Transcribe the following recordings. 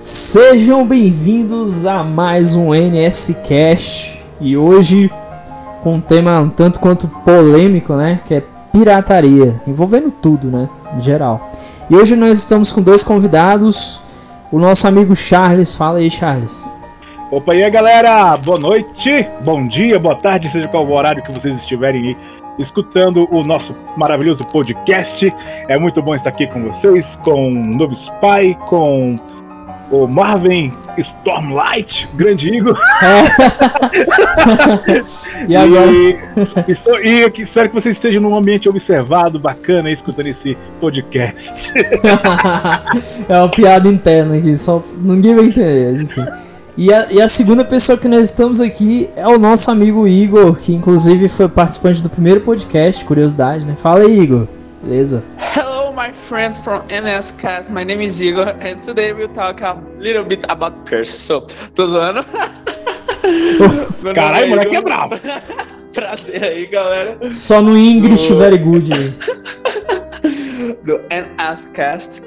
Sejam bem-vindos a mais um NS Cast e hoje com um tema um tanto quanto polêmico, né? Que é pirataria, envolvendo tudo, né? Em geral. E hoje nós estamos com dois convidados. O nosso amigo Charles, fala aí, Charles. Opa, e aí galera, boa noite, bom dia, boa tarde, seja qual o horário que vocês estiverem aí escutando o nosso maravilhoso podcast. É muito bom estar aqui com vocês, com Novo Spy, com o Marvin Stormlight, grande Igor. É. e agora? E, estou, e aqui, espero que você esteja num ambiente observado, bacana, escutando esse podcast. é uma piada interna aqui, só ninguém vai entender, enfim. E a, e a segunda pessoa que nós estamos aqui é o nosso amigo Igor, que inclusive foi participante do primeiro podcast, curiosidade, né? Fala aí, Igor. Beleza? Hello my friends from NSCast. My name is Igor, and today we'll talk a little bit about Curse. So, tô zoando. Caralho, moleque é bravo. Prazer aí, galera. Só no English, very good. do NSCast,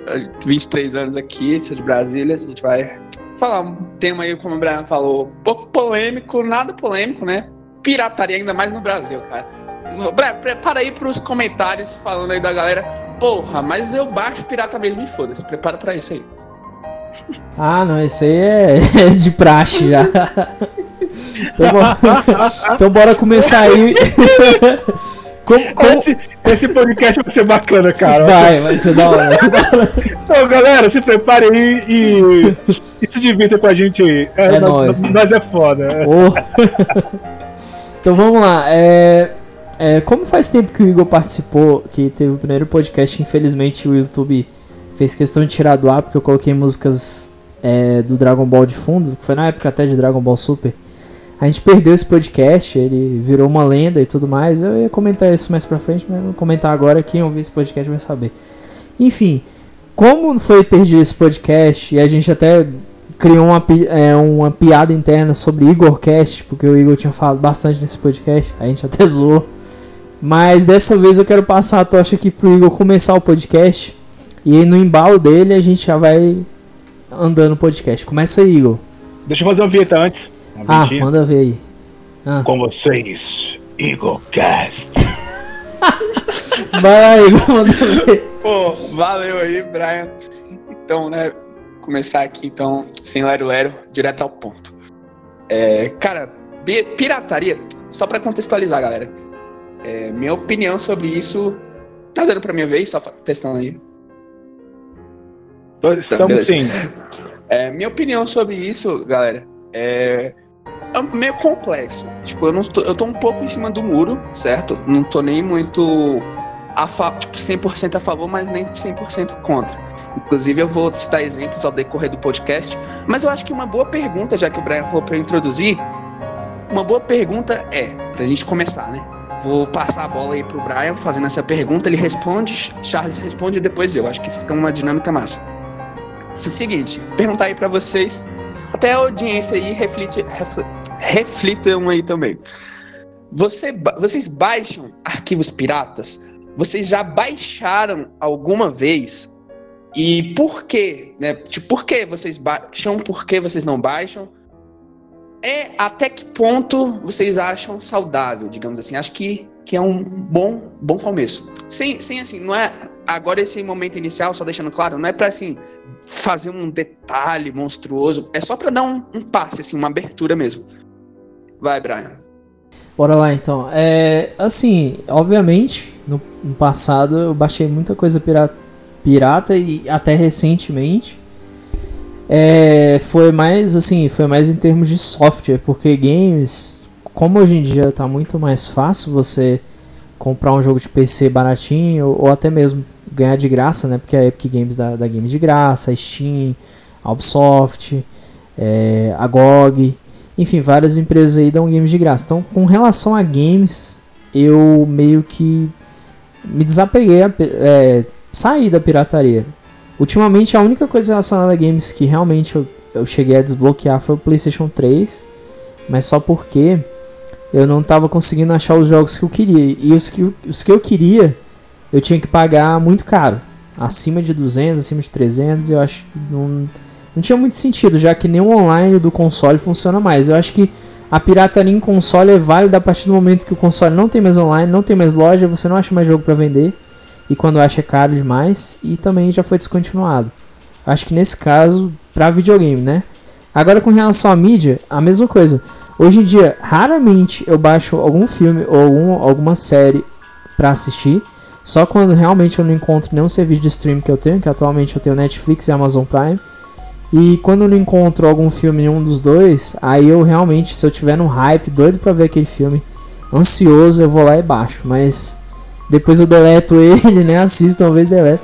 23 anos aqui, sou de Brasília. A gente vai falar um tema aí, como o Brian falou, um pouco polêmico, nada polêmico, né? Pirataria, ainda mais no Brasil, cara. Prepara aí pros comentários falando aí da galera. Porra, mas eu baixo pirata mesmo e foda-se. Prepara pra isso aí. Ah, não, isso aí é, é de praxe já. Então, então bora começar aí. Como, como... Esse, esse, podcast vai ser bacana, cara. Vai, vai ser da hora, vai ser da hora. Então, galera, se prepare aí e, e se divirta com a gente aí. É, é nós, nós, nós é foda. Oh. Então vamos lá. É, é, como faz tempo que o Igor participou, que teve o primeiro podcast, infelizmente o YouTube fez questão de tirar do ar, porque eu coloquei músicas é, do Dragon Ball de fundo, que foi na época até de Dragon Ball Super. A gente perdeu esse podcast, ele virou uma lenda e tudo mais. Eu ia comentar isso mais pra frente, mas vou comentar agora. Quem ouvir esse podcast vai saber. Enfim, como foi perdido esse podcast, e a gente até criou uma, é, uma piada interna sobre Igorcast, porque o Igor tinha falado bastante nesse podcast, a gente até zoou. Mas dessa vez eu quero passar a tocha aqui pro Igor começar o podcast. E aí no embalo dele a gente já vai andando o podcast. Começa aí, Igor. Deixa eu fazer uma vinheta antes. Uma ah, manda ver aí. Ah. Com vocês, Igorcast. vai, Igor, manda ver. Pô, valeu aí, Brian. Então, né, começar aqui então, sem lero-lero, direto ao ponto. É, cara, pirataria, só para contextualizar, galera. É, minha opinião sobre isso. Tá dando pra minha vez? Só testando aí. Estamos sim. É, minha opinião sobre isso, galera, é, é meio complexo. Tipo, eu, não tô, eu tô um pouco em cima do muro, certo? Não tô nem muito a tipo, 100% a favor, mas nem 100% contra. Inclusive, eu vou citar exemplos ao decorrer do podcast. Mas eu acho que uma boa pergunta, já que o Brian falou para eu introduzir, uma boa pergunta é, para a gente começar, né? Vou passar a bola aí pro Brian fazendo essa pergunta, ele responde, Charles responde e depois eu. Acho que fica uma dinâmica massa. Seguinte, perguntar aí para vocês, até a audiência aí reflete, reflitam aí também. Você, vocês baixam arquivos piratas? Vocês já baixaram alguma vez? E por quê? Né? Tipo, por que vocês baixam? Por que vocês não baixam? É até que ponto vocês acham saudável, digamos assim? Acho que, que é um bom, bom começo. Sem, sem assim, não é. Agora, esse momento inicial, só deixando claro, não é para assim, fazer um detalhe monstruoso. É só para dar um, um passe, assim, uma abertura mesmo. Vai, Brian. Bora lá então. É, assim, obviamente, no, no passado eu baixei muita coisa pirata, pirata e até recentemente. É, foi mais assim, foi mais em termos de software, porque games, como hoje em dia está muito mais fácil você comprar um jogo de PC baratinho ou, ou até mesmo ganhar de graça, né? Porque a Epic Games dá, dá games de graça, a Steam, a Ubisoft, é, a GOG. Enfim, várias empresas aí dão games de graça. Então, com relação a games, eu meio que me desapeguei, a, é, saí da pirataria. Ultimamente, a única coisa relacionada a games que realmente eu, eu cheguei a desbloquear foi o PlayStation 3, mas só porque eu não estava conseguindo achar os jogos que eu queria. E os que, os que eu queria, eu tinha que pagar muito caro. Acima de 200, acima de 300, eu acho que não não tinha muito sentido, já que nem o online do console funciona mais. Eu acho que a pirataria em console é válida a partir do momento que o console não tem mais online, não tem mais loja, você não acha mais jogo para vender. E quando acha é caro demais. E também já foi descontinuado. Acho que nesse caso, para videogame, né? Agora com relação à mídia, a mesma coisa. Hoje em dia, raramente eu baixo algum filme ou algum, alguma série para assistir. Só quando realmente eu não encontro nenhum serviço de stream que eu tenho, que atualmente eu tenho Netflix e Amazon Prime. E quando não encontro algum filme em um dos dois, aí eu realmente, se eu tiver no hype, doido pra ver aquele filme, ansioso, eu vou lá e baixo. Mas depois eu deleto ele, né? Assisto, talvez deleto.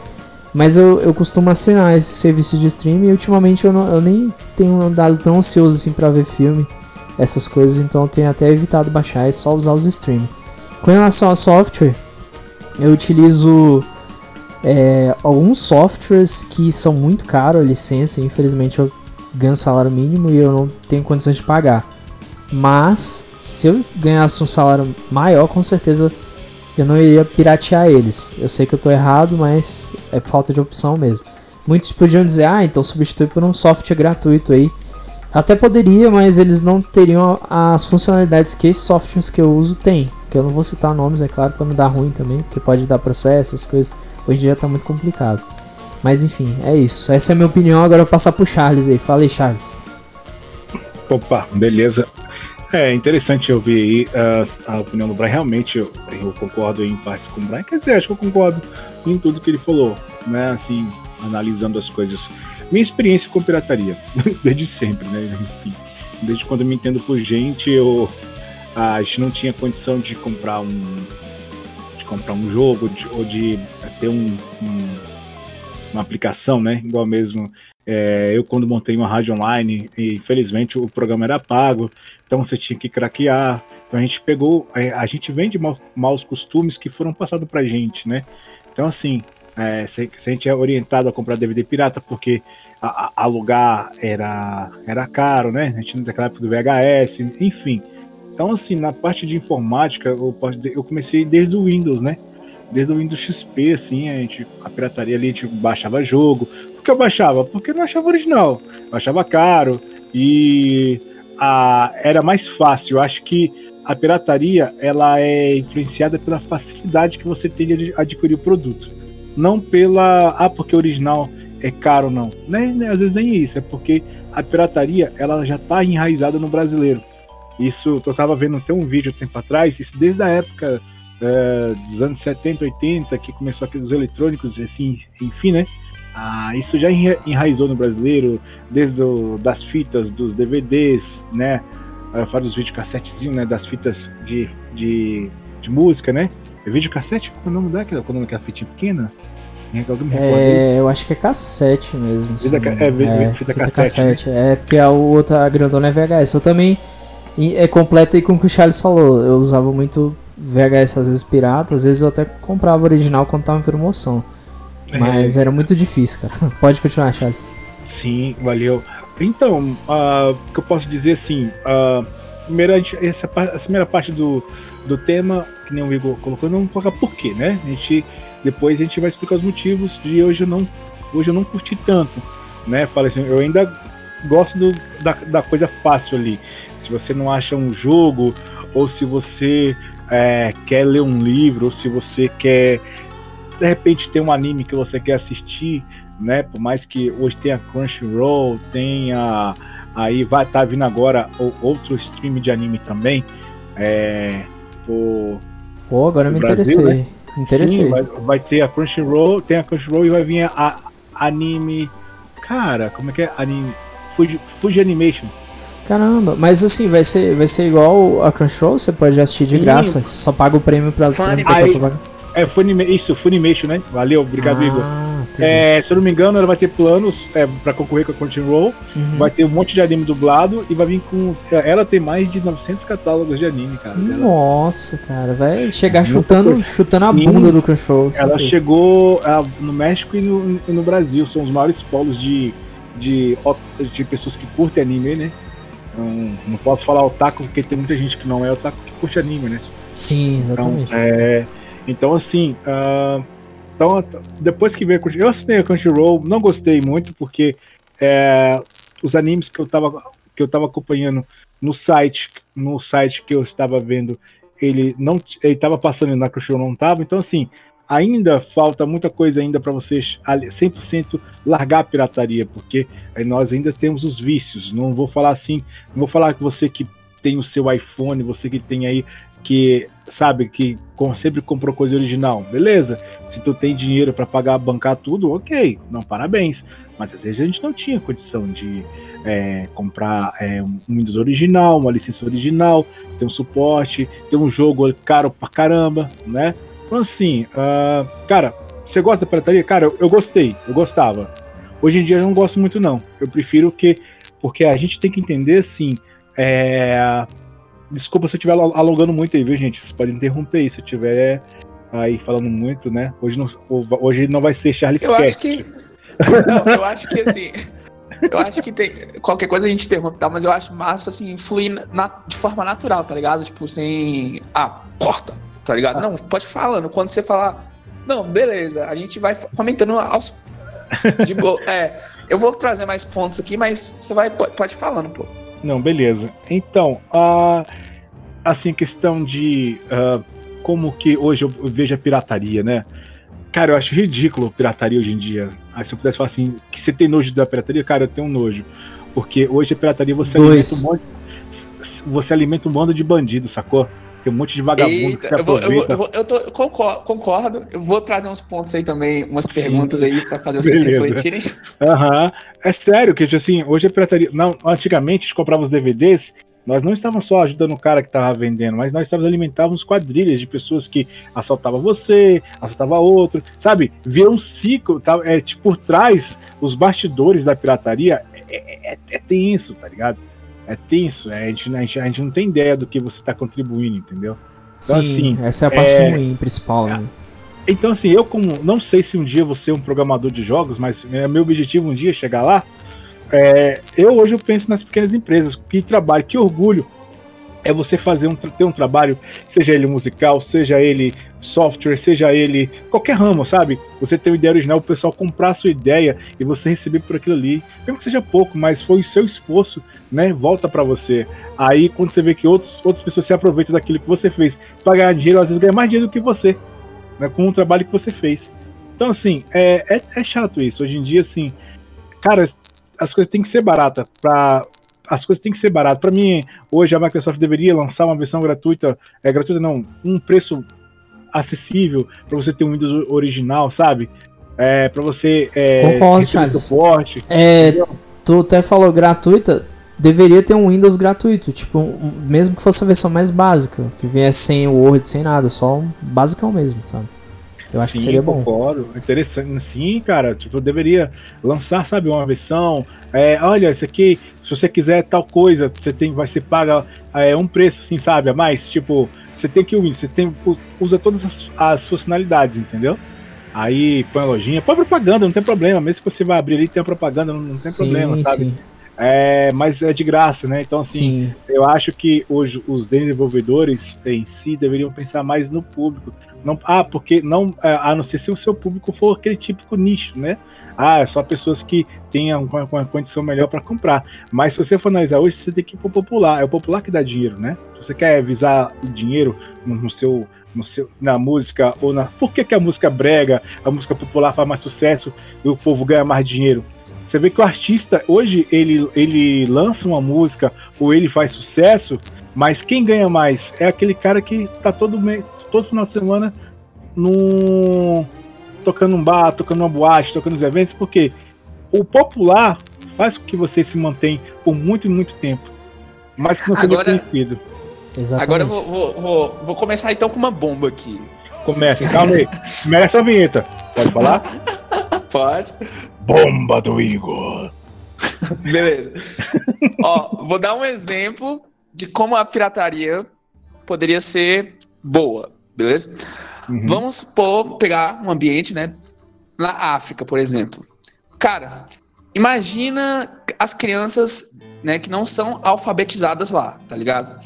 Mas eu, eu costumo assinar esse serviço de streaming e ultimamente eu, não, eu nem tenho andado tão ansioso assim pra ver filme, essas coisas, então eu tenho até evitado baixar e só usar os streaming. Com relação a software, eu utilizo é, alguns softwares que são muito caros, a licença, infelizmente eu ganho salário mínimo e eu não tenho condições de pagar. Mas se eu ganhasse um salário maior, com certeza eu não iria piratear eles. Eu sei que eu estou errado, mas é falta de opção mesmo. Muitos podiam dizer, ah, então substitui por um software gratuito aí. Até poderia, mas eles não teriam as funcionalidades que esses softwares que eu uso têm. Que eu não vou citar nomes, é claro, para não dar ruim também, porque pode dar processo, essas coisas. Hoje dia tá muito complicado. Mas enfim, é isso. Essa é a minha opinião. Agora eu vou passar pro Charles aí. Fala aí, Charles. Opa, beleza. É interessante ouvir aí a, a opinião do Brian. Realmente eu, eu, concordo em parte com o Brian. Quer dizer, acho que eu concordo em tudo que ele falou, né? Assim, analisando as coisas. Minha experiência com pirataria, desde sempre, né? Enfim, desde quando eu me entendo por gente, eu, a gente não tinha condição de comprar um de comprar um jogo de, ou de ter um, um, uma aplicação, né? Igual mesmo é, eu quando montei uma rádio online, e infelizmente o programa era pago, então você tinha que craquear. Então a gente pegou, é, a gente vende maus, maus costumes que foram passados pra gente, né? Então assim, é, se, se, a gente é orientado a comprar DVD pirata porque a, a, alugar era, era caro, né? A gente não naquela época do VHS, enfim. Então assim, na parte de informática, eu, eu comecei desde o Windows, né? Desde o Windows XP, assim, a gente, a pirataria ali, a gente baixava jogo. Por que eu baixava? Porque eu não achava original. Eu achava caro e a, era mais fácil. Eu acho que a pirataria ela é influenciada pela facilidade que você tem de adquirir o produto. Não pela. Ah, porque original é caro, não. Nem, às vezes nem isso, é porque a pirataria ela já está enraizada no brasileiro. Isso, eu estava vendo até um vídeo tempo atrás, isso desde a época é, dos anos 70, 80, que começou aqui dos eletrônicos, assim, enfim, né? Ah, isso já enraizou no brasileiro, desde o, das fitas, dos DVDs, né? Eu falo dos videocassetezinhos, né? Das fitas de, de, de música, né? É videocassete? Qual é o nome daquela? Qual é o nome daquela fitinha pequena? É, eu acho que é cassete mesmo. Assim, é, é, fita, fita cassete. Né? É, porque a outra a grandona é VHS. Eu também é completa aí com o que o Charles falou. Eu usava muito VHS às vezes pirata, às vezes eu até comprava original quando tava em promoção. Mas é. era muito difícil, cara. Pode continuar, Charles. Sim, valeu. Então, uh, o que eu posso dizer assim, uh, essa, essa primeira parte do, do tema, que nem o Igor colocou, não colocar por quê, né? A gente, depois a gente vai explicar os motivos de hoje eu não, hoje eu não curti tanto, né? Falei assim, eu ainda gosto do, da, da coisa fácil ali. Se você não acha um jogo, ou se você é, quer ler um livro, ou se você quer de repente ter um anime que você quer assistir, né? Por mais que hoje tenha Crunchyroll, tenha aí vai estar tá vindo agora outro stream de anime também. É, por, Pô, agora me Brasil, interessei. Né? Interessei. Sim, vai, vai, ter a Crunchyroll, tem a Crunchyroll e vai vir a, a anime. Cara, como é que é? Anime. Fuji, Fuji Animation. Caramba, mas assim, vai ser, vai ser igual a Crunchyroll? Você pode assistir de Sim. graça, você só paga o prêmio pra, pra, pra, É, Funima, isso, Funimation, né? Valeu, obrigado, ah, Igor. É, se eu não me engano, ela vai ter planos é, pra concorrer com a Crunchyroll, uhum. vai ter um monte de anime dublado e vai vir com... Ela tem mais de 900 catálogos de anime, cara. Nossa, cara, vai chegar chutando, chutando a bunda do Crunchyroll. Ela chegou ela, no México e no, e no Brasil, são os maiores polos de, de, de pessoas que curtem anime, né? Não, não posso falar otaku porque tem muita gente que não é otaku que curte anime, né? Sim, exatamente. Então, é, então assim, uh, então, depois que veio a eu assinei a Crunchyroll, não gostei muito porque é, os animes que eu tava, que eu tava acompanhando no site, no site que eu estava vendo, ele não ele tava passando na Crunchyroll não tava, então assim, ainda falta muita coisa ainda para vocês 100% largar a pirataria, porque nós ainda temos os vícios. Não vou falar assim, não vou falar que você que tem o seu iPhone, você que tem aí que sabe que sempre comprou coisa original, beleza? Se tu tem dinheiro para pagar, bancar tudo, ok, não parabéns. Mas às vezes a gente não tinha condição de é, comprar é, um Windows original, uma licença original, ter um suporte, ter um jogo caro pra caramba, né? Então assim, uh, cara, você gosta da pirataria? Cara, eu, eu gostei, eu gostava. Hoje em dia eu não gosto muito não. Eu prefiro que porque a gente tem que entender assim, é, Desculpa se eu estiver alongando muito aí, viu, gente? Vocês podem interromper aí se eu estiver aí falando muito, né? Hoje não, hoje não vai ser Charles Eu acho que. Não, eu acho que assim. Eu acho que tem. Qualquer coisa a gente interrompe, tá? Mas eu acho massa, assim, fluir na, de forma natural, tá ligado? Tipo, sem. Ah, corta, tá ligado? Não, pode falando. Quando você falar. Não, beleza, a gente vai comentando aos. De boa. É, eu vou trazer mais pontos aqui, mas você vai. Pode falando, pô. Não, beleza. Então, a assim, questão de uh, como que hoje eu vejo a pirataria, né? Cara, eu acho ridículo pirataria hoje em dia. Aí se eu pudesse falar assim, que você tem nojo da pirataria, cara, eu tenho um nojo. Porque hoje a pirataria você Dois. alimenta um monte, você alimenta um bando de bandidos, sacou? Tem um monte de vagabundo Eita, que eu, vou, eu, vou, eu, tô, concordo, concordo, Eu vou trazer uns pontos aí também, umas Sim. perguntas aí para fazer vocês Beleza. refletirem. Aham. Uhum. É sério que, assim, hoje a pirataria. Não, antigamente a gente comprava os DVDs. Nós não estávamos só ajudando o cara que estava vendendo, mas nós estávamos alimentando quadrilhas de pessoas que assaltavam você, assaltava outro, sabe? Via um ciclo, tá? é, tipo, por trás, os bastidores da pirataria é, é, é tenso, tá ligado? É tenso, é, a, gente, a, gente, a gente não tem ideia do que você está contribuindo, entendeu? Então, Sim, assim, essa é a parte é, ruim, principal, né? Então, assim, eu como não sei se um dia vou ser um programador de jogos, mas é meu objetivo um dia chegar lá. É, eu hoje eu penso nas pequenas empresas, que trabalho, que orgulho é você fazer um, ter um trabalho, seja ele musical, seja ele software, seja ele qualquer ramo, sabe? Você tem uma ideia original, o pessoal comprar a sua ideia e você receber por aquilo ali, mesmo que seja pouco, mas foi o seu esforço, né? Volta para você. Aí quando você vê que outros, outras pessoas se aproveitam daquilo que você fez para ganhar dinheiro, às vezes ganha mais dinheiro do que você, né? Com o trabalho que você fez. Então, assim, é, é, é chato isso. Hoje em dia, assim, cara, as coisas têm que ser baratas para as coisas têm que ser baratas. Para mim, hoje a Microsoft deveria lançar uma versão gratuita, é gratuita não, um preço acessível para você ter um Windows original, sabe? É, para você é, Concordo, suporte. É, tu até falou gratuita, deveria ter um Windows gratuito, tipo, um, mesmo que fosse a versão mais básica, que viesse sem o Word, sem nada, só um basicão mesmo, sabe? Eu acho sim, que seria bom. Concordo. Interessante. Sim, cara. Tipo, deveria lançar, sabe, uma versão. É, olha, isso aqui, se você quiser tal coisa, você tem, vai ser paga é, um preço, assim, sabe, a mais. Tipo, você tem que você tem, usa todas as, as funcionalidades, entendeu? Aí põe a lojinha, põe propaganda, não tem problema. Mesmo que você vai abrir ali, tem a propaganda, não, não tem sim, problema, sabe? Sim. É, mas é de graça, né? Então, assim, sim. eu acho que hoje os desenvolvedores em si deveriam pensar mais no público. Não, ah, porque não, é, a não ser se o seu público for aquele típico nicho, né? Ah, é só pessoas que tenham uma, uma condição melhor para comprar. Mas se você for analisar hoje, você tem que ir pro popular. É o popular que dá dinheiro, né? Se você quer visar dinheiro no, no seu no seu, na música ou na. Por que, que a música brega, a música popular faz mais sucesso e o povo ganha mais dinheiro? Você vê que o artista hoje ele, ele lança uma música ou ele faz sucesso, mas quem ganha mais é aquele cara que tá todo mês, todo final de semana num, tocando um bar, tocando uma boate, tocando os eventos, porque o popular faz com que você se mantenha por muito e muito tempo. Mas que não seja Agora... conhecido. Exatamente. Agora eu vou, vou, vou, vou, começar então com uma bomba aqui. Começa, calma aí. Merece a vinheta. Pode falar? Pode. Bomba do Igor. Beleza. Ó, vou dar um exemplo de como a pirataria poderia ser boa, beleza? Uhum. Vamos supor, pegar um ambiente, né? Na África, por exemplo. Cara, imagina as crianças, né, que não são alfabetizadas lá, tá ligado?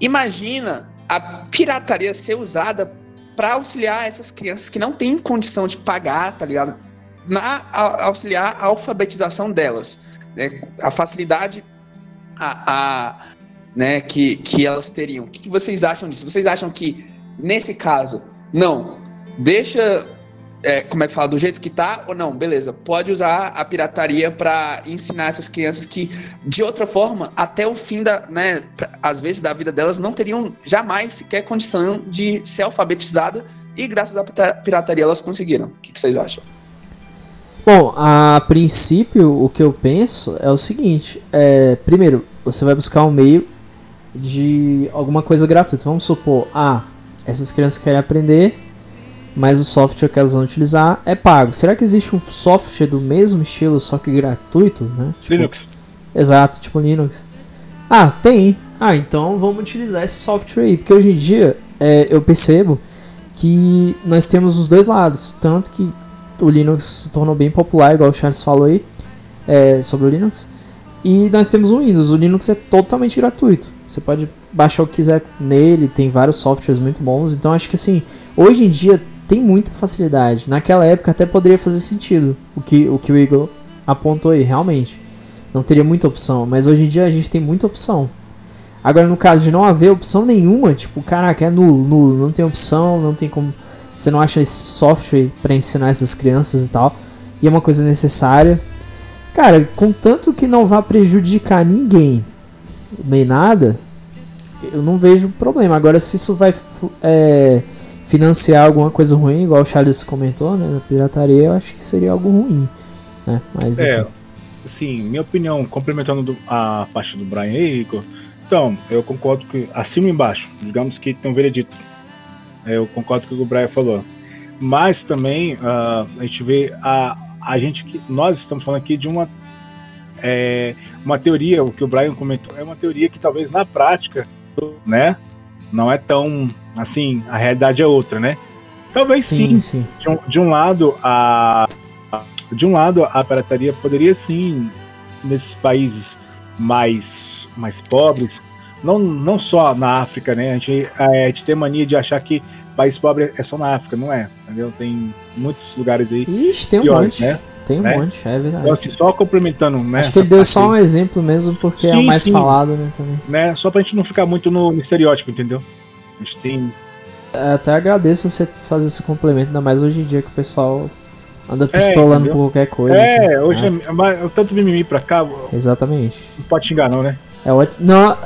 Imagina a pirataria ser usada para auxiliar essas crianças que não têm condição de pagar, tá ligado? Na a, auxiliar a alfabetização delas. né, a facilidade a, a, né, que, que elas teriam. O que, que vocês acham disso? Vocês acham que, nesse caso, não, deixa é, como é que fala, do jeito que tá, ou não, beleza, pode usar a pirataria para ensinar essas crianças que, de outra forma, até o fim da, né, às vezes da vida delas, não teriam jamais sequer condição de ser alfabetizada e graças à pirataria elas conseguiram. O que, que vocês acham? Bom, a princípio, o que eu penso é o seguinte: é, primeiro, você vai buscar um meio de alguma coisa gratuita. Vamos supor, ah, essas crianças querem aprender mas o software que elas vão utilizar é pago. Será que existe um software do mesmo estilo, só que gratuito, né? Tipo, Linux. Exato, tipo Linux. Ah, tem. Ah, então vamos utilizar esse software aí, porque hoje em dia é, eu percebo que nós temos os dois lados, tanto que o Linux se tornou bem popular, igual o Charles falou aí, é, sobre o Linux, e nós temos o Windows. O Linux é totalmente gratuito. Você pode baixar o que quiser nele, tem vários softwares muito bons. Então acho que assim, hoje em dia tem muita facilidade. Naquela época até poderia fazer sentido o que o, que o Igor apontou aí, realmente. Não teria muita opção, mas hoje em dia a gente tem muita opção. Agora, no caso de não haver opção nenhuma, tipo, caraca, é nulo, nulo, não tem opção, não tem como. Você não acha esse software para ensinar essas crianças e tal, e é uma coisa necessária. Cara, contanto que não vá prejudicar ninguém, nem nada, eu não vejo problema. Agora, se isso vai é, financiar alguma coisa ruim, igual o Charles comentou, né, na pirataria, eu acho que seria algo ruim, né? Mas é, sim, minha opinião, complementando a parte do Brian Henrico, então, eu concordo que acima e embaixo, digamos que tem um veredito. Eu concordo com o que o Brian falou. Mas também uh, a gente vê a, a gente que nós estamos falando aqui de uma é, uma teoria, o que o Brian comentou, é uma teoria que talvez na prática, né, não é tão assim, a realidade é outra, né? Talvez sim. sim. sim. De, um, de um lado, a de um lado a pirataria poderia sim nesses países mais mais pobres, não, não só na África, né? A gente, a gente tem mania de achar que país pobre é só na África, não é? Entendeu? Tem muitos lugares aí. Ixi, tem um piores, monte. Né? Tem um né? monte, é verdade. Então, assim, só complementando, né? Acho que ele deu só um exemplo mesmo, porque sim, é o mais sim. falado, né? Também. Né? Só pra gente não ficar muito no estereótipo, entendeu? Tem. É, até agradeço você fazer esse complemento, ainda mais hoje em dia que o pessoal anda é, pistolando é, por qualquer coisa. É, assim, hoje né? é, é tanto mimimi pra cá. Exatamente. Não pode xingar, não, né? É ótimo. Não,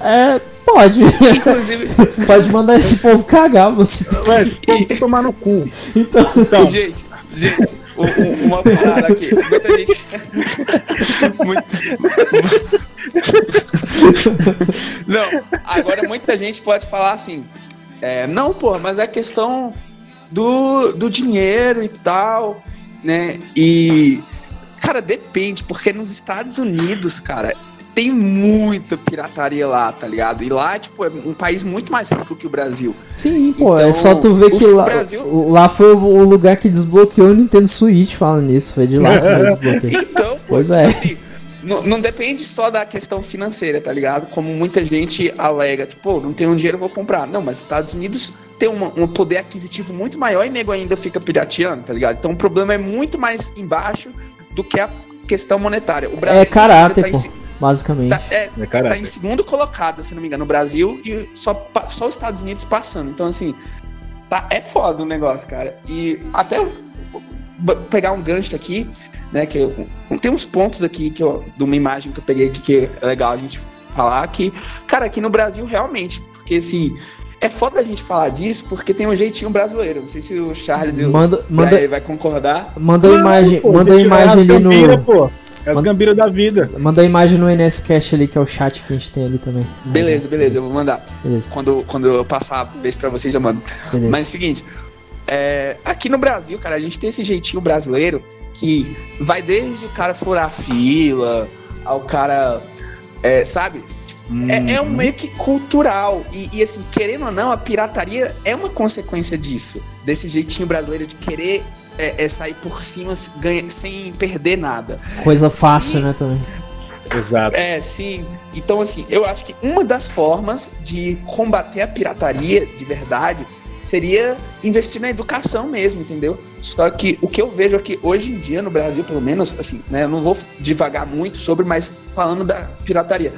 é. Pode. Inclusive. pode mandar esse povo cagar, você. Mas, tomar no cu. Então, então. gente, gente, uma parada aqui. Muita gente. não, agora muita gente pode falar assim. É, não, pô, mas é questão do, do dinheiro e tal, né? E. Cara, depende, porque nos Estados Unidos, cara, tem muita pirataria lá, tá ligado? E lá, tipo, é um país muito mais rico que o Brasil. Sim, pô, então, é só tu ver que lá, Brasil... lá foi o lugar que desbloqueou o Nintendo Switch falando nisso, foi de lá que foi desbloqueado. Então, pois tipo é. Assim, não, não, depende só da questão financeira, tá ligado? Como muita gente alega, tipo, não tenho dinheiro, vou comprar. Não, mas Estados Unidos tem uma, um poder aquisitivo muito maior e nego ainda fica pirateando, tá ligado? Então o problema é muito mais embaixo do que a questão monetária. O Brasil é caráter, tá pô basicamente. Tá, é, é tá em segundo colocado, se não me engano, no Brasil e só, só os Estados Unidos passando. Então, assim, tá, é foda o negócio, cara. E até pegar um gancho aqui, né, que eu, tem uns pontos aqui que eu, de uma imagem que eu peguei aqui que é legal a gente falar que, cara, aqui no Brasil realmente, porque assim, é foda a gente falar disso porque tem um jeitinho brasileiro. Não sei se o Charles manda, e o manda, vai concordar. Manda a imagem, pô, manda a imagem ali no. Pô. É as gambiras da vida. Manda a imagem no NSCast ali, que é o chat que a gente tem ali também. Beleza, beleza, eu vou mandar. Beleza. Quando, quando eu passar a vez pra vocês, eu mando. Beleza. Mas é o seguinte, é, aqui no Brasil, cara, a gente tem esse jeitinho brasileiro que vai desde o cara furar fila, ao cara, é, sabe? É, é, um uhum. meio que cultural. E, e, assim, querendo ou não, a pirataria é uma consequência disso. Desse jeitinho brasileiro de querer é, é sair por cima ganha, sem perder nada. Coisa fácil, sim, né, também. Exato. É, sim. Então, assim, eu acho que uma das formas de combater a pirataria de verdade seria investir na educação mesmo, entendeu? Só que o que eu vejo aqui hoje em dia no Brasil, pelo menos, assim, né, eu não vou divagar muito sobre, mas falando da pirataria.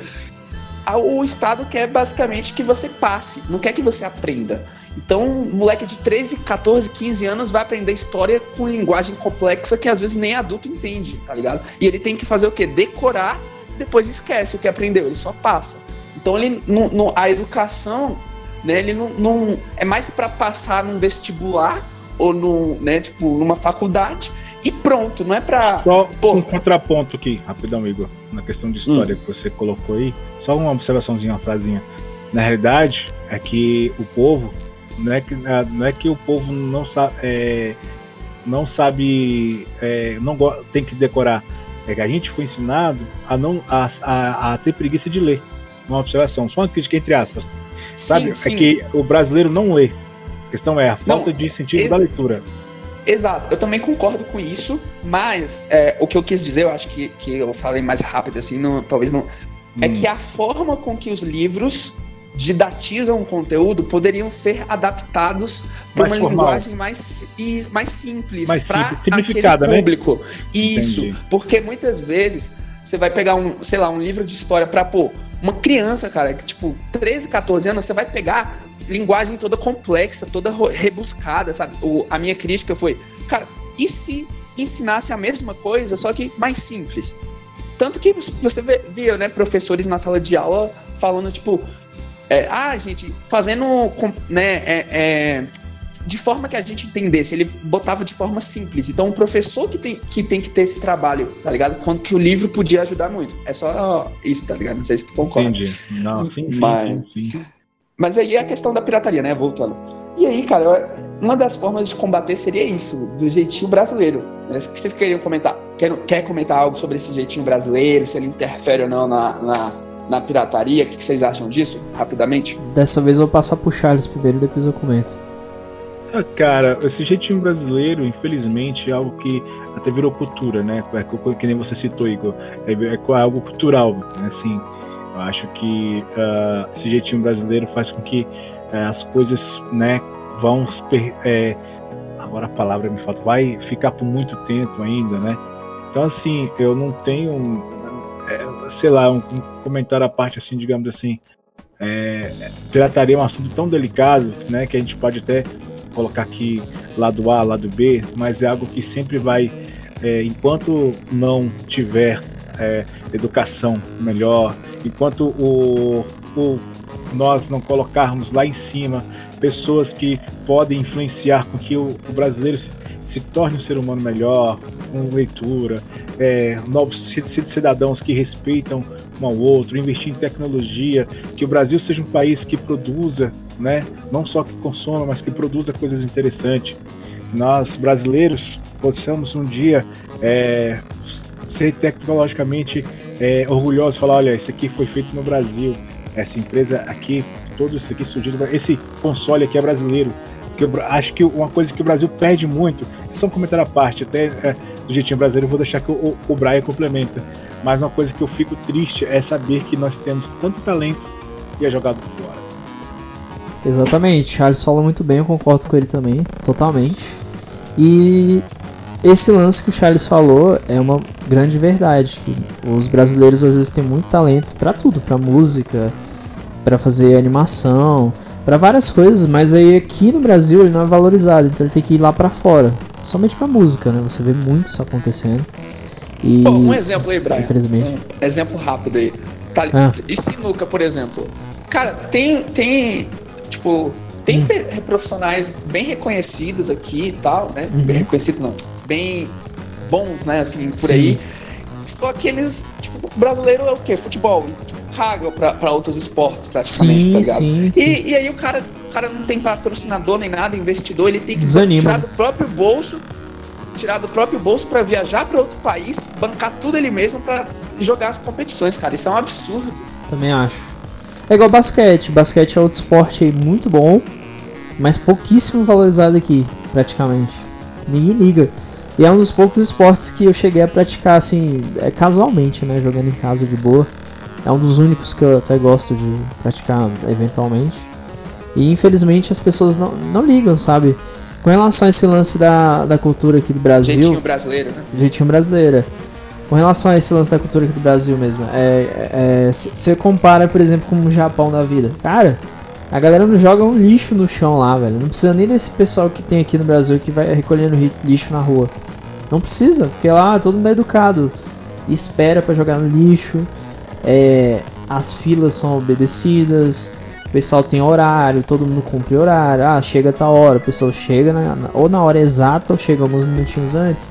O Estado quer basicamente que você passe, não quer que você aprenda. Então, um moleque de 13, 14, 15 anos vai aprender história com linguagem complexa que às vezes nem adulto entende, tá ligado? E ele tem que fazer o quê? Decorar, depois esquece o que aprendeu, ele só passa. Então, ele, no, no a educação, né, ele não, não é mais para passar num vestibular ou no, né, tipo, numa faculdade e pronto, não é pra. Só Pô. um contraponto aqui, rapidão, Igor, na questão de história hum. que você colocou aí. Só uma observaçãozinha, uma frasinha. Na realidade, é que o povo, não é que, ah, não é que o povo não sabe. É, não sabe. É, não tem que decorar. É que a gente foi ensinado a não a, a, a ter preguiça de ler. Uma observação, só uma crítica entre aspas. Sabe? Sim, é sim. É que o brasileiro não lê. A questão é a falta não, de incentivo da leitura. Exato, eu também concordo com isso, mas é, o que eu quis dizer, eu acho que, que eu falei mais rápido assim, não, talvez não. É hum. É que a forma com que os livros didatizam o conteúdo poderiam ser adaptados para uma formal. linguagem mais, e, mais simples para aquele né? público. Né? Isso, Entendi. porque muitas vezes você vai pegar um, sei lá, um livro de história para pô, uma criança, cara, que tipo 13, 14 anos, você vai pegar linguagem toda complexa, toda rebuscada, sabe? O, a minha crítica foi, cara, e se ensinasse a mesma coisa, só que mais simples? Tanto que você via, né, professores na sala de aula falando, tipo, é, ah, gente, fazendo, né, é, é, de forma que a gente entendesse, ele botava de forma simples. Então, o professor que tem que, tem que ter esse trabalho, tá ligado? Quando que o livro podia ajudar muito. É só isso, tá ligado? Não sei se tu concorda. Entendi. Não, sim, sim, Mas... sim, sim. Mas aí é a questão da pirataria, né? Voltando. E aí, cara, uma das formas de combater seria isso, do jeitinho brasileiro. O que vocês queriam comentar? Quer, quer comentar algo sobre esse jeitinho brasileiro, se ele interfere ou não na, na, na pirataria? O que vocês acham disso, rapidamente? Dessa vez eu vou passar pro Charles primeiro e depois eu comento. Ah, cara, esse jeitinho brasileiro, infelizmente, é algo que até virou cultura, né? É, que nem você citou, Igor. É, é algo cultural, né? Assim, eu acho que uh, esse jeitinho brasileiro faz com que uh, as coisas, né, vão é, agora a palavra me falta, vai ficar por muito tempo ainda, né? Então assim, eu não tenho, é, sei lá, um, um, comentário à parte assim, digamos assim, é, pirataria é um assunto tão delicado, né, que a gente pode até colocar aqui lado A, lado B, mas é algo que sempre vai, é, enquanto não tiver é, educação melhor, enquanto o, o, nós não colocarmos lá em cima pessoas que podem influenciar com que o, o brasileiro se, se, torne um ser humano melhor, com leitura, é, novos cidadãos que respeitam um ao outro, investir em tecnologia, que o Brasil seja um país que produza, né, não só que consuma, mas que produza coisas interessantes. Nós brasileiros possamos um dia é, ser tecnologicamente é, orgulhoso, falar, olha, isso aqui foi feito no Brasil, essa empresa aqui, todo isso aqui surgiu, esse console aqui é brasileiro. Que eu acho que uma coisa que o Brasil perde muito, só um comentário à parte, até é, do jeitinho brasileiro, eu vou deixar que o, o Brian complementa. Mas uma coisa que eu fico triste é saber que nós temos tanto talento e é jogado fora. Exatamente, Charles fala muito bem, eu concordo com ele também, totalmente. E esse lance que o Charles falou é uma grande verdade. os brasileiros às vezes têm muito talento para tudo, para música, para fazer animação, para várias coisas, mas aí aqui no Brasil ele não é valorizado, então ele tem que ir lá para fora, somente para música, né? Você vê muito isso acontecendo. E Pô, um exemplo aí, Brian. Infelizmente. Um exemplo rápido aí. Tá, ah. E sinuca, por exemplo. Cara, tem tem tipo tem hum. profissionais bem reconhecidos aqui e tal, né? Uhum. Bem reconhecidos não bem bons, né, assim, por Sim. aí. Só que eles, tipo, o brasileiro é o quê? Futebol. E, tipo, caga pra, pra outros esportes, praticamente, sim, tá ligado? Sim, e, sim. e aí o cara, o cara não tem patrocinador nem nada, investidor, ele tem que Desanima. tirar do próprio bolso, tirar do próprio bolso para viajar para outro país, bancar tudo ele mesmo para jogar as competições, cara. Isso é um absurdo. Também acho. É igual basquete. Basquete é outro esporte aí muito bom, mas pouquíssimo valorizado aqui, praticamente. Ninguém liga. E é um dos poucos esportes que eu cheguei a praticar assim, é, casualmente, né? Jogando em casa de boa. É um dos únicos que eu até gosto de praticar eventualmente. E infelizmente as pessoas não, não ligam, sabe? Com relação a esse lance da, da cultura aqui do Brasil. Jeitinho brasileiro, né? Jeitinho brasileira. Com relação a esse lance da cultura aqui do Brasil mesmo, é, você é, compara, por exemplo, com o Japão da vida. Cara, a galera não joga um lixo no chão lá, velho. Não precisa nem desse pessoal que tem aqui no Brasil que vai recolhendo lixo na rua. Não precisa, porque lá todo mundo é educado. Espera para jogar no lixo. É, as filas são obedecidas. O pessoal tem horário, todo mundo cumpre horário. Ah, chega a tal hora, o pessoal chega na, na, ou na hora exata ou chega alguns minutinhos antes.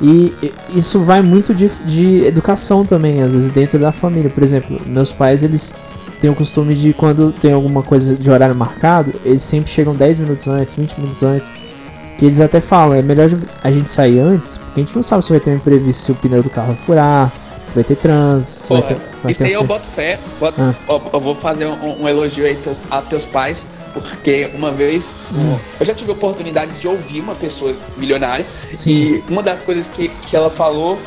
E isso vai muito de, de educação também, às vezes dentro da família. Por exemplo, meus pais, eles têm o costume de quando tem alguma coisa de horário marcado, eles sempre chegam 10 minutos antes, 20 minutos antes. Que eles até falam, é melhor a gente sair antes, porque a gente não sabe se vai ter um imprevisto, se o pneu do carro furar, se vai ter trânsito, Porra, vai ter. Vai isso ter aí eu boto fé. Boto, Ah. eu, eu vou fazer um, um elogio aí teus, a teus pais, porque uma vez Hum. eu já tive a oportunidade de ouvir uma pessoa milionária Sim. e uma das coisas que, que ela falou,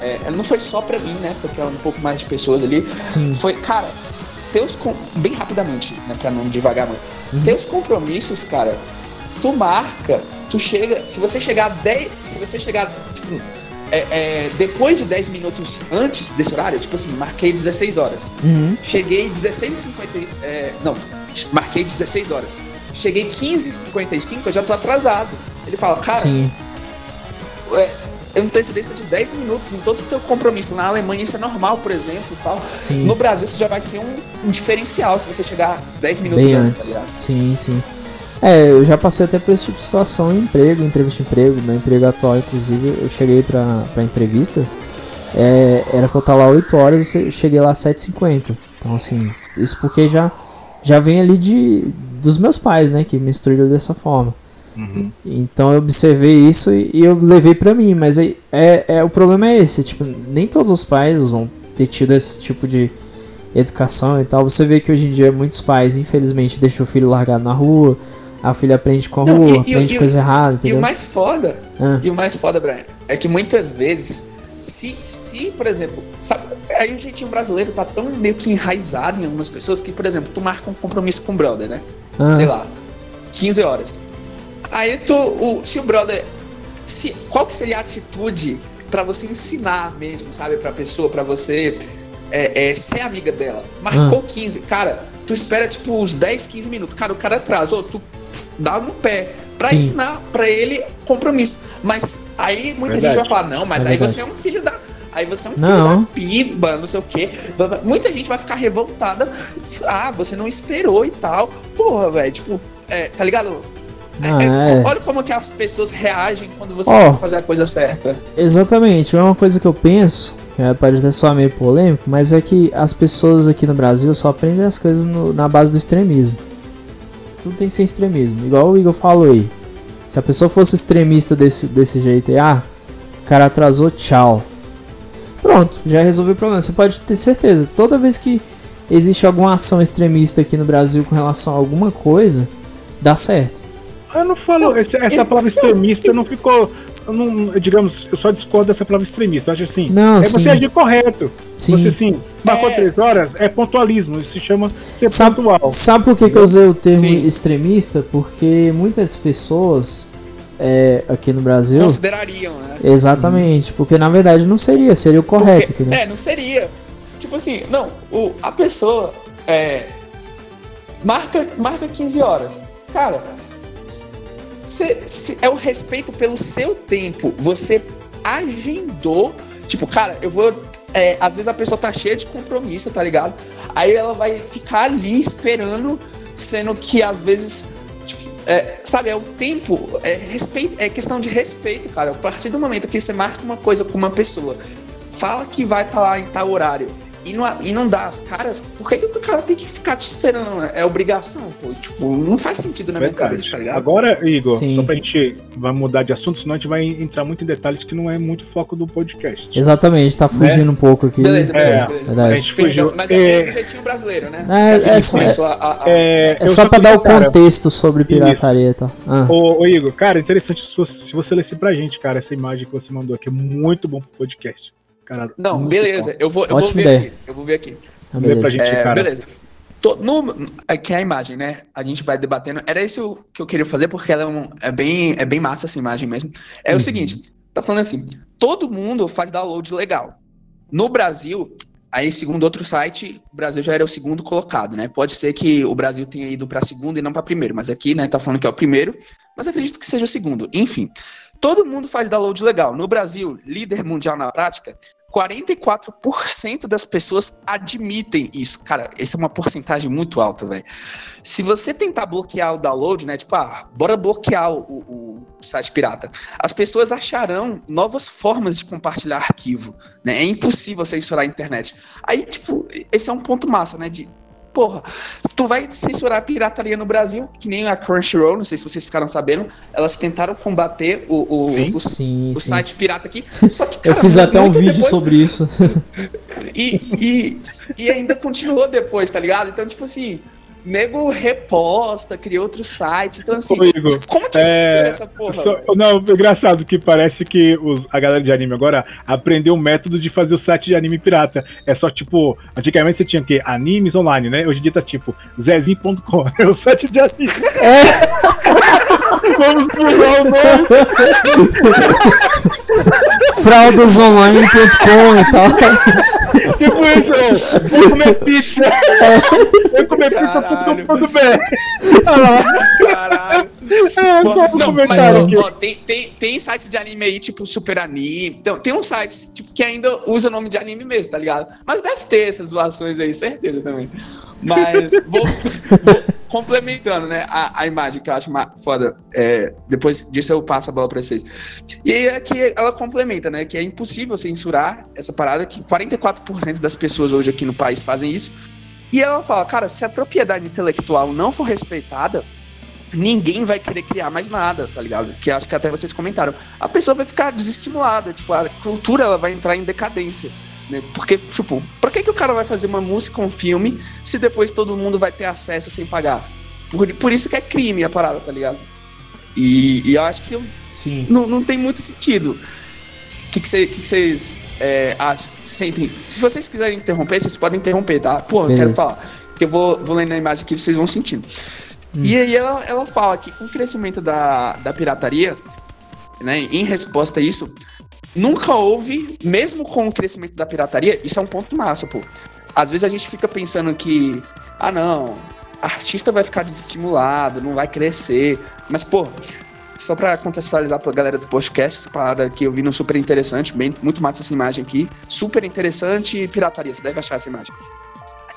é, não foi só pra mim, né? Foi pra um pouco mais de pessoas ali. Sim. Foi, cara, teus bem rapidamente, né, pra não devagar muito. Uhum. Teus compromissos, cara, tu marca, tu chega, se você chegar 10, se você chegar tipo, é, é, depois de 10 minutos antes desse horário, tipo assim, marquei 16 horas. Uhum. Cheguei 16h50. É, não, marquei 16 horas. Cheguei 15h55, eu já tô atrasado. Ele fala, cara, Sim. é, antecedência de 10 minutos em todos os teus compromissos. Na Alemanha isso é normal, por exemplo, tal. Sim. No Brasil isso já vai ser um, um diferencial se você chegar 10 minutos Bem antes, antes. tá ligado? sim, sim. É, eu já passei até por esse tipo de situação em emprego, em entrevista de emprego, meu emprego atual, inclusive, eu cheguei pra, pra entrevista, é, era pra eu estar lá 8 horas e eu cheguei lá às 7h50. Então, assim, isso porque já, já vem ali de, dos meus pais, né, que me instruíram dessa forma. Uhum. Então eu observei isso e, e eu levei pra mim, mas é, é, o problema é esse, tipo, nem todos os pais vão ter tido esse tipo de educação e tal. Você vê que hoje em dia muitos pais, infelizmente, deixam o filho largado na rua, a filha aprende com a Não, rua, e- e- aprende e- coisa errada, E entendeu? o mais foda, Ah, e o mais foda, Brian, é que muitas vezes, se, se por exemplo, sabe, aí o jeitinho brasileiro tá tão meio que enraizado em algumas pessoas que, por exemplo, tu marca um compromisso com o brother, né? ah, sei lá, 15 horas. Aí tu, o, se o brother, se, qual que seria a atitude pra você ensinar mesmo, sabe, pra pessoa, pra você é, é, ser amiga dela? Marcou 15, cara, tu espera tipo uns 10, 15 minutos. Cara, o cara atrasou, tu dá no pé pra Sim. ensinar pra ele compromisso. Mas aí muita Verdade. gente vai falar, não, mas É aí verdade. você é um filho da. Aí você é um filho Não. da piba, não sei o quê. Muita gente vai ficar revoltada. Ah, você não esperou e tal. Porra, velho, tipo, é, tá ligado? Ah, É, é. Olha como que as pessoas reagem quando você vai fazer a coisa certa. Exatamente, é uma coisa que eu penso, que é, pode até soar meio polêmico, mas é que as pessoas aqui no Brasil só aprendem as coisas no- na base do extremismo. Tudo tem que ser extremismo, igual o Igor falou aí. Se a pessoa fosse extremista desse, desse jeito aí, ah, o cara atrasou, tchau. Pronto, já resolveu o problema. Você pode ter certeza, toda vez que existe alguma ação extremista aqui no Brasil com relação a alguma coisa, dá certo. Eu não falo, essa palavra extremista não ficou. Eu não- digamos, eu só discordo dessa palavra extremista. Eu acho assim. Não, é sim. você agir correto. Sim. Você sim, marcou É. três horas, é pontualismo. Isso se chama ser Sabe, pontual. sabe por que, que eu usei o termo Sim. extremista? Porque muitas pessoas é, aqui no Brasil. Considerariam, né? Exatamente, porque na verdade não seria, seria o correto, Porque- entendeu? É, não seria. Tipo assim, não, o, a pessoa é, marca, marca 15 horas. Cara, é o respeito pelo seu tempo. Você agendou. Tipo, cara, eu vou. é, às vezes a pessoa tá cheia de compromisso, tá ligado? Aí ela vai ficar ali esperando, sendo que às vezes. tipo, é, sabe, é o tempo, é, respeito, é questão de respeito, cara. A partir do momento que você marca uma coisa com uma pessoa, fala que vai estar lá em tal horário e não, e não dá as caras, por que, que o cara tem que ficar te esperando? É obrigação, pô. Tipo, não faz sentido na minha Verdade. cabeça, tá ligado? Agora, Igor, Sim. só pra gente vai mudar de assunto, senão a gente vai entrar muito em detalhes que não é muito foco do podcast. Exatamente, tá fugindo um pouco aqui. Beleza, beleza, É, beleza. A gente fugiu. mas É, é do jeitinho brasileiro, né? É, é só- começou a- a- é, É só pra dar o contexto sobre pirataria e tal. Ah, Ô, ô, Igor, cara, interessante se você, se você lesse pra gente, cara, essa imagem que você mandou aqui, é muito bom pro podcast. Cara, Não, beleza, eu vou, eu vou ver ideia. aqui. Eu vou ver aqui. ah, Lê pra beleza. gente, É, cara. beleza. to, no, aqui é a imagem, né? A gente vai debatendo. Era isso que eu queria fazer, porque ela é, um, é, bem, é bem massa essa imagem mesmo. É uhum. o seguinte: tá falando assim, todo mundo faz download legal. No Brasil, Aí, segundo outro site, o Brasil já era o segundo colocado, né? Pode ser que o Brasil tenha ido para segundo e não para primeiro, mas aqui, né, tá falando que é o primeiro, mas acredito que seja o segundo. Enfim, todo mundo faz download legal. No Brasil, líder mundial na prática, 44% das pessoas admitem isso. Cara, essa é uma porcentagem muito alta, velho. Se você tentar bloquear o download, né? Tipo, ah, bora bloquear o, o, site pirata. As pessoas acharão novas formas de compartilhar arquivo, né? É impossível censurar a internet. Aí, tipo, esse é um ponto massa, né? De porra, tu vai censurar a pirataria no Brasil, que nem a Crunchyroll, não sei se vocês ficaram sabendo, elas tentaram combater o, o, sim, o, sim, o sim. site pirata aqui, só que, cara, Eu fiz até um vídeo depois... sobre isso. E, e, e ainda continuou depois, tá ligado? Então, tipo assim, nego reposta, cria outro site. Então, assim, Igor, como que é, essa porra? Só, não, é engraçado que parece que os, a galera de anime agora aprendeu o método de fazer o site de anime pirata. É só tipo, antigamente você tinha que animes online, né? Hoje em dia tá tipo zezinho.com, é o site de anime. É. Vamos mudar o nome. Fraudasonline.com e tal. Tipo isso, vou comer pizza. Vou comer pizza.com.br. Caralho. É, não, mas, ó, tem, tem, tem site de anime aí, tipo Super Anime. Então, tem um site tipo, que ainda usa o nome de anime mesmo, tá ligado? Mas deve ter essas zoações aí, certeza também. Mas vou, vou complementando, né, a, a, imagem que eu acho foda. É, depois disso eu passo a bola pra vocês. E aí é que ela complementa, né, que é impossível censurar essa parada, que 44% das pessoas hoje aqui no país fazem isso. E ela fala, cara, se a propriedade intelectual não for respeitada, ninguém vai querer criar mais nada, tá ligado? Que acho que até vocês comentaram. A pessoa vai ficar desestimulada, tipo, a cultura ela vai entrar em decadência. Né? Porque, tipo, pra que, que o cara vai fazer uma música, um filme, se depois todo mundo vai ter acesso sem pagar? Por, por isso que é crime a parada, tá ligado? E, e eu acho que eu, Sim. Não, não tem muito sentido. O que, que, cê, que, que vocês é, acham? Sentem. Se vocês quiserem interromper, vocês podem interromper, tá? Pô, eu quero falar. Porque eu vou, vou lendo a imagem aqui vocês vão sentindo. Hum. E aí ela, ela fala que com o crescimento da, da pirataria, né, em resposta a isso, Nunca houve, mesmo com o crescimento da pirataria, isso é um ponto massa, pô. Às vezes a gente fica pensando que, ah não, artista vai ficar desestimulado, não vai crescer. Mas, pô, só pra contextualizar pra galera do podcast, essa parada que eu vi no super interessante, bem, muito massa essa imagem aqui. Super interessante pirataria, você deve achar essa imagem.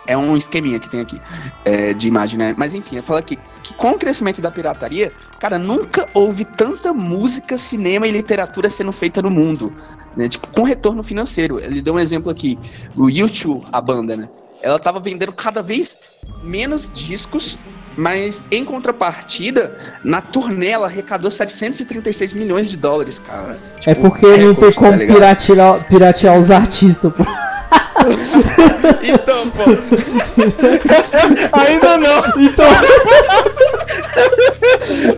É um esqueminha que tem aqui é, de imagem, né? Mas enfim, fala aqui que com o crescimento da pirataria, cara, nunca houve tanta música, cinema e literatura sendo feita no mundo, né? Tipo, com retorno financeiro. Ele deu um exemplo aqui, o YouTube, a banda, né? Ela tava vendendo cada vez menos discos, mas em contrapartida, na turnê ela arrecadou 736 milhões de dólares, cara. É tipo, é porque não tem como tá piratear, piratear os artistas, pô. então, pô. Ainda não. Então.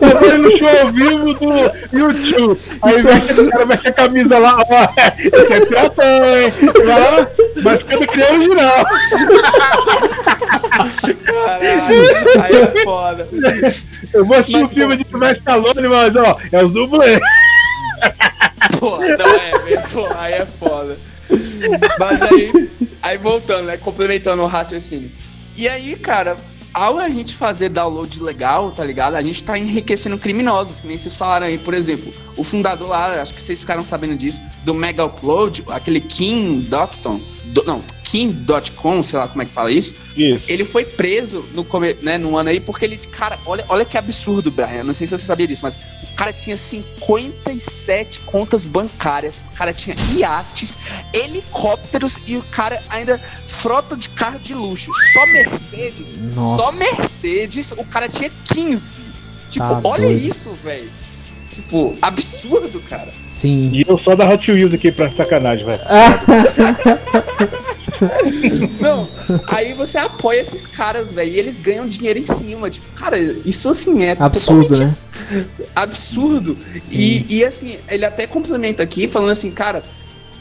Eu fui no show ao vivo do YouTube. Aí então... vem o cara mexe a camisa lá, ó. Esse é piratão, hein? Lá, mas quando cria original. Caralho, aí é foda. Eu vou assistir o um filme de Sylvester Stallone, mas ó, é os dublês. Pô, não é, pô, aí é foda. Mas aí, aí voltando, né? Complementando o raciocínio. E aí, cara, ao a gente fazer download legal, tá ligado? A gente tá enriquecendo criminosos, que nem vocês falaram aí, por exemplo, o fundador lá, acho que vocês ficaram sabendo disso, do Mega Upload, aquele Kim Docton, do, não, Kim.com, sei lá como é que fala isso. Isso. Ele foi preso no, né, no ano aí porque ele, cara, olha, olha que absurdo, Brian. Não sei se você sabia disso, mas o cara tinha 57 contas bancárias, o cara tinha iates, helicópteros e o cara ainda frota de carro de luxo. Só Mercedes, Nossa. só Mercedes, o cara tinha 15. Tipo, tá olha doido. isso, velho. Tipo, absurdo, cara. Sim. E eu só da Hot Wheels aqui pra sacanagem, velho. Não, aí você apoia esses caras, velho, e eles ganham dinheiro em cima. Tipo, cara, isso assim é absurdo, né? Absurdo. E, e assim, ele até complementa aqui, falando assim, cara,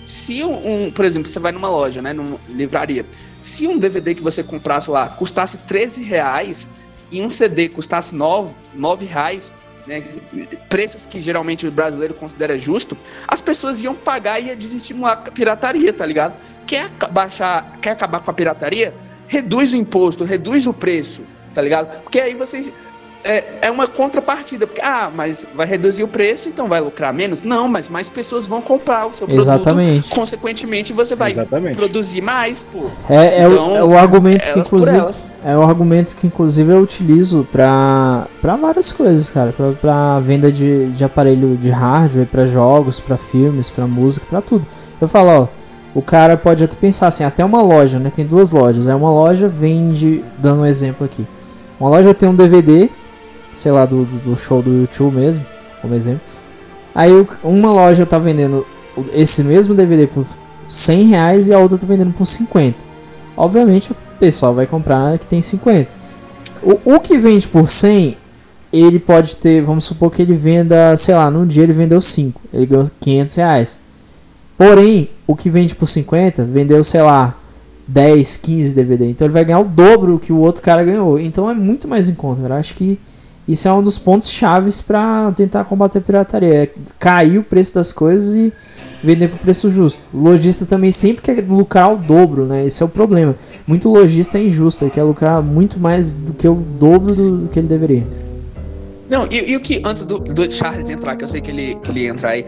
se um, por exemplo, você vai numa loja, né, numa livraria, se um DVD que você comprasse lá custasse 13 reais e um CD custasse 9, 9 reais, né, preços que geralmente o brasileiro considera justo, as pessoas iam pagar e ia desestimular a pirataria, tá ligado? Quer baixar, quer acabar com a pirataria? Reduz o imposto, reduz o preço, tá ligado? Porque aí vocês é, é uma contrapartida, porque, ah, mas vai reduzir o preço, então vai lucrar menos? Não, mas mais pessoas vão comprar o seu produto. Exatamente. Consequentemente, você vai Exatamente. produzir mais, pô. É, é, Então, o, é o argumento que inclusive é o argumento que inclusive eu utilizo pra, pra várias coisas, cara, pra, pra venda de, de aparelho de hardware, pra jogos, pra filmes, pra música, pra tudo. Eu falo, ó, o cara pode até pensar assim, até uma loja, né? Tem duas lojas. Aí uma loja vende, dando um exemplo aqui. Uma loja tem um DVD, sei lá, do, do show do YouTube mesmo, como exemplo. Aí uma loja tá vendendo esse mesmo DVD por 100 reais e a outra tá vendendo por 50. Obviamente o pessoal vai comprar que tem 50. O, o que vende por 100, ele pode ter, vamos supor que ele venda, sei lá, num dia ele vendeu 5, ele ganhou 500 reais. Porém, o que vende por 50 vendeu, sei lá, 10, 15 DVD. Então ele vai ganhar o dobro que o outro cara ganhou. Então é muito mais em conta. Eu acho que isso é um dos pontos chaves para tentar combater a pirataria. É cair o preço das coisas e vender por preço justo. O lojista também sempre quer lucrar o dobro, né? Esse é o problema. Muito lojista é injusto, ele quer lucrar muito mais do que o dobro do, do que ele deveria. Não, e, e o que, antes do, do Charles entrar, que eu sei que ele, que ele entra aí,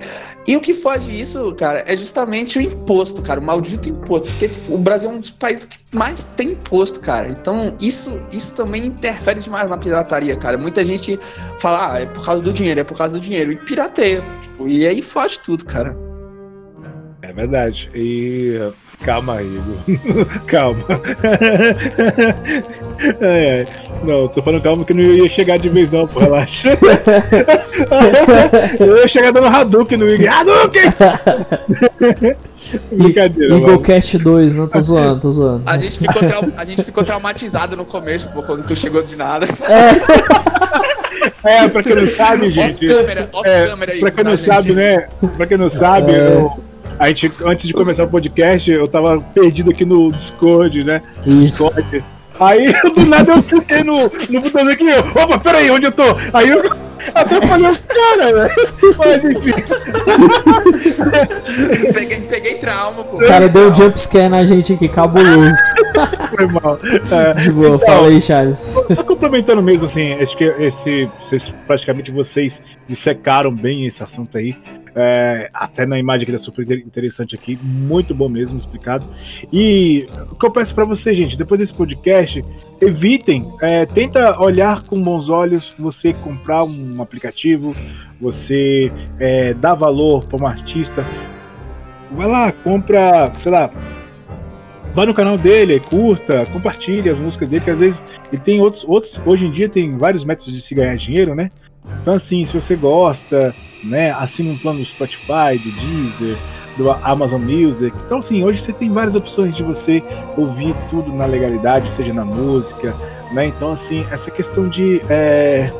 e o que foge isso, cara, é justamente o imposto, cara, o maldito imposto. Porque, tipo, o Brasil é um dos países que mais tem imposto, cara. Então, isso, isso também interfere demais na pirataria, cara. Muita gente fala, ah, é por causa do dinheiro, é por causa do dinheiro, e pirateia. Tipo, e aí foge tudo, cara. É verdade. E. Calma aí, Igor. calma. Ai, ai. Não, tô falando calma que não ia chegar de vez, não, pô, relaxa. Eu ia chegar dando Hadouken no Igor. Hadouken! Brincadeira, mano. Cat 2, não tô zoando, tô zoando. A gente ficou, a gente ficou traumatizado no começo, pô, quando tu chegou de nada. É, pra quem não sabe, Off gente. câmera, off É, câmera pra isso, quem tá, não gente? sabe, né? Pra quem não sabe, É. eu- a gente, antes de começar o podcast, eu tava perdido aqui no Discord, né? Isso. Discord. Aí, do nada, eu cliquei no, no botão aqui, eu, opa, peraí, onde eu tô? Aí eu até falei, cara, velho. Mas enfim, Peguei, peguei trauma, pô. O cara deu um jumpscare na gente aqui, cabuloso. Foi mal. É, De boa, fala aí, Charles. Só complementando mesmo, assim, acho que esse, vocês, praticamente vocês dissecaram bem esse assunto aí. É, até na imagem que tá super interessante aqui, muito bom mesmo explicado. E o que eu peço pra vocês, gente, depois desse podcast, evitem, é, tenta olhar com bons olhos você comprar um aplicativo, você é, dar valor para um artista. Vai lá, compra, sei lá, vai no canal dele, curta, compartilhe as músicas dele, que às vezes ele tem outros, outros. Hoje em dia tem vários métodos de se ganhar dinheiro, né? Então, assim, se você gosta, né, assina um plano do Spotify, do Deezer, do Amazon Music. Então, assim, hoje você tem várias opções de você ouvir tudo na legalidade, seja na música, né? Então, assim, essa questão de. É,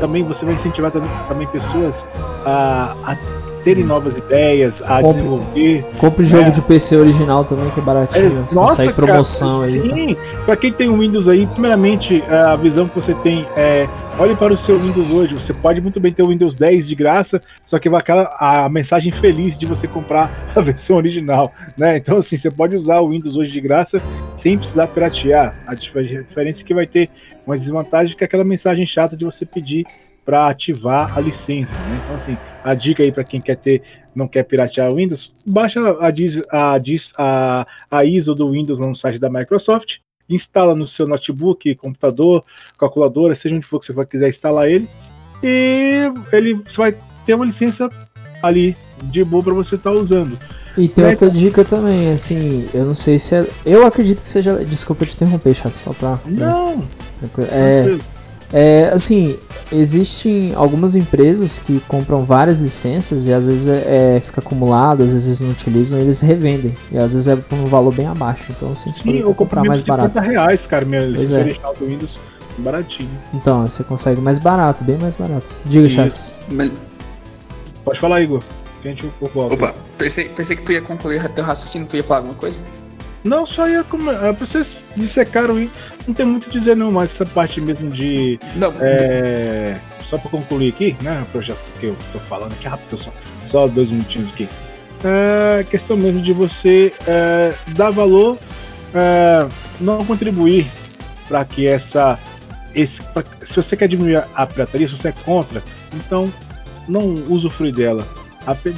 também você vai incentivar também, também pessoas a, a terem novas ideias, a Compre- desenvolver. Compre jogo É. de PC original também, que é baratinho. Você Nossa, consegue cara, promoção aí. tá? Sim, pra quem tem um Windows aí, primeiramente, a visão que você tem é. Olhe para o seu Windows hoje. Você pode muito bem ter o Windows 10 de graça, só que vai aquela a mensagem feliz de você comprar a versão original, né? Então, assim, você pode usar o Windows hoje de graça sem precisar piratear. A diferença é que vai ter uma desvantagem que é aquela mensagem chata de você pedir para ativar a licença, né? Então, assim, a dica aí para quem quer ter, não quer piratear o Windows, baixa a, a, a, a ISO do Windows lá no site da Microsoft, instala no seu notebook, computador, calculadora, seja onde for que você quiser instalar ele, e ele você vai ter uma licença ali de boa para você estar usando. E tem É, outra dica também, assim, eu não sei se é. Eu acredito que seja. Desculpa te interromper, chato, só pra. Não, É, é, assim, existem algumas empresas que compram várias licenças e às vezes é, é, fica acumulado, às vezes não utilizam, eles revendem. E às vezes é por um valor bem abaixo. Então, assim, você sim, pode eu comprar mais de 50 barato. reais, cara, minha Pois licença é. original do Windows, baratinho. Então, você consegue mais barato, bem mais barato. Diga, Isso. Charles. Mas- Pode falar, Igor. que A gente volta. Opa, pensei, pensei que tu ia concluir teu raciocínio, tu ia falar alguma coisa? Não, só ia comer. É, vocês dissecaram e não tem muito a dizer não, mas essa parte mesmo de. Não, É, só pra concluir aqui, né? Já que eu tô falando aqui rápido, só, só dois minutinhos aqui. É questão mesmo de você é, dar valor, é, não contribuir para que essa. Esse, pra- se você quer diminuir a pirataria, se você é contra, então não usufrui dela.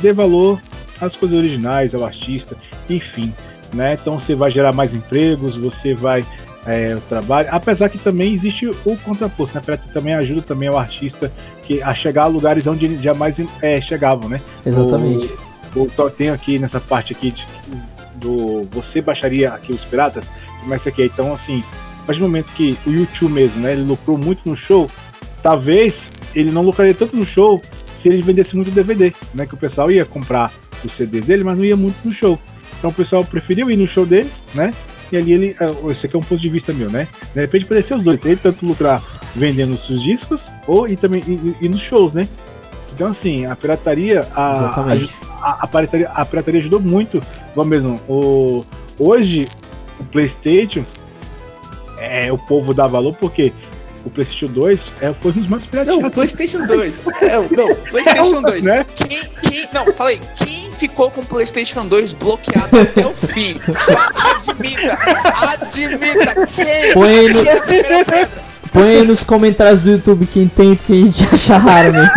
Dê valor às coisas originais, ao artista, enfim. Né? Então você vai gerar mais empregos, você vai é, o trabalho, apesar que também existe o contraposto, né? A pirataria também ajuda também o artista que, a chegar a lugares onde eles jamais é, chegavam, né? Exatamente. O, o, tem aqui nessa parte aqui de- do você baixaria aqui os piratas, começa aqui, então assim, a partir do momento que o YouTube mesmo, né, ele lucrou muito no show, talvez ele não lucraria tanto no show se ele vendesse muito DVD, né, que o pessoal ia comprar os CDs dele, mas não ia muito no show. Então o pessoal preferiu ir no show deles, né? E ali ele, ah, esse aqui é um ponto de vista meu, né? De repente ser os dois, ele tanto lucrar vendendo os discos ou e também e, e nos shows, né? Então assim, a pirataria, a, a, a pirataria, a pirataria ajudou muito. Igual mesmo, o, hoje o PlayStation é o povo dá valor porque o PlayStation 2 é, foi um dos mais não, pirateados. PlayStation 2. É, não, PlayStation 2. Né? Quem, quem, não, falei, quem ficou com o PlayStation 2 bloqueado até o fim? Só admita, admita, quem? Põe aí a. Põe aí nos comentários do YouTube quem tem, quem já acharam, né?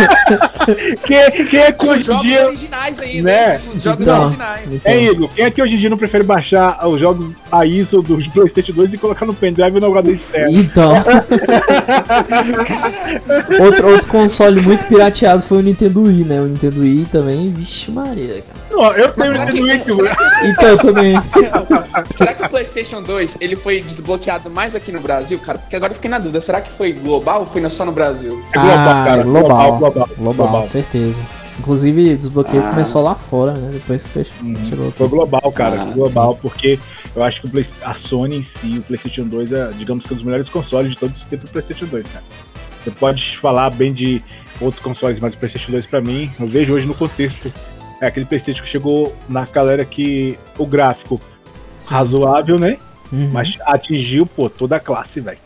Quem, quem é que hoje em jogos dia. originais aí, né? né? Com jogos Então. originais. Então, É, Igor, quem é que hoje em dia não prefere baixar os jogos a ISO do PlayStation 2 e colocar no pendrive e no HD externo? Então. outro, outro console muito pirateado foi o Nintendo Wii, né? O Nintendo Wii também, vixe Maria, cara. Não, eu tenho Será que, Nintendo Wii, será que- Então eu também. será que o PlayStation 2 ele foi desbloqueado mais aqui no Brasil, cara? Porque agora eu fiquei na dúvida. Será que foi global ou foi só no Brasil? É global, ah, cara. global. Global, Global, global. certeza. Inclusive, o desbloqueio Ah. começou lá fora, né? Depois fechou, Uhum. chegou Foi aqui. global, cara. Ah, global, porque eu acho que o a Sony em si, o PlayStation 2, é, digamos que é um dos melhores consoles de todos os tempos do PlayStation 2, cara. Você pode falar bem de outros consoles, mas o PlayStation 2, pra mim, eu vejo hoje no contexto. É aquele PlayStation que chegou na galera que o gráfico Sim. razoável, né? Uhum. Mas atingiu, pô, toda a classe, velho.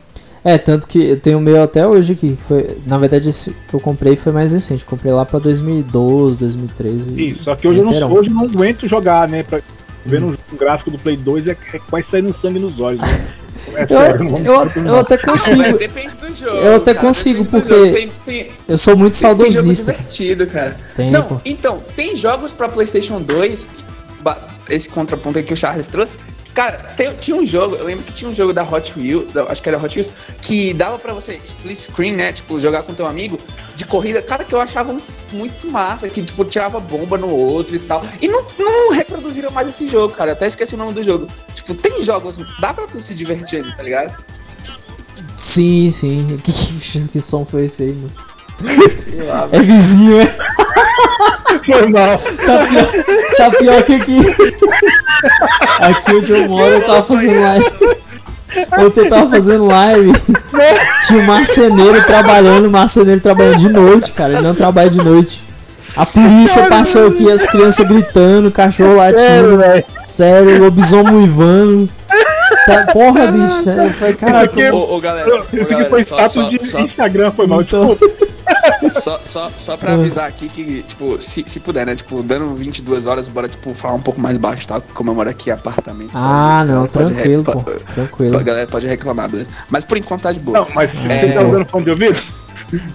É, tanto que eu tenho o meu até hoje aqui. que Foi, na verdade, esse que eu comprei foi mais recente. Comprei lá pra 2012, 2013. Isso, só que hoje eu, não, hoje eu não aguento jogar, né? Pra, vendo um gráfico do Play 2 é, é quase saindo sangue nos olhos. Né? É Eu, sério, eu, eu até É, consigo. depende do jogo. Eu até cara, consigo, porque. Tem, tem, Eu sou muito tem, tem jogo saudosista. divertido, cara. Tem, Não, então, tem jogos pra PlayStation 2, ba- esse contraponto aí que o Charles trouxe. Cara, tem- tinha um jogo, eu lembro que tinha um jogo da Hot Wheels, da- acho que era Hot Wheels, que dava pra você split screen, né? Tipo, jogar com teu amigo de corrida. Cara, que eu achava muito massa, que tipo, tirava bomba no outro e tal. E não, não reproduziram mais esse jogo, cara. Eu até esqueci o nome do jogo. Tipo, tem jogos, dá pra tu se divertir tá ligado? Sim, sim. Que, que, que som foi esse aí, moço? Sei lá, É vizinho, é? Foi mal. Tá pior, tá pior que aqui. Aqui onde eu moro eu tava fazendo live. Ontem eu tava fazendo live. Tinha um marceneiro trabalhando, o marceneiro trabalhando de noite, cara. Ele não trabalha de noite. A polícia passou aqui, as crianças gritando, cachorro latindo. Sério, o lobisomem uivando. Tá, porra, bicho. tá- Eu falei, é- tô... Ô, ô, galera, ô, Isso aqui galera, foi só- status só- de só- Instagram, foi mal. Então- Desculpa. Só, só, só pra avisar aqui que, tipo, se, se puder, né? Tipo, dando 22 horas, bora, tipo, falar um pouco mais baixo, tá? Como eu moro aqui em apartamento. Ah, pode- não, pode tranquilo, pô. Tranquilo. A galera pode reclamar, beleza? Mas por enquanto tá de boa. Não, mas você É. tá usando fone de ouvido?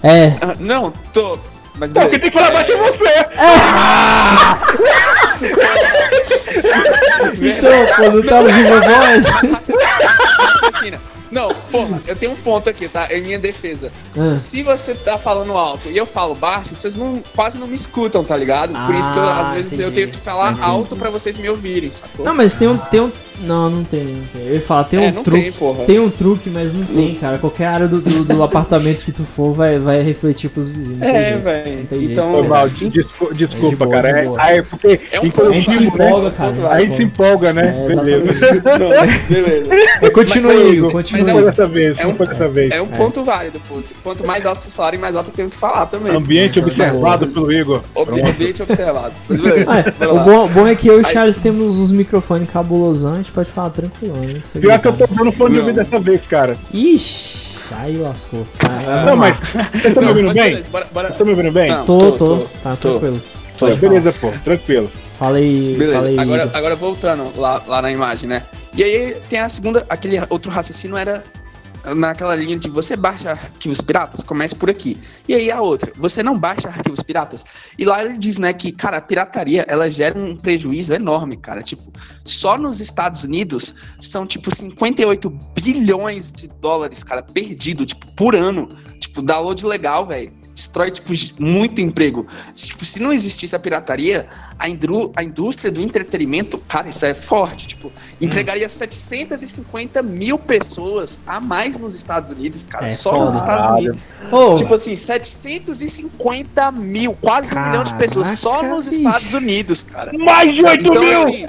É, Ah, não, tô. Mas Não, quem tem que falar baixo é você. então, pô, não tá no Viva Voz? Raciocina. Não, porra, eu tenho um ponto aqui, tá? Em minha defesa. Ah. Se você tá falando alto e eu falo baixo, vocês não, quase não me escutam, tá ligado? Por isso que eu, Ah, às vezes eu entendi. tenho que falar alto pra vocês me ouvirem, sacou? Não, mas tem um, tem um. Não, não tem, não tem. Eu ia falar, tem É, um não truque. tem, porra. Tem um truque, mas não tem, cara. Qualquer área do, do, do apartamento que tu for vai, vai refletir pros vizinhos. É, jeito. velho. Jeito. Então, Foi mal. em- Desculpa, de desculpa boa, cara. de É, ah, é porque É um. A gente se coletivo, né? empolga, cara. A gente se empolga, né? É, Beleza. Não, beleza. Continua Igor, mas continua é aí. um- Dessa vez, É não um- foi dessa vez. É um ponto válido, pô. Quanto mais alto vocês falarem, mais alto eu tenho que falar também. Ambiente observado pelo Igor. Ob- Pronto. Ambiente observado. Ah, bora o bom, bom é que eu e o Aí- Charles temos os microfones cabulosão, a gente pode falar tranquilão, né? Você Pior que eu tô usando fone de Não. ouvido dessa vez, cara. Ixi, aí lascou. Ah, Não, lá. mas vocês estão me ouvindo bem? beleza, bora, bora. Vocês estão me ouvindo bem? Não. Tô, tô, tô, tá tô. tranquilo. Pode beleza, pô, tranquilo. falar. Falei, Beleza, falei. agora, agora voltando lá, lá na imagem, né? E aí tem a segunda, aquele outro raciocínio era naquela linha de você baixa arquivos piratas, comece por aqui. E aí a outra, você não baixa arquivos piratas. E lá ele diz, né, que, cara, a pirataria, ela gera um prejuízo enorme, cara. Tipo, só nos Estados Unidos são, tipo, 58 bilhões de dólares, cara, perdido, tipo, por ano. Tipo, download legal, velho. Destrói, tipo, muito emprego. Se, Tipo, se não existisse a pirataria, a, indru- a indústria do entretenimento, cara, isso é forte. Tipo, empregaria 750 mil pessoas a mais nos Estados Unidos, cara. É só foda. nos Estados. Unidos. Ô, Tipo assim, 750 mil, quase um milhão de pessoas só Caraca, nos bicho. Estados Unidos, cara. Mais de 8 Então, mil! assim.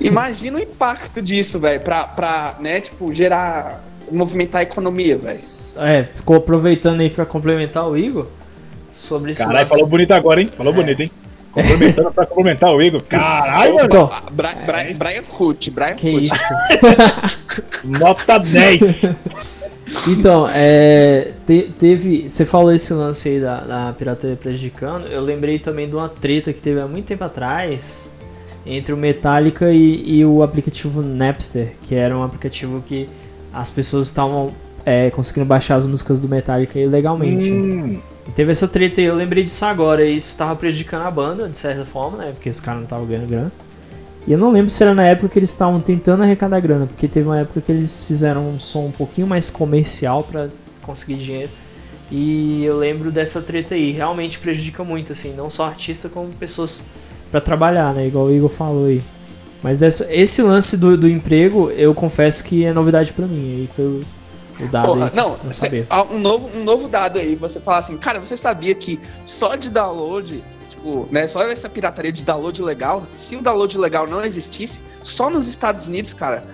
imagina o impacto disso, velho, pra, pra, né, tipo, gerar. Movimentar a economia, velho. é, ficou aproveitando aí pra complementar o Igor sobre esse Caralho, falou bonito agora, hein? Falou bonito, hein? Complementando pra complementar o Igor. Caralho, mano. Então, Bra Bra Brian Hood, Brian que isso. Nota 10. Então, é, te- teve. Você falou esse lance aí da, da pirataria prejudicando. Eu lembrei também de uma treta que teve há muito tempo atrás entre o Metallica e, e o aplicativo Napster, que era um aplicativo que as pessoas estavam é, conseguindo baixar as músicas do Metallica ilegalmente. Hum, teve essa treta aí, eu lembrei disso agora, e isso tava prejudicando a banda, de certa forma, né? Porque os caras não estavam ganhando grana. E eu não lembro se era na época que eles estavam tentando arrecadar grana, porque teve uma época que eles fizeram um som um pouquinho mais comercial pra conseguir dinheiro. E eu lembro dessa treta aí, realmente prejudica muito, assim, não só artista, como pessoas pra trabalhar, né? Igual o Igor falou aí. Mas essa- esse lance do, do emprego, eu confesso que é novidade pra mim. Aí foi o, o dado Porra, aí não, cê- ah, um, novo, um novo dado aí, você falar assim, cara, você sabia que só de download, tipo, né, só essa pirataria de download legal, se o download legal não existisse, só nos Estados Unidos, cara,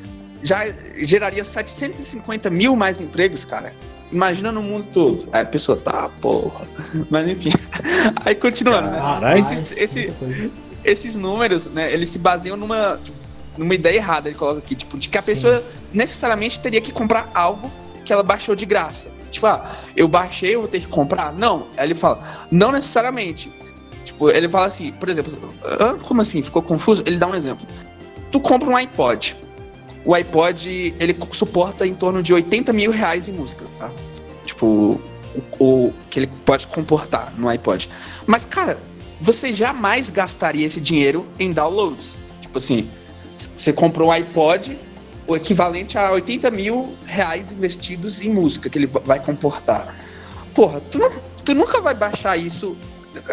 já geraria 750 mil mais empregos, cara. Imagina no mundo todo. Aí a pessoa, tá, porra. Mas enfim. Aí continuando, né? Caralho. Esse- esse- muita coisa. Esses números, né, eles se baseiam numa, tipo, numa ideia errada, ele coloca aqui, tipo, de que a Sim. pessoa necessariamente teria que comprar algo que ela baixou de graça. Tipo, ah, eu baixei, eu vou ter que comprar? Não. Aí ele fala, não necessariamente. Tipo, ele fala assim, por exemplo, "Hã? como assim? Ficou confuso? Ele dá um exemplo. Tu compra um iPod. O iPod, ele suporta em torno de 80 mil reais em música, tá? Tipo, o, o que ele pode comportar no iPod. Mas, cara, você jamais gastaria esse dinheiro em downloads. Tipo assim, você comprou um iPod, o equivalente a 80 mil reais investidos em música que ele va- vai comportar. Porra, tu, não- tu nunca vai baixar isso,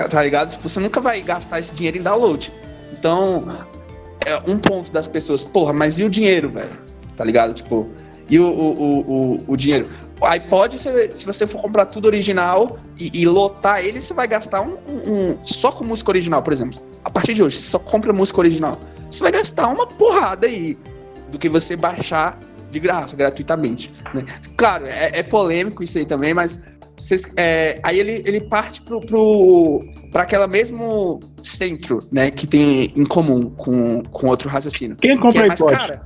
tá ligado? Tipo, você nunca vai gastar esse dinheiro em download. Então, é um ponto das pessoas, porra, mas e o dinheiro, velho? Tá ligado? Tipo, e o, o, o, o dinheiro? O iPod, você- se você for comprar tudo original e, e lotar ele, você vai gastar um, um- um- Só com música original, por exemplo. A partir de hoje, você só compra música original. Você vai gastar uma porrada aí do que você baixar de graça, gratuitamente. né? Claro, é, é polêmico isso aí também, mas vocês- é, aí ele, ele parte pro, pro, aquela mesmo centro, né, que tem em comum com, com outro raciocínio. Quem Que compra é, mas, iPod? cara,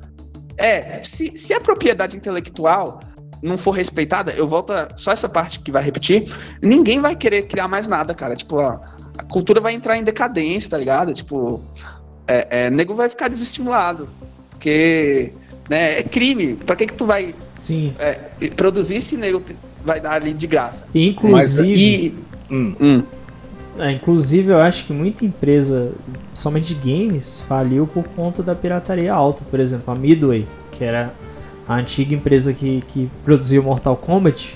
é, se, se a propriedade intelectual não for respeitada, eu volto a, só essa parte que vai repetir, ninguém vai querer criar mais nada, cara. Tipo, ó, a cultura vai entrar em decadência, tá ligado? Tipo, é, é, nego vai ficar desestimulado. Porque, né, é crime. Pra que que tu vai Sim. é, produzir se nego vai dar ali de graça? Inclusive, E. Hum. Hum, é, inclusive, eu acho que muita empresa, somente de games, faliu por conta da pirataria alta. Por exemplo, a Midway, que era a antiga empresa que, que produziu Mortal Kombat,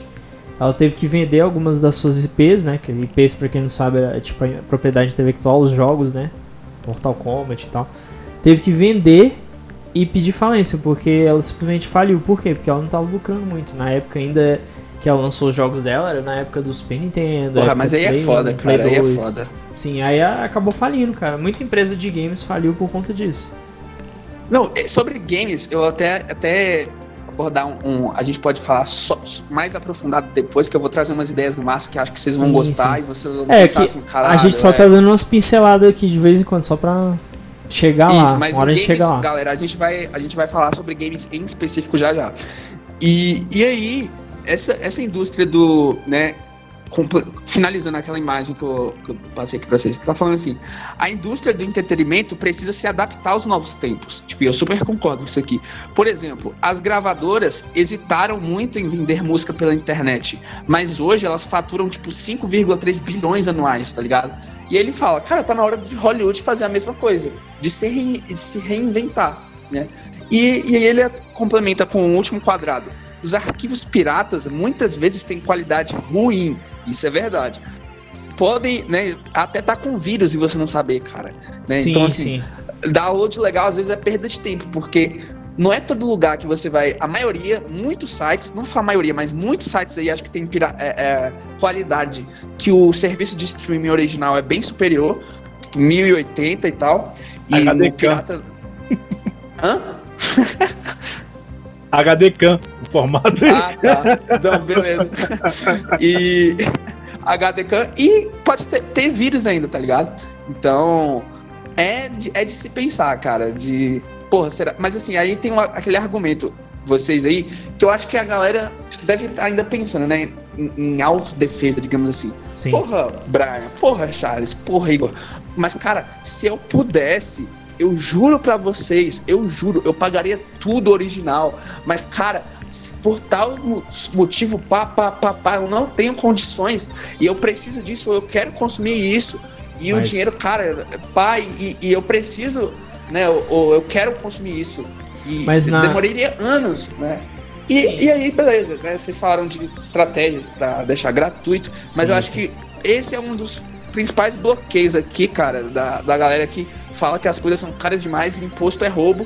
ela teve que vender algumas das suas IPs, né? Que IPs, pra quem não sabe, é tipo a propriedade intelectual, os jogos, né? Mortal Kombat e tal. Teve que vender e pedir falência, porque ela simplesmente faliu. Por quê? Porque ela não tava lucrando muito. Na época ainda que ela lançou os jogos dela, era na época do Super Nintendo. porra, mas aí é Play foda, 1, Play cara. Aí é 2. foda. Sim, aí acabou falindo, cara. Muita empresa de games faliu por conta disso. Não, é, sobre games, eu até, até abordar um, um, A gente pode falar só, mais aprofundado depois, que eu vou trazer umas ideias no massa que acho que vocês vão gostar sim. e vocês vão é, pensar assim, caralho. A gente só é... tá dando umas pinceladas aqui de vez em quando, só pra chegar Isso, lá. Mas hora games, chegar lá. galera, a gente, vai, a gente vai falar sobre games em específico já já. E, e aí, essa, essa indústria do. né, finalizando aquela imagem que eu, que eu passei aqui pra vocês, tá falando assim: a indústria do entretenimento precisa se adaptar aos novos tempos. Tipo, eu super concordo com isso aqui. Por exemplo, as gravadoras hesitaram muito em vender música pela internet, mas hoje elas faturam tipo 5,3 bilhões anuais, tá ligado? E ele fala: cara, tá na hora de Hollywood fazer a mesma coisa, de se, de se reinventar, né? E, e ele complementa com o último quadrado os arquivos piratas muitas vezes têm qualidade ruim, isso é verdade. Podem, né, até estar tá com vírus e você não saber, cara. Né? Sim, então, assim, sim. download legal às vezes é perda de tempo, porque não é todo lugar que você vai. A maioria, muitos sites, não fala a maioria, mas muitos sites aí acho que tem pira, é, é, qualidade que o serviço de streaming original é bem superior, 1080 e tal. E HD o pirata. Hã? HD Cam, formato. Ah, tá. Não, beleza. E HD Cam e pode ter, ter, vírus ainda, tá ligado? Então, é de, é de se pensar, cara, de porra, será? Mas assim, aí tem uma, aquele argumento vocês aí, que eu acho que a galera deve estar ainda pensando, né? Em, em autodefesa, digamos assim. Sim. Porra, Brian, porra, Charles, porra, Igor. Mas, cara, se eu pudesse, eu juro para vocês, eu juro, eu pagaria tudo original. Mas, cara, por tal motivo, pá, pá, pá, pá, eu não tenho condições e eu preciso disso, eu quero consumir isso. E mas... o dinheiro, cara, pai, e, e, eu preciso, né? Ou eu, eu quero consumir isso. E mas na... demoraria anos, né? E, e, aí, beleza, né? Vocês falaram de estratégias para deixar gratuito, mas sim, eu acho que esse é um dos principais bloqueios aqui, cara, da, da galera que fala que as coisas são caras demais e imposto é roubo.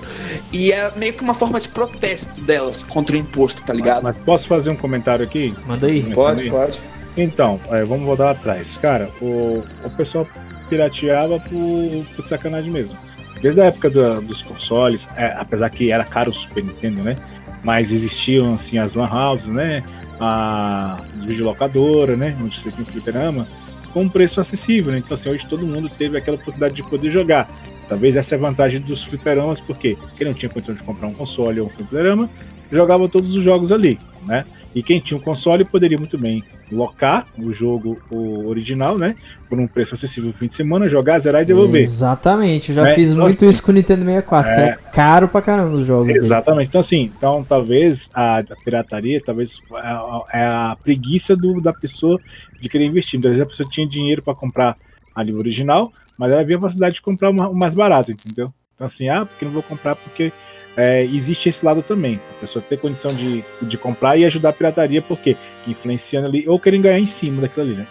E é meio que uma forma de protesto delas contra o imposto, tá ligado? Mas, mas posso fazer um comentário aqui? Manda aí. Pode, pode. Então, é, vamos voltar atrás. Cara, o, o pessoal pirateava por, por sacanagem mesmo. Desde a época do, dos consoles, é, apesar que era caro o Super Nintendo, né? Mas existiam assim as lan houses, né? A videolocadora, né? Onde você tinha fliperama com um preço acessível, né? Então, assim, hoje todo mundo teve aquela oportunidade de poder jogar. Talvez essa é a vantagem dos fliperamas, porque quem não tinha condição de comprar um console ou um fliperama, jogava todos os jogos ali, né? E quem tinha um console poderia muito bem locar o jogo o original, né? Por um preço acessível no fim de semana, jogar, zerar e devolver. Exatamente, eu já né? fiz então, muito assim, isso com o Nintendo 64, é... que era caro pra caramba os jogos. Exatamente, dele. então assim, então talvez a, a pirataria, talvez é a, é a preguiça do, da pessoa de querer investir. Então, às vezes a pessoa tinha dinheiro para comprar a livro original, mas ela havia a possibilidade de comprar o mais barato, entendeu? Então assim, ah, porque não vou comprar porque é, existe esse lado também. A pessoa ter condição de, de comprar e ajudar a pirataria, porque influenciando ali, ou querem ganhar em cima daquilo ali, né?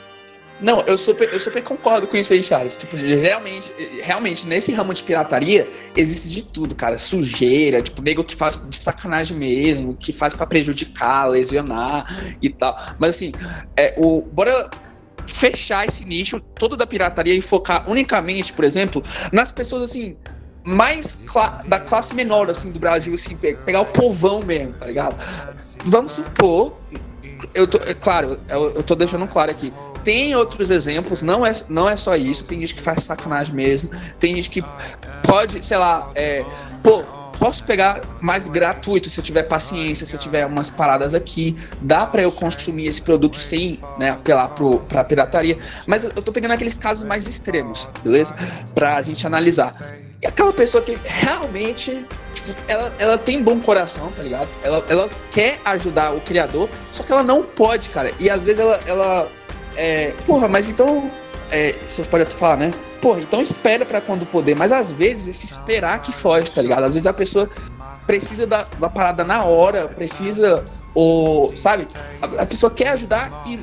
Não, eu super, eu super concordo com isso aí, Charles. Tipo, realmente, realmente, nesse ramo de pirataria, existe de tudo, cara. Sujeira, tipo, nego que faz de sacanagem mesmo, que faz para prejudicar, lesionar e tal. Mas assim, é, o, bora fechar esse nicho todo da pirataria e focar unicamente, por exemplo, nas pessoas assim, mais cla da classe menor, assim, do Brasil, assim, pegar o povão mesmo, tá ligado? Vamos supor. Eu tô, é claro, eu, eu tô deixando claro aqui. Tem outros exemplos, não é, não é só isso. Tem gente que faz sacanagem mesmo. Tem gente que pode, sei lá, é, pô, posso pegar mais gratuito se eu tiver paciência, se eu tiver umas paradas aqui, dá para eu consumir esse produto sem né, apelar pro, pra pirataria, mas eu tô pegando aqueles casos mais extremos, beleza? Pra gente analisar. E aquela pessoa que realmente, tipo, ela, ela tem bom coração, tá ligado? Ela, ela quer ajudar o criador, só que ela não pode, cara. E às vezes ela, ela é, porra, mas então, é, você pode falar, né? Pô, então espera para quando poder. Mas às vezes esse esperar que foge, tá ligado? Às vezes a pessoa precisa da, da parada na hora, precisa, ou, sabe? A, a pessoa quer ajudar e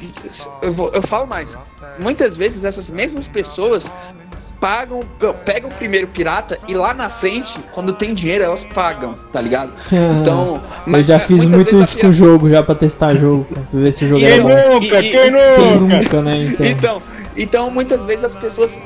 eu, vou, eu falo mais. Muitas vezes essas mesmas pessoas pagam, pegam o primeiro pirata e lá na frente, quando tem dinheiro, elas pagam, tá ligado? Então. Mas eu já fiz muito isso com o jogo já pra testar jogo, pra ver se o jogo quem era bom. Nunca, e, quem, nunca? quem nunca? né? Então. então, então muitas vezes as pessoas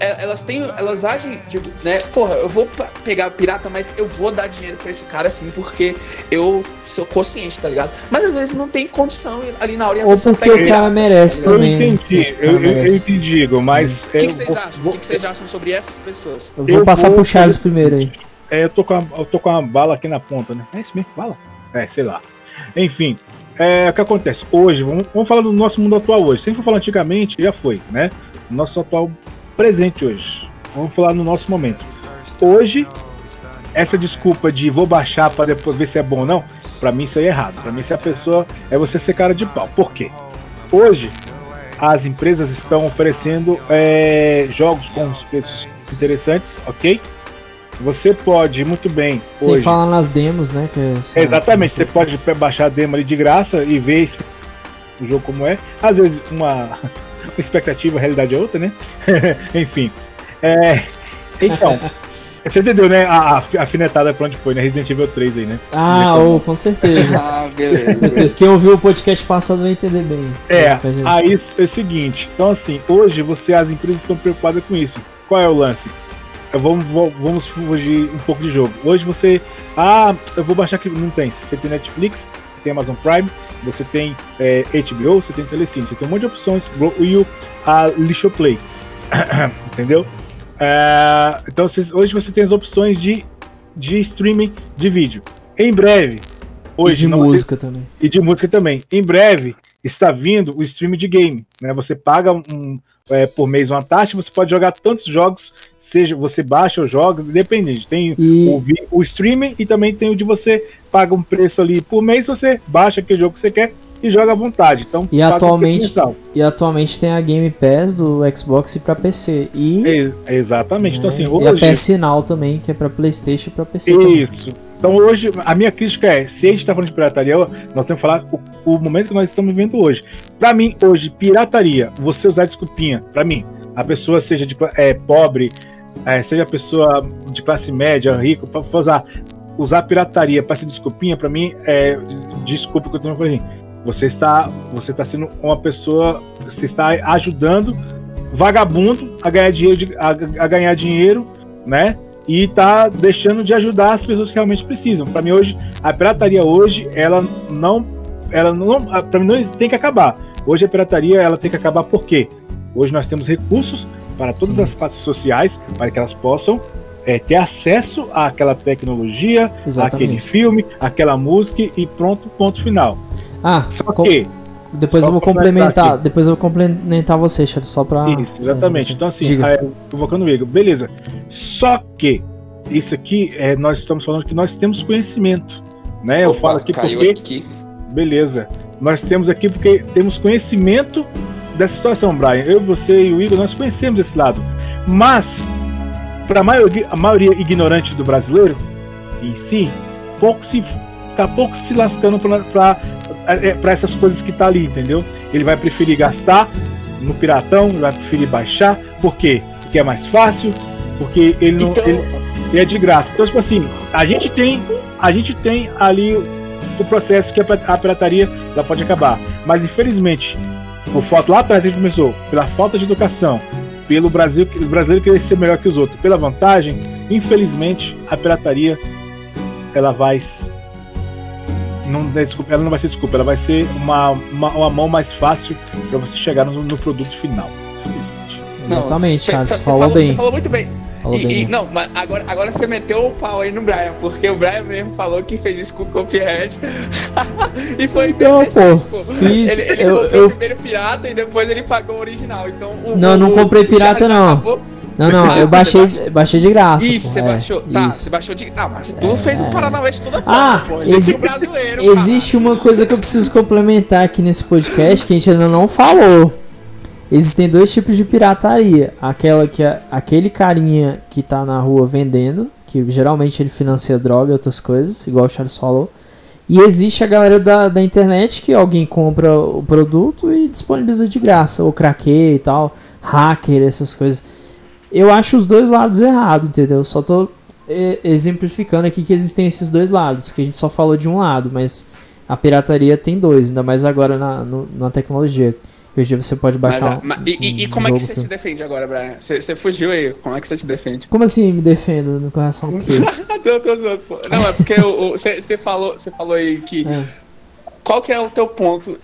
elas têm, elas agem, tipo, né? Porra, eu vou pegar pirata, mas eu vou dar dinheiro pra esse cara assim, porque eu sou consciente, tá ligado? Mas às vezes não tem condição ali na hora. Ou porque o cara merece eu também. Eu entendi, eu, eu, eu entendi, mas. O que, que, vocês acham? O que, que, vocês acham sobre essas pessoas? Eu vou eu passar vou, pro Charles primeiro aí. É, eu tô, com a, eu tô com uma bala aqui na ponta, né? É isso mesmo, bala? É, sei lá. Enfim, é, o que acontece? Hoje, vamos, vamos falar do nosso mundo atual hoje. Sempre falar antigamente, já foi, né? Nosso atual presente hoje. Vamos falar no nosso momento. Hoje, essa desculpa de vou baixar para depois ver se é bom ou não, para mim isso aí é errado. Para mim, se a pessoa é você ser cara de pau. Por quê? Hoje, as empresas estão oferecendo é, jogos com preços interessantes, ok? Você pode muito bem. Sem hoje, falar nas demos, né? Que é exatamente, você pode baixar a demo ali de graça e ver o jogo como é. Às vezes uma expectativa, a realidade é outra, né? Enfim. É, então, você entendeu, né? A, a afinetada pra onde foi, né? Resident Evil 3 aí, né? Ah, oh, com certeza. ah, beleza. beleza. Quem ouviu o podcast passado vai entender bem. É, aí é o seguinte. Então, assim, hoje você, as empresas estão preocupadas com isso. Qual é o lance? Vamos, vamos fugir um pouco de jogo. Hoje você. Ah, eu vou baixar aqui. Não tem. Você tem Netflix, você tem Amazon Prime, você tem é, HBO, você tem Telecine, você tem um monte de opções. E o a Lixo Play. Entendeu? É, então hoje você tem as opções de, de streaming de vídeo. Em breve. Hoje, e de música também. E de música também. Em breve está vindo o streaming de game. Né? Você paga um, é, por mês uma taxa, você pode jogar tantos jogos, seja você baixa ou joga, independente. Tem e... o, o streaming e também tem o de você paga um preço ali por mês, você baixa aquele jogo que você quer e joga à vontade. Então, e atualmente, e atualmente tem a Game Pass do Xbox para PC. E, é, exatamente. É, então, assim, hoje... E a PS Now também, que é para PlayStation e para PC Isso. também. Então hoje, a minha crítica é, se a gente está falando de pirataria, nós temos que falar o, o momento que nós estamos vivendo hoje. Para mim, hoje, pirataria, você usar desculpinha, para mim, a pessoa seja de, é, pobre, é, seja pessoa de classe média, rico, para usar, usar pirataria para ser desculpinha, para mim, é desculpa que eu estou falando. Você está, você está sendo uma pessoa, você está ajudando vagabundo a ganhar dinheiro, a, a ganhar dinheiro, né? e tá deixando de ajudar as pessoas que realmente precisam. Para mim hoje, a pirataria hoje, ela não ela não para mim não tem que acabar. Hoje a pirataria ela tem que acabar porque hoje nós temos recursos para todas Sim. as classes sociais para que elas possam é, ter acesso àquela tecnologia, Exatamente. àquele filme, àquela música e pronto, ponto final. Ah, só que depois só eu vou complementar, aqui. depois eu vou complementar você, Charles, só pra. Isso, exatamente. Então, assim, Diga. convocando o Igor, beleza. Só que isso aqui, é, nós estamos falando que nós temos conhecimento. Né? Opa, eu falo aqui porque. Aqui. Beleza. Nós temos aqui porque temos conhecimento dessa situação, Brian. Eu, você e o Igor, nós conhecemos esse lado. Mas, para a maioria, a maioria ignorante do brasileiro em si, pouco se tá pouco se lascando para é, para essas coisas que tá ali, entendeu? Ele vai preferir gastar no piratão, vai preferir baixar, por quê? Porque é mais fácil, porque ele não então... ele, ele é de graça. Então, tipo assim, a gente tem a gente tem ali o processo que a pirataria ela pode acabar, mas infelizmente por falta lá atrás a gente começou pela falta de educação, pelo Brasil, o brasileiro querer ser melhor que os outros, pela vantagem, infelizmente a pirataria ela vai não é desculpa, ela não vai ser desculpa, ela vai ser uma, uma, uma mão mais fácil para você chegar no, no, produto final. Não, Exatamente, você, você, falou, falou, bem. Você falou muito bem. E, e, não, mas agora, agora você meteu o pau aí no Brian, porque o Brian mesmo falou que fez isso com o Copyhead. e foi não, pô, fiz, ele, ele eu, comprou eu... o primeiro pirata e depois ele pagou o original. Então, o, não, não comprei pirata não. Acabou, não, não, eu baixei, baixei de graça. Isso, pô, você é, baixou. Tá, isso. você baixou de. Ah, mas tu é, fez um Paranauê de toda forma, ah, pô. Exi brasileiro. Existe cara. uma coisa que eu preciso complementar aqui nesse podcast que a gente ainda não falou. Existem dois tipos de pirataria. Aquela que é aquele carinha que tá na rua vendendo, que geralmente ele financia droga e outras coisas, igual o Charles falou. E existe a galera da, da internet que alguém compra o produto e disponibiliza de graça, ou craqueia e tal, hacker, essas coisas. Eu acho os dois lados errados, entendeu? Só tô exemplificando aqui que existem esses dois lados, que a gente só falou de um lado, mas a pirataria tem dois, ainda mais agora na, no, na tecnologia. Hoje em dia você pode Mas, baixar. ah, ma- um- e, e- um como é que você se defende agora, Brian? Você você fugiu aí. Como é que você se defende? Como assim me defendo com relação ao quê? Não, tô zoando, pô. Não, é porque você falou, você falou aí que. É. Qual que é o teu ponto?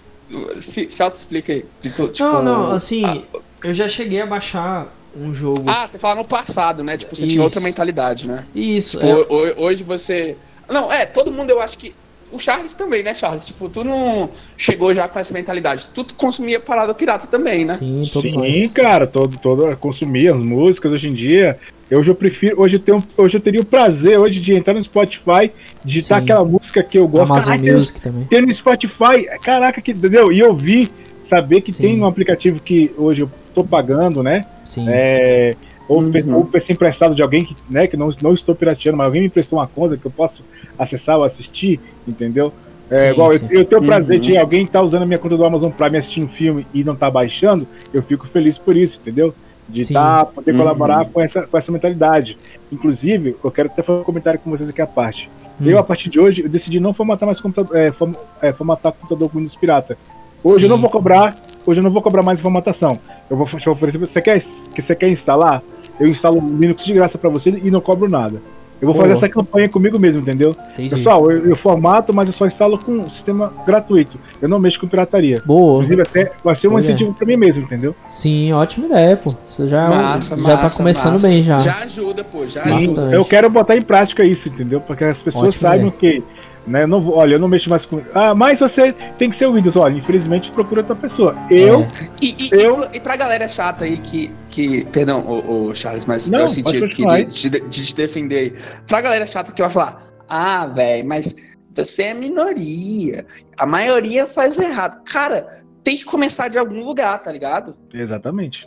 Se, se auto-explica aí. De tu, tipo, não, não, assim, eu já cheguei a baixar um jogo. Ah, você fala no passado, né? Tipo, você Isso. tinha outra mentalidade, né? Isso, Tipo, é, ho- ho- hoje você. Não, é, todo mundo eu acho que. O Charles também, né, Charles? Tipo, tu não chegou já com essa mentalidade. Tu consumia parada pirata também, né? Sim, todos Sim, nós. cara, todo, todo consumir as músicas hoje em dia. Hoje eu prefiro, hoje eu, tenho, hoje eu teria o prazer hoje de entrar no Spotify, digitar Sim. aquela música que eu gosto. Amazon Caraca, Music também. Ter no Spotify, caraca, que entendeu? E eu vi, saber que Sim. tem um aplicativo que hoje eu tô pagando, né? Sim. É, ou, Uhum. ou PC emprestado de alguém que, né, que não, não estou pirateando, mas alguém me emprestou uma conta que eu posso acessar ou assistir, entendeu? É, Sim, igual eu- sim. Eu, tenho o prazer Uhum. de alguém estar usando a minha conta do Amazon Prime assistindo um filme e não tá baixando, eu fico feliz por isso, entendeu? De Sim. tá, poder Uhum. colaborar com essa, com essa mentalidade. Inclusive, eu quero até fazer um comentário com vocês aqui à parte. Hum. Eu, a partir de hoje, eu decidi não formatar mais computador, é, form- é, formatar computador com Windows pirata. Hoje eu não vou cobrar, hoje eu não vou cobrar mais formatação. Eu vou te oferecer, você quer, que você quer instalar? Eu instalo o Linux de graça para você e não cobro nada. Eu vou Boa. fazer essa campanha comigo mesmo, entendeu? Entendi. Pessoal, eu, eu formato, mas eu só instalo com um sistema gratuito. Eu não mexo com pirataria. Boa. Inclusive, até vai ser um Boa ideia. incentivo pra mim mesmo, entendeu? Sim, ótima ideia, pô. Você já, Massa, já tá massa, começando massa. bem já. Já ajuda, pô, já ajuda. Eu quero botar em prática isso, entendeu? Para que as pessoas Ótima saibam que, né, eu não vou, olha, eu não mexo mais com. Ah, mas você tem que ser o Windows. Olha, infelizmente procura outra pessoa. Eu, É. E, e, Eu- e, e pra galera chata aí que. que perdão, o, Charles, mas Não, eu senti aí. de, de, de te defender aí. Pra galera chata que vai falar, ah, velho, mas você é minoria. A maioria faz errado. Cara, tem que começar de algum lugar, tá ligado? exatamente.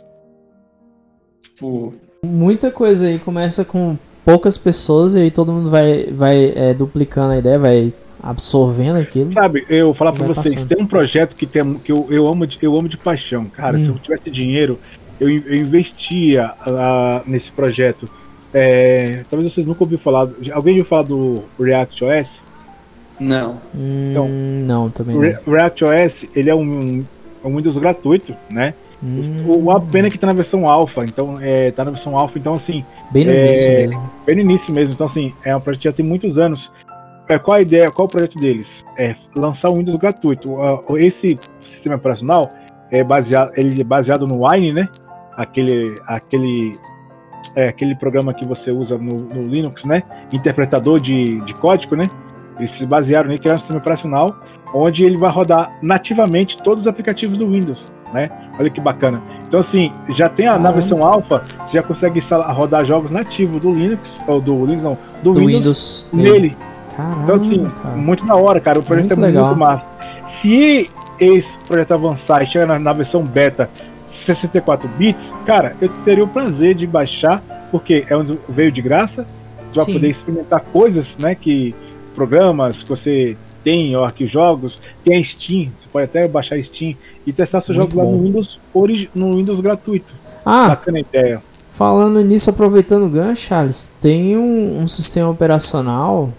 Tipo. Muita coisa aí começa com poucas pessoas e aí todo mundo vai, vai é, duplicando a ideia, vai absorvendo aquilo. Sabe, eu vou falar pra Vai vocês, passando. tem um projeto que, tem, que eu, eu, amo de, eu amo de paixão. Cara, se Hum. eu tivesse dinheiro, eu, eu investia ah, nesse projeto. É, talvez vocês nunca ouviram falar. Alguém ouviu falar do React OS? Não. Hum, Então, não, também O não. Re- React OS, ele é um, um Windows gratuito, né? Hum, O a pena é que tá na versão alfa, então é, tá na versão alfa, então assim, bem no é, início mesmo. bem no início mesmo, então assim, é um projeto que já tem muitos anos. É, qual a ideia, qual o projeto deles? É lançar um Windows gratuito. Ah, Esse sistema operacional é baseado, ele é baseado no Wine, né? Aquele, aquele, é, aquele programa que você usa no, no Linux, né? Interpretador de, de código, né? Eles se basearam nele, criaram um sistema operacional onde ele vai rodar nativamente todos os aplicativos do Windows, né? Olha que bacana. Então assim, já tem a, na Caramba. versão alfa, você já consegue instalar, rodar jogos nativos do Linux, ou do Linux não, do, Do Windows, Windows. nele. Caramba, Então assim, cara. muito da hora, cara. O projeto Muito é legal. muito massa. Se esse projeto avançar e chegar na, na versão beta 64 bits, cara, eu teria o prazer de baixar, porque é onde veio de graça, você vai poder experimentar coisas, né, que programas que você tem, que jogos, tem a Steam, você pode até baixar a Steam e testar seus jogos lá no. Windows, no Windows gratuito. Ah, Bacana ideia. Falando nisso, aproveitando o gancho, Charles, tem um, um sistema operacional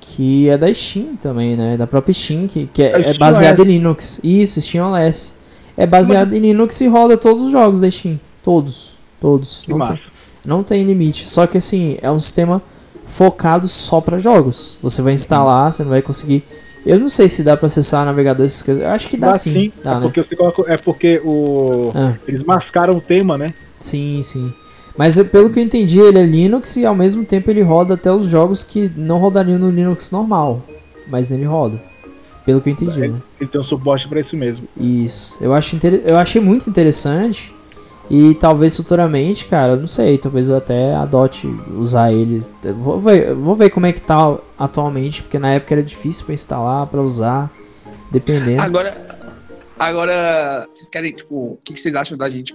que é da Steam também, né? Da própria Steam, que, que É é, é baseado OS. em Linux. Isso, Steam OS. É baseado em Linux e roda todos os jogos da Steam. Todos. Todos. Que Não tem, não tem limite. Só que assim, é um sistema focado só para jogos. Você vai instalar, você não vai conseguir. Eu não sei se dá para acessar navegador essas coisas. Eu acho que dá, Dá sim. Dá, é, né? porque você coloca, é porque o, Ah. eles mascaram o tema, né? Sim, sim. Mas eu- pelo que eu entendi, ele é Linux e ao mesmo tempo ele roda até os jogos que não rodariam no Linux normal. Mas ele roda. Pelo que eu entendi, né? Ele tem um suporte para isso mesmo. Isso. Eu, acho inter... eu achei muito interessante. E talvez futuramente, cara, não sei, talvez eu até adote usar ele. Vou ver, vou ver como é que tá atualmente, porque na época era difícil pra instalar, pra usar, dependendo. Agora, agora, vocês querem, tipo, o que que vocês acham da gente,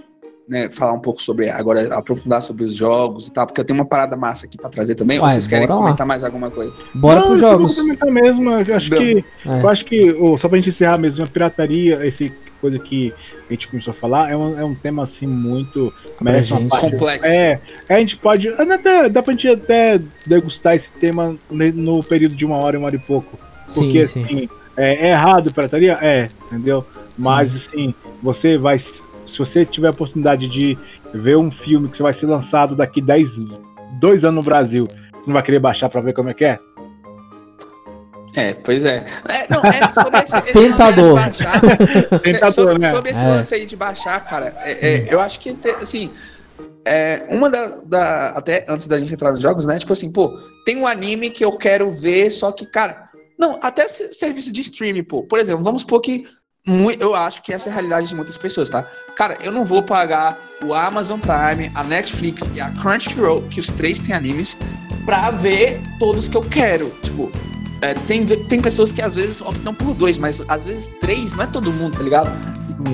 né, falar um pouco sobre, agora, aprofundar sobre os jogos e tal, porque eu tenho uma parada massa aqui pra trazer também, ou vocês querem lá. comentar mais alguma coisa? Bora Não, pros eu vou jogos. comentar mesmo, eu acho Não. que, É. eu acho que ô, só pra gente encerrar mesmo, a pirataria, esse coisa que a gente começou a falar, é um, é um tema assim muito. merece uma parte. Complexo. É, a gente pode. Até, dá pra gente até degustar esse tema no período de uma hora, uma hora e pouco. Sim, Porque sim. assim, é, é errado pirataria? É, entendeu? Mas assim, você vai. Se você tiver a oportunidade de ver um filme que vai ser lançado daqui 10, 2 anos no Brasil, você não vai querer baixar pra ver como é que é? É, pois é. é não, é sobre esse, esse Tentador. lance aí de baixar. Tentador, sobre, né? sobre esse É. lance aí de baixar, cara, é, é, eu acho que, assim, é, uma da, da- Até antes da gente entrar nos jogos, né? Tipo assim, pô, tem um anime que eu quero ver, só que, cara. Não, até se- serviço de streaming, pô. Por exemplo, vamos supor que. Eu acho que essa é a realidade de muitas pessoas, tá? Cara, eu não vou pagar o Amazon Prime, a Netflix e a Crunchyroll, que os três têm animes, pra ver todos que eu quero. Tipo, é, tem, tem pessoas que às vezes optam por dois, mas às vezes três, não é todo mundo, tá ligado?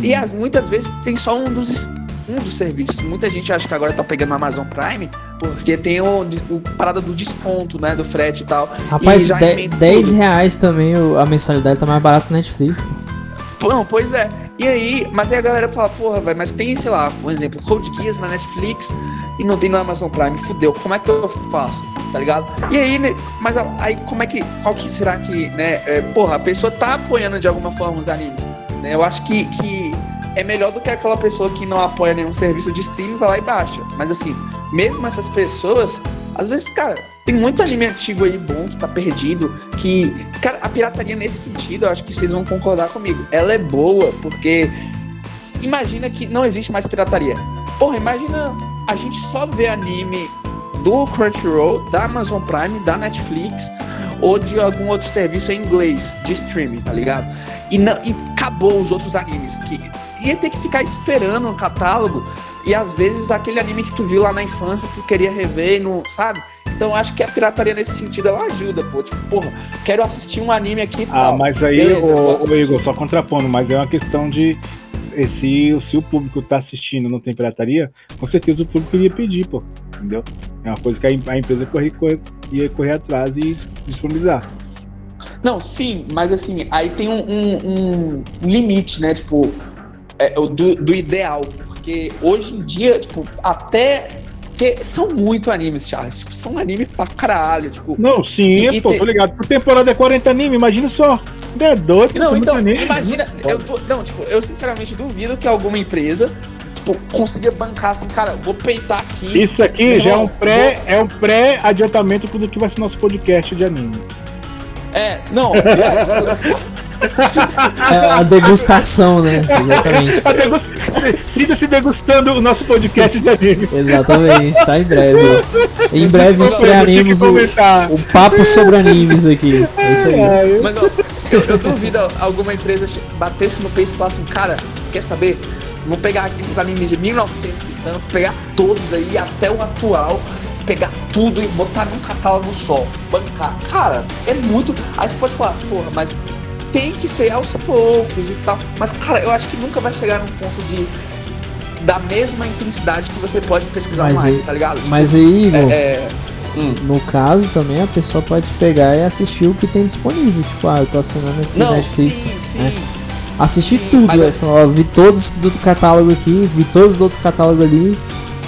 E as, muitas vezes tem só um dos, um dos serviços. Muita gente acha que agora tá pegando o Amazon Prime porque tem o, o parada do desconto, né? Do frete e tal. Rapaz, E já de- emenda 10 tudo. reais também a mensalidade tá mais barata na Netflix. pô. Não, pois é. E aí, mas aí a galera fala, porra, velho, mas tem, sei lá, um exemplo, Code Geass na Netflix e não tem no Amazon Prime, fudeu, como é que eu faço? Tá ligado? E aí, né, mas aí como é que, qual que será que, né, é, porra, a pessoa tá apoiando de alguma forma os animes, né? Eu acho que, que é melhor do que aquela pessoa que não apoia nenhum serviço de streaming, vai lá e baixa. Mas assim, mesmo essas pessoas, às vezes, cara, tem muito anime antigo aí bom que tá perdido, que, cara, a pirataria nesse sentido, eu acho que vocês vão concordar comigo. Ela é boa, porque imagina que não existe mais pirataria. Porra, imagina a gente só ver anime do Crunchyroll, da Amazon Prime, da Netflix ou de algum outro serviço em inglês de streaming, tá ligado? E, não, e acabou os outros animes que ia ter que ficar esperando o catálogo e às vezes aquele anime que tu viu lá na infância tu queria rever e não, sabe? Então acho que a pirataria nesse sentido ela ajuda, pô. Tipo, porra, quero assistir um anime aqui e Ah, tal. mas aí, Beleza, assistir. Igor, só contrapondo, mas é uma questão de. Se, se o público tá assistindo não tem pirataria, com certeza o público iria pedir, pô. Entendeu? É uma coisa que a, a empresa corre, corre- ia correr atrás e disponibilizar. Não, sim, mas assim, aí tem um, um- um limite, né? Tipo, é, do, do ideal. Porque hoje em dia, tipo, até. Porque são muito animes, Charles. Tipo, são anime pra caralho. Tipo, Não, sim, E- pô, tem- tô ligado. Por temporada é 40 anime, imagina só. É doido, Não, então, anime. imagina, eu tô- não, tipo, eu sinceramente duvido que alguma empresa, tipo, consiga bancar assim, cara, vou peitar aqui. Isso aqui já é um irmão, pré, é um pré-adiantamento do que vai ser nosso podcast de anime. É, não, é, É a degustação, né? Exatamente. Degust- Sinta-se degustando o nosso podcast de anime. Exatamente, tá em breve. Em breve estrearemos o, o papo sobre animes aqui. É isso aí. Mas ó, eu, eu duvido alguma empresa batesse no peito e falar assim, cara, quer saber? Vou pegar aqueles animes de 1900 e tanto, pegar todos aí até o atual, pegar tudo e botar num catálogo só, bancar. Cara, é muito. Aí você pode falar, porra, mas tem que ser aos poucos e tal. Mas, cara, eu acho que nunca vai chegar num ponto de. da mesma intensidade que você pode pesquisar Mas online, aí- tá ligado? Tipo, Mas aí, Igor, é, é, hum. no caso também a pessoa pode pegar e assistir o que tem disponível. Tipo, ah, eu tô assinando aqui Não, Netflix. sim, sim. né? Assistir Sim, tudo, né? eu- ó, vi todos do catálogo aqui, vi todos do outro catálogo ali.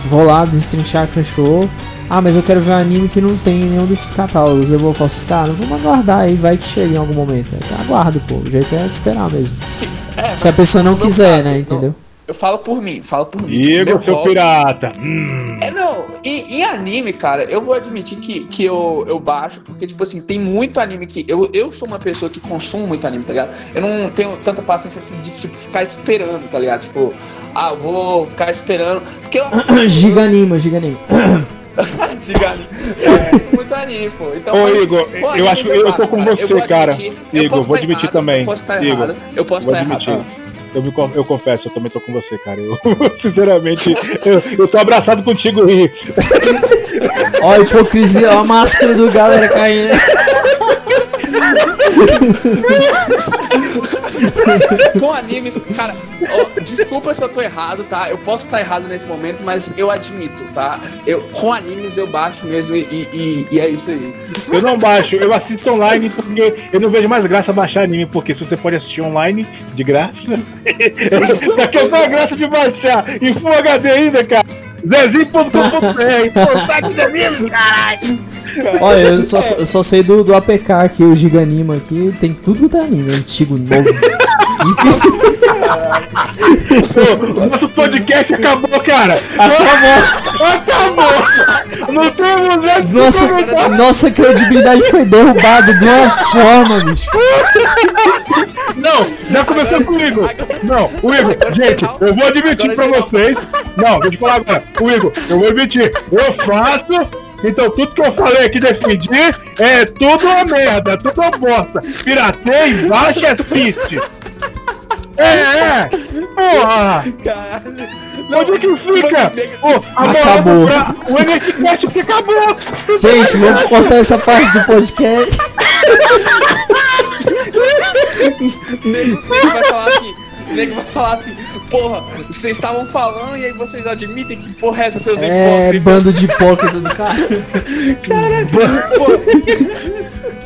Vou lá destrinchar Crunchyroll. Ah, mas eu quero ver um anime que não tem nenhum desses catálogos. Eu vou falsificar? Não vamos aguardar aí, vai que chega em algum momento. Aguardo, pô. O jeito é esperar mesmo. Sim, é, Se a pessoa não quiser, caso, né? não- Entendeu? Eu falo por mim, falo por mim. tipo, meu Igor, seu hobby- pirata. Hum. É, não, em, em anime, cara, eu vou admitir que, que eu, eu baixo, porque, tipo assim, tem muito anime que. Eu, eu sou uma pessoa que consumo muito anime, tá ligado? Eu não tenho tanta paciência assim de, tipo, ficar esperando, tá ligado? Tipo, ah, eu vou ficar esperando. Porque eu Giganima, Giganima. Giga anime. Eu assisto muito anime, pô. Então, Ô, mas, Igor, eu animes acho- eu tô com você, cara. eu Igor, vou admitir também. Eu posso estar errado. Eu posso estar errado. Eu, me, eu confesso, eu também tô com você, cara. Eu, sinceramente, eu, eu tô abraçado contigo aí. Ó, a hipocrisia, ó a máscara do galera caindo. Com animes, cara, ó, desculpa se eu tô errado, tá? Eu posso estar errado nesse momento, mas eu admito, tá? Eu, com animes eu baixo mesmo e, e- e é isso aí. Eu não baixo, eu assisto online porque eu não vejo mais graça baixar anime, porque se você pode assistir online de graça, daqui a a graça de baixar em Full HD ainda, cara. Zezinho.com.br, pô, saco de anime, caralho. Olha, eu só, eu só sei do, do APK aqui, o Giganima aqui. Tem tudo que tá anime, antigo, novo. O nosso podcast acabou, cara. Acabou. Acabou. Não temos essa Nossa, nossa credibilidade foi derrubada de uma forma, bicho. Não, já começou com o Igor. Não, o Igor, gente, eu vou admitir pra vocês. Não, deixa eu falar agora. O Igor, eu vou admitir. Eu faço. Então tudo que eu falei aqui defendi é tudo uma merda, tudo uma bosta. Piratei, baixa assiste. É, é. Porra. Caralho. Onde é que fica? Moral Acabou. pra... O NFCast que acabou. Gente, vamos cortar essa parte do podcast. Nego, nego vai falar assim. O nego vai falar assim, porra, vocês estavam falando e aí vocês admitem que porra é essa, seus É, hipócritas. bando de hipócrita do cara.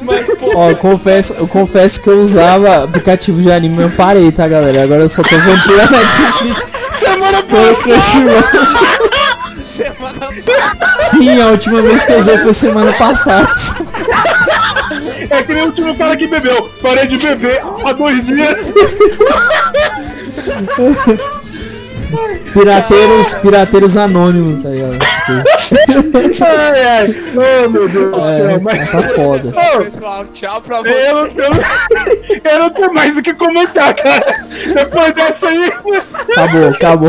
Mas, pô, Ó, eu confesso, eu confesso que eu usava aplicativo de anime, mas eu parei, tá, galera? Agora eu só tô vendo pela Netflix. Semana Crunchyroll. semana passada. Sim, a última vez que eu usei foi semana passada. É que nem o último cara que bebeu. Parei de beber há dois dias. Pirateiros, pirateiros anônimos, tá ligado? Ai, ai. Oh, meu Deus do É, céu. Mas... tá foda. Pessoal, pessoal, tchau pra Eu, não- vocês. eu, não- eu não tenho mais o que comentar, cara. Depois dessa aí. Acabou, acabou.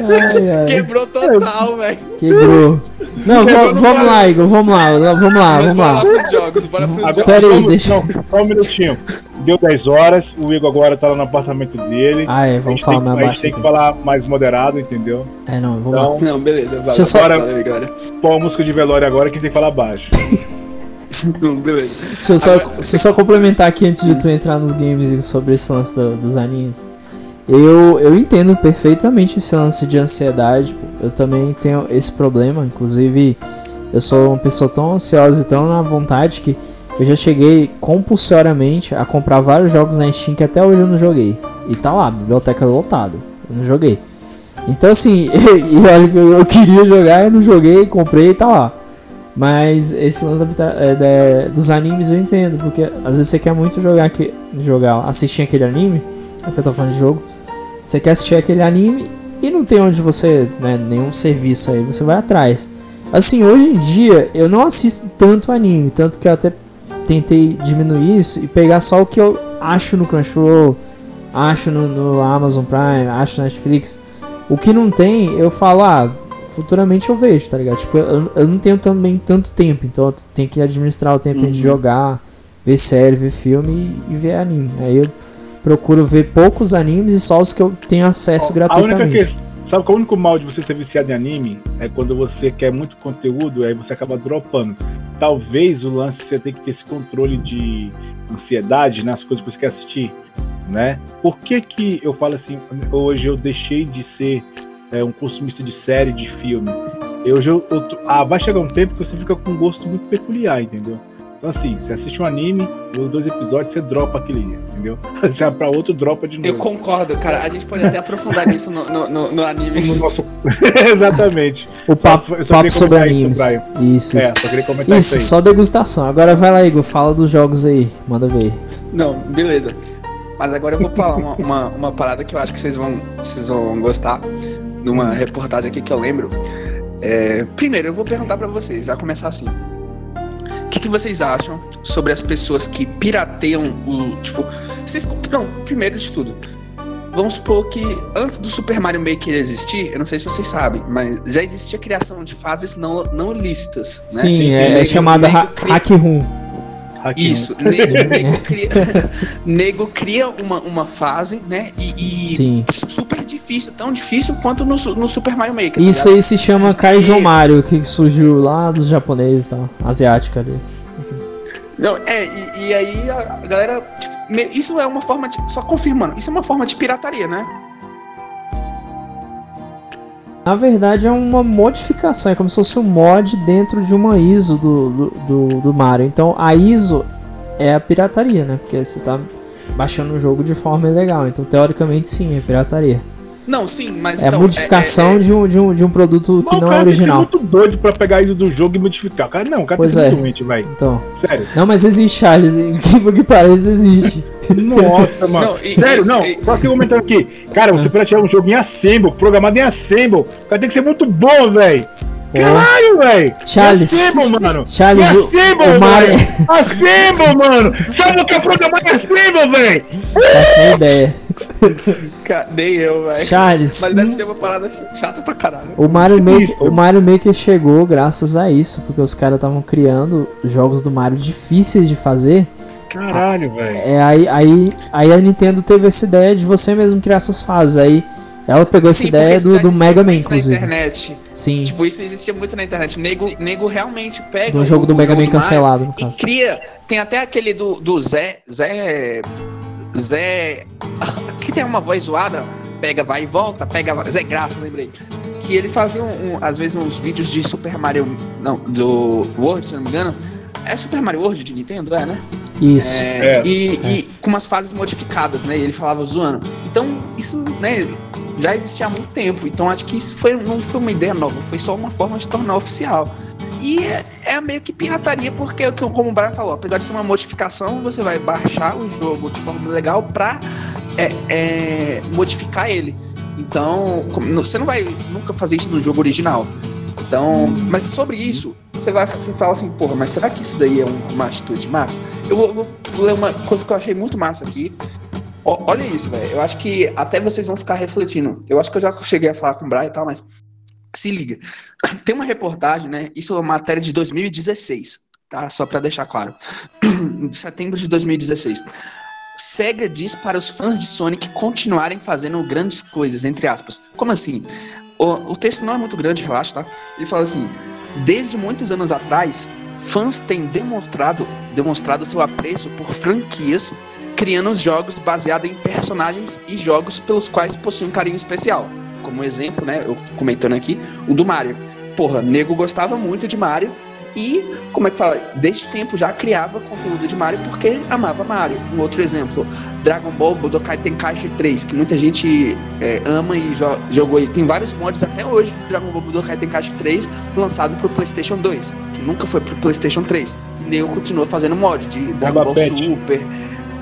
Ai, ai, Quebrou total, velho. quebrou. Não, va- vamos lá, Igor, vamos lá, vamos lá, vamos lá. pros jogos, bora pros Agora, jogos. Pera aí, vamos- deixa- Não, só um minutinho. Deu 10 horas, o Igor agora tá lá no apartamento dele. Ah, é, a vamos gente falar tem, mais A gente tem que falar mais moderado, entendeu? É, não, vamos lá. Então, Não, beleza. Deixa eu só- Valeu aí, galera. põe a música de velório agora que tem que falar baixo. Não, beleza. Deixa eu, só, deixa eu só complementar aqui antes de tu entrar nos games sobre esse lance do- dos animes. Eu, eu entendo perfeitamente esse lance de ansiedade. Eu também tenho esse problema. Inclusive, eu sou uma pessoa tão ansiosa e tão na vontade que eu já cheguei compulsoriamente a comprar vários jogos na Steam que até hoje eu não joguei. E tá lá, biblioteca lotada. Eu não joguei. Então assim, que eu, eu queria jogar, eu não joguei, comprei e tá lá. Mas esse lance é, dos animes eu entendo, porque às vezes você quer muito jogar aqui, jogar, assistir aquele anime, é que eu tô falando de jogo. Você quer assistir aquele anime e não tem onde você, né, nenhum serviço aí, você vai atrás. Assim, hoje em dia eu não assisto tanto anime, tanto que eu até tentei diminuir isso e pegar só o que eu acho no Crunchyroll, acho no, no Amazon Prime, acho na Netflix. O que não tem, eu falo, ah, futuramente eu vejo, tá ligado? Tipo, eu, eu não tenho também tanto tempo, então eu tenho que administrar o tempo de Uhum. jogar, ver série, ver filme e, e ver anime. Aí eu procuro ver poucos animes e só os que eu tenho acesso gratuitamente. Sabe qual é o único mal de você ser viciado em anime? É quando você quer muito conteúdo, aí você acaba dropando. Talvez o lance você tem que ter esse controle de ansiedade nas coisas que você quer assistir, né? Por que que eu falo assim, hoje eu deixei de ser é, um consumista de série, de filme? Hoje eu, eu ah, vai chegar um tempo que você fica com um gosto muito peculiar, entendeu? Então assim, você assiste um anime, os dois episódios, você dropa aquele, entendeu? Você vai pra outro, dropa de novo. Eu concordo, cara. A gente pode até aprofundar nisso no, no, no, no anime. no nosso. Exatamente. O papo, só papo sobre animes. isso, Isso, É, só queria comentar isso, Isso, aí. só degustação. Agora vai lá, Igor, fala dos jogos aí. Manda ver. Não, beleza. Mas agora eu vou falar uma, uma, uma parada que eu acho que vocês vão, vocês vão gostar. De uma reportagem aqui que eu lembro. É, primeiro, eu vou perguntar pra vocês, já começar assim. O que, que vocês acham sobre as pessoas que pirateiam o. Tipo, vocês. Não, primeiro de tudo. Vamos supor que antes do Super Mario Maker existir, eu não sei se vocês sabem, mas já existia a criação de fases não, não listas. Né? Sim, é, é chamada ha Hack Room. Aqui, Isso, nego, nego cria, nego cria uma, uma fase, né? E, e Sim. super difícil, tão difícil quanto no, no Super Mario Maker. tá Isso ligado? aí se chama Kaizo Mario, que surgiu lá dos japoneses e tal. Asiático ali. Não, é, e, e aí a galera. tipo, isso é uma forma de. Só confirmando, isso é uma forma de pirataria, né? Na verdade é uma modificação, é como se fosse um mod dentro de uma ISO do, do, do, do Mario. Então a ISO é a pirataria, né? Porque você tá baixando o jogo de forma ilegal. Então teoricamente sim, é pirataria. Não, sim, mas É então, a modificação é- é- De, um, de, um, de um produto que Mas o não é cara tem que ser original. muito doido pra pegar isso do jogo e modificar. Cara, não, o cara Pois tem que é. doente, velho. Então. Sério. Não, mas existe, Charles. Incrível que pareça, existe. Nossa, mano. Não, e- Sério, não. e- Só que comentando aqui. Cara, você pra tirar um jogo em Assemble, programado em Assemble, o cara tem que ser muito bom, velho. Caralho, velho. Charles. Assemble, mano. Charles, o- Assemble, o Mario- velho. Assemble, mano. Sabe o que é programado em Assemble, velho? Faço nem ideia. Ca- Nem eu, velho. Charles. Mas deve ser uma parada chata pra caralho. O Mario, Maker, o Mario Maker chegou graças a isso, porque os caras estavam criando jogos do Mario difíceis de fazer. Caralho, velho. É, aí, aí, aí a Nintendo teve essa ideia de você mesmo criar suas fases. Aí ela pegou essa Sim, ideia porque isso do, do Mega Man, inclusive. Na internet. Sim, Tipo, isso existia muito na internet. Nego, nego realmente pega. do o- jogo do o Mega Man cancelado, no E caso. cria. Tem até aquele do, do Zé. Zé. Zé. Que tem uma voz zoada. Pega, vai e volta. Pega, vai- Zé Graça, lembrei. Que ele fazia, um, um- às vezes, uns vídeos de Super Mario. Não, do World, se não me engano. É Super Mario World de Nintendo, é, né? Isso. É, É. e, e com umas fases modificadas, né? E ele falava zoando. Então, isso, né, já existia há muito tempo. Então, acho que isso foi, não foi uma ideia nova, foi só uma forma de tornar oficial. E é, é meio que pirataria, porque, como o Brian falou, apesar de ser uma modificação, você vai baixar o jogo de forma legal pra é, é, modificar ele. Então, você não vai nunca fazer isso no jogo original. Então, mas sobre isso, você vai você fala assim, porra, mas será que isso daí é um- uma atitude massa? Eu vou, vou ler uma coisa que eu achei muito massa aqui. Olha isso, velho. Eu acho que até vocês vão ficar refletindo. Eu acho que eu já cheguei a falar com o Brian e tal, mas se liga. Tem uma reportagem, né? Isso é uma matéria de 2016, tá? Só pra deixar claro. de setembro de 2016. Sega diz para os fãs de Sonic continuarem fazendo grandes coisas, entre aspas. Como assim? O, o texto não é muito grande, relaxa, tá? Ele fala assim: desde muitos anos atrás, fãs têm demonstrado, demonstrado seu apreço por franquias, criando os jogos baseados em personagens e jogos pelos quais possuem um carinho especial. Como exemplo, né? Eu comentando aqui, o do Mario. Porra, nego gostava muito de Mario e, como é que fala? Desde tempo já criava conteúdo de Mario porque amava Mario. Um outro exemplo, Dragon Ball Budokai Tenkaichi 3, que muita gente é, ama e jo jogou. E tem vários mods até hoje de Dragon Ball Budokai Tenkaichi 3 lançado pro PlayStation 2, que nunca foi pro PlayStation 3. E nego continua fazendo mod de Dragon Ball. Super.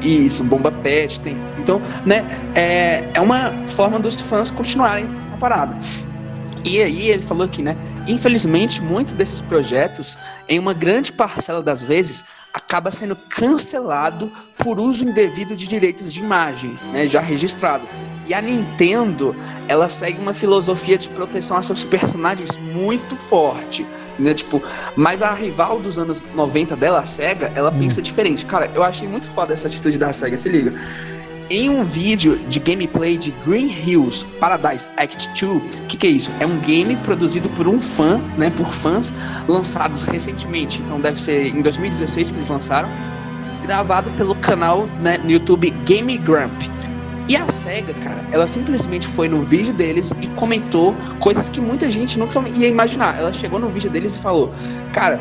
Isso, Bomba Pet tem. Então, né, é, é uma forma dos fãs continuarem a parada. E aí ele falou aqui, né? Infelizmente, muitos desses projetos, em uma grande parcela das vezes, acaba sendo cancelado por uso indevido de direitos de imagem, né? Já registrado. E a Nintendo, ela segue uma filosofia de proteção a seus personagens muito forte, né? Tipo, mas a rival dos anos 90 dela, a SEGA, ela pensa diferente. Cara, eu achei muito foda essa atitude da SEGA, se liga. Em um vídeo de gameplay de Green Hills Paradise Act 2, o que, que é isso? É um game produzido por um fã, né, por fãs, lançados recentemente, então deve ser em 2016 que eles lançaram, gravado pelo canal né, no YouTube Game Grump. E a SEGA, cara, ela simplesmente foi no vídeo deles e comentou coisas que muita gente nunca ia imaginar. Ela chegou no vídeo deles e falou: Cara,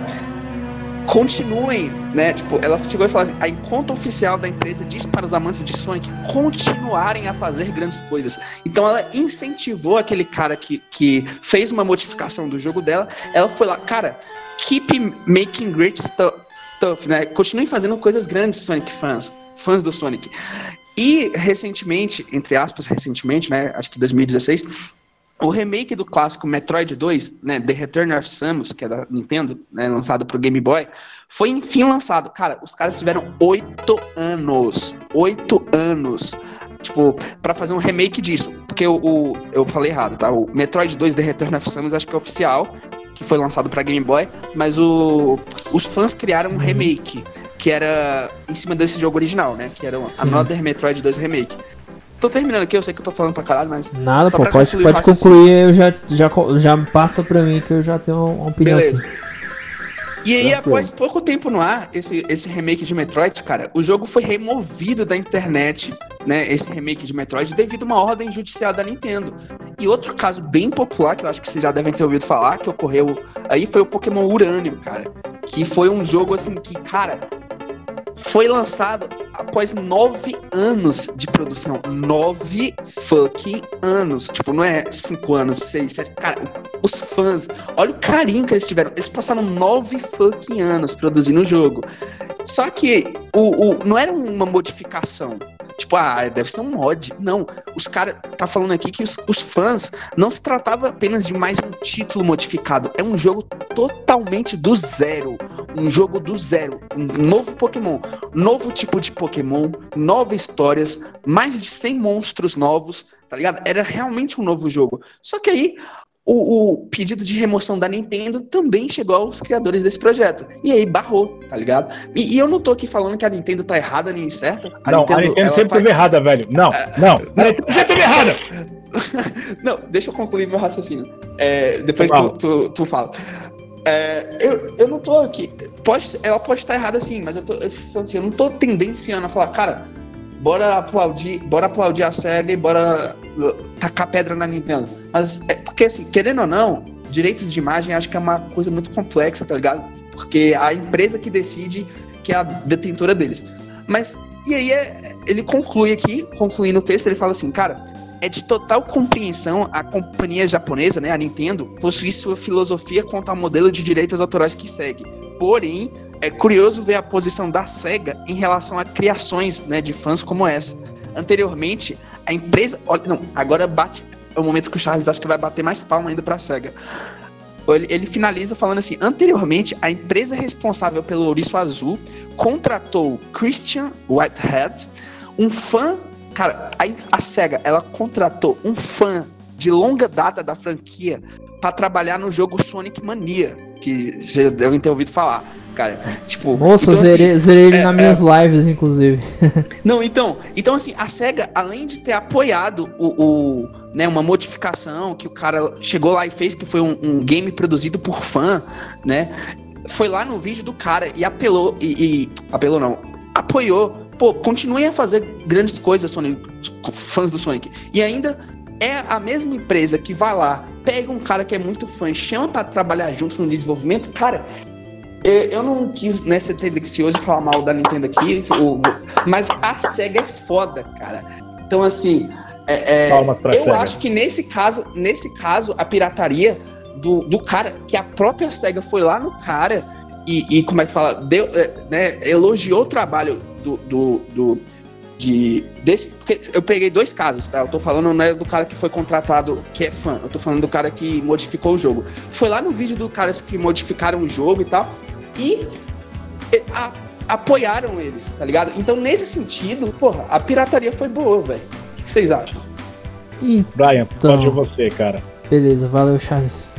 continuem, né? Tipo, ela chegou e falou assim, a conta oficial da empresa diz para os amantes de Sonic continuarem a fazer grandes coisas. Então ela incentivou aquele cara que, que fez uma modificação do jogo dela. Ela foi lá, cara, keep making great stu stuff, né? Continuem fazendo coisas grandes, Sonic fãs, fãs do Sonic. E recentemente, entre aspas, recentemente, né? Acho que 2016, o remake do clássico Metroid 2, né, The Return of Samus, que é da Nintendo, né, lançado pro Game Boy, foi enfim lançado. Cara, os caras tiveram oito anos, oito anos, tipo, para fazer um remake disso. Porque o, o, eu falei errado, tá? O Metroid 2 The Return of Samus acho que é oficial, que foi lançado para Game Boy, mas o, os fãs criaram um remake que era em cima desse jogo original, né? Que era Sim. Another Metroid 2 Remake. Tô terminando aqui, eu sei que eu tô falando pra caralho, mas Nada, pô, pode, concluir pode concluir, eu já, já, já passa pra mim que eu já tenho uma opinião Beleza. aqui. E aí, Tranquilo. após pouco tempo no ar, esse, esse remake de Metroid, cara, o jogo foi removido da internet, né? Esse remake de Metroid, devido a uma ordem judicial da Nintendo. E outro caso bem popular, que eu acho que vocês já devem ter ouvido falar, que ocorreu aí, foi o Pokémon Urânio, cara. Que foi um jogo assim que, cara. Foi lançado após nove anos de produção. Nove fucking anos. Tipo, não é cinco anos, seis, sete. Cara, os fãs, olha o carinho que eles tiveram. Eles passaram nove fucking anos produzindo o jogo. Só que o, o, não era uma modificação. Tipo, ah, deve ser um mod. Não, os caras tá falando aqui que os, os, fãs não se tratava apenas de mais um título modificado. É um jogo totalmente do zero. Um jogo do zero. Um novo Pokémon. Novo tipo de Pokémon. Novas histórias. Mais de 100 monstros novos. Tá ligado? Era realmente um novo jogo. Só que aí o, o, pedido de remoção da Nintendo também chegou aos criadores desse projeto. E aí barrou, tá ligado? E, e eu não tô aqui falando que a Nintendo tá errada nem certa. A não, Nintendo, a Nintendo sempre faz... teve errada, velho. Não, é, não. A Nintendo sempre teve errada. não, deixa eu concluir meu raciocínio. É, depois tu, tu, tu, fala. É, eu, eu não tô aqui. Pode, ela pode estar errada sim, mas eu, tô, eu, assim, eu não tô tendenciando a falar, cara, bora aplaudir, bora aplaudir a SEGA e bora tacar pedra na Nintendo. Mas, é, porque assim, querendo ou não, direitos de imagem acho que é uma coisa muito complexa, tá ligado? Porque a empresa que decide que é a detentora deles. Mas, e aí é, ele conclui aqui, concluindo o texto, ele fala assim, cara, é de total compreensão a companhia japonesa, né, a Nintendo, possuir sua filosofia quanto ao modelo de direitos autorais que segue. Porém, é curioso ver a posição da SEGA em relação a criações né, de fãs como essa. Anteriormente, a empresa. Olha, não, agora bate. É o momento que o Charles acha que vai bater mais palma ainda pra SEGA. Ele, ele, finaliza falando assim: anteriormente, a empresa responsável pelo Ouriço Azul contratou Christian Whitehead, um fã. Cara, a, a SEGA ela contratou um fã de longa data da franquia para trabalhar no jogo Sonic Mania, que vocês devem ter ouvido falar. Cara, tipo. Nossa, então, zerei, assim, zerei ele é, nas minhas é... lives, inclusive. Não, então. Então, assim, a SEGA, além de ter apoiado o, o né, uma modificação que o cara chegou lá e fez, que foi um, um, game produzido por fã, né? Foi lá no vídeo do cara e apelou. E, e apelou não. Apoiou. Pô, continuem a fazer grandes coisas, Sonic, fãs do Sonic. E ainda é a mesma empresa que vai lá, pega um cara que é muito fã, chama para trabalhar junto no desenvolvimento, cara, eu não quis né, ser tendencioso e falar mal da Nintendo aqui, mas a SEGA é foda, cara. Então, assim, é, é, eu SEGA. acho que nesse caso, nesse caso, a pirataria do, do cara, que a própria SEGA foi lá no cara e, e como é que fala, deu, é, né, elogiou o trabalho do, do, do de desse porque eu peguei dois casos, tá? Eu tô falando não é do cara que foi contratado que é fã, eu tô falando do cara que modificou o jogo. Foi lá no vídeo do caras que modificaram o jogo e tal e a, apoiaram eles, tá ligado? Então nesse sentido, porra, a pirataria foi boa, velho. O que vocês acham? Então, Brian, pode você, cara. Beleza, valeu, Charles.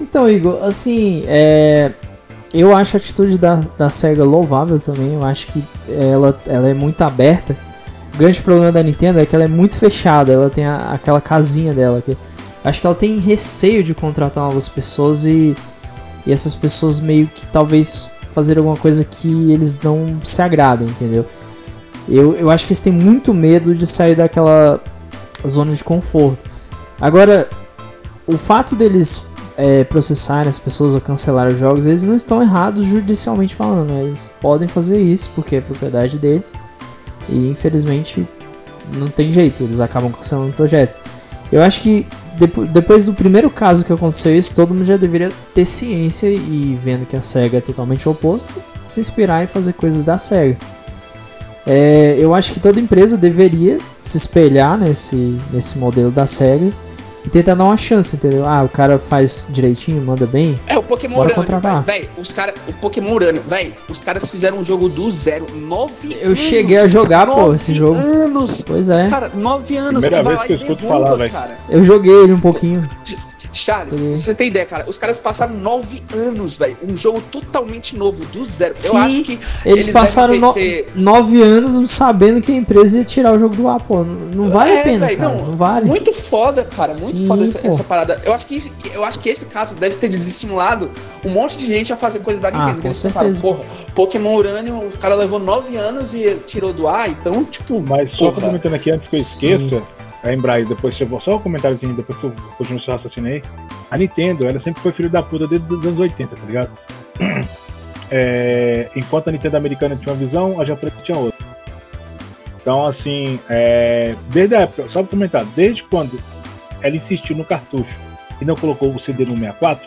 Então, Igor, assim, é, eu acho a atitude da, da SEGA louvável também. Eu acho que ela, ela é muito aberta o grande problema da Nintendo é que ela é muito fechada, ela tem a, aquela casinha dela que acho que ela tem receio de contratar novas pessoas e, e essas pessoas meio que talvez fazer alguma coisa que eles não se agradem, entendeu? Eu, eu acho que eles têm muito medo de sair daquela zona de conforto. Agora, o fato deles é, processarem as pessoas ou cancelar os jogos, eles não estão errados judicialmente falando. Né? Eles podem fazer isso porque é propriedade deles. E infelizmente não tem jeito, eles acabam cancelando o projeto. Eu acho que depois do primeiro caso que aconteceu isso, todo mundo já deveria ter ciência e vendo que a SEGA é totalmente o oposto, se inspirar em fazer coisas da SEGA. É, eu acho que toda empresa deveria se espelhar nesse, nesse modelo da SEGA e tentar dar uma chance, entendeu? Ah, o cara faz direitinho, manda bem. É, o Pokémon Urânio, contratar. Véi, os cara, o Pokémon Urânio, véi, os caras fizeram um jogo do zero, nove Eu anos, cheguei a jogar, pô, esse jogo. anos. Pois é. Cara, nove anos. Primeira vez que eu escuto falar, velho. Eu joguei ele um pouquinho. Charles, você tem ideia, cara? Os caras passaram nove anos, velho. Um jogo totalmente novo, do zero. Sim, eu acho que. Eles, eles passaram no, ter... nove anos sabendo que a empresa ia tirar o jogo do ar, pô. Não, vale é, a pena, véio, cara. Não, não, vale. Muito foda, cara. Muito Sim, foda essa, essa, parada. Eu acho, que, eu acho que esse caso deve ter desestimulado um monte de gente a fazer coisa da Nintendo. Ah, com eles pensaram, porra, Pokémon Urânio, o cara levou nove anos e tirou do ar, então, tipo. Mas só comentando aqui antes que eu esqueça. Aí, Brian, depois você só um comentário depois tu continua seu raciocínio aí. A Nintendo, ela sempre foi filho da puta desde os anos 80, tá ligado? é, enquanto a Nintendo americana tinha uma visão, a japonesa tinha outra. Então, assim, é, desde a época, só pra comentar, desde quando ela insistiu no cartucho e não colocou o CD no 64,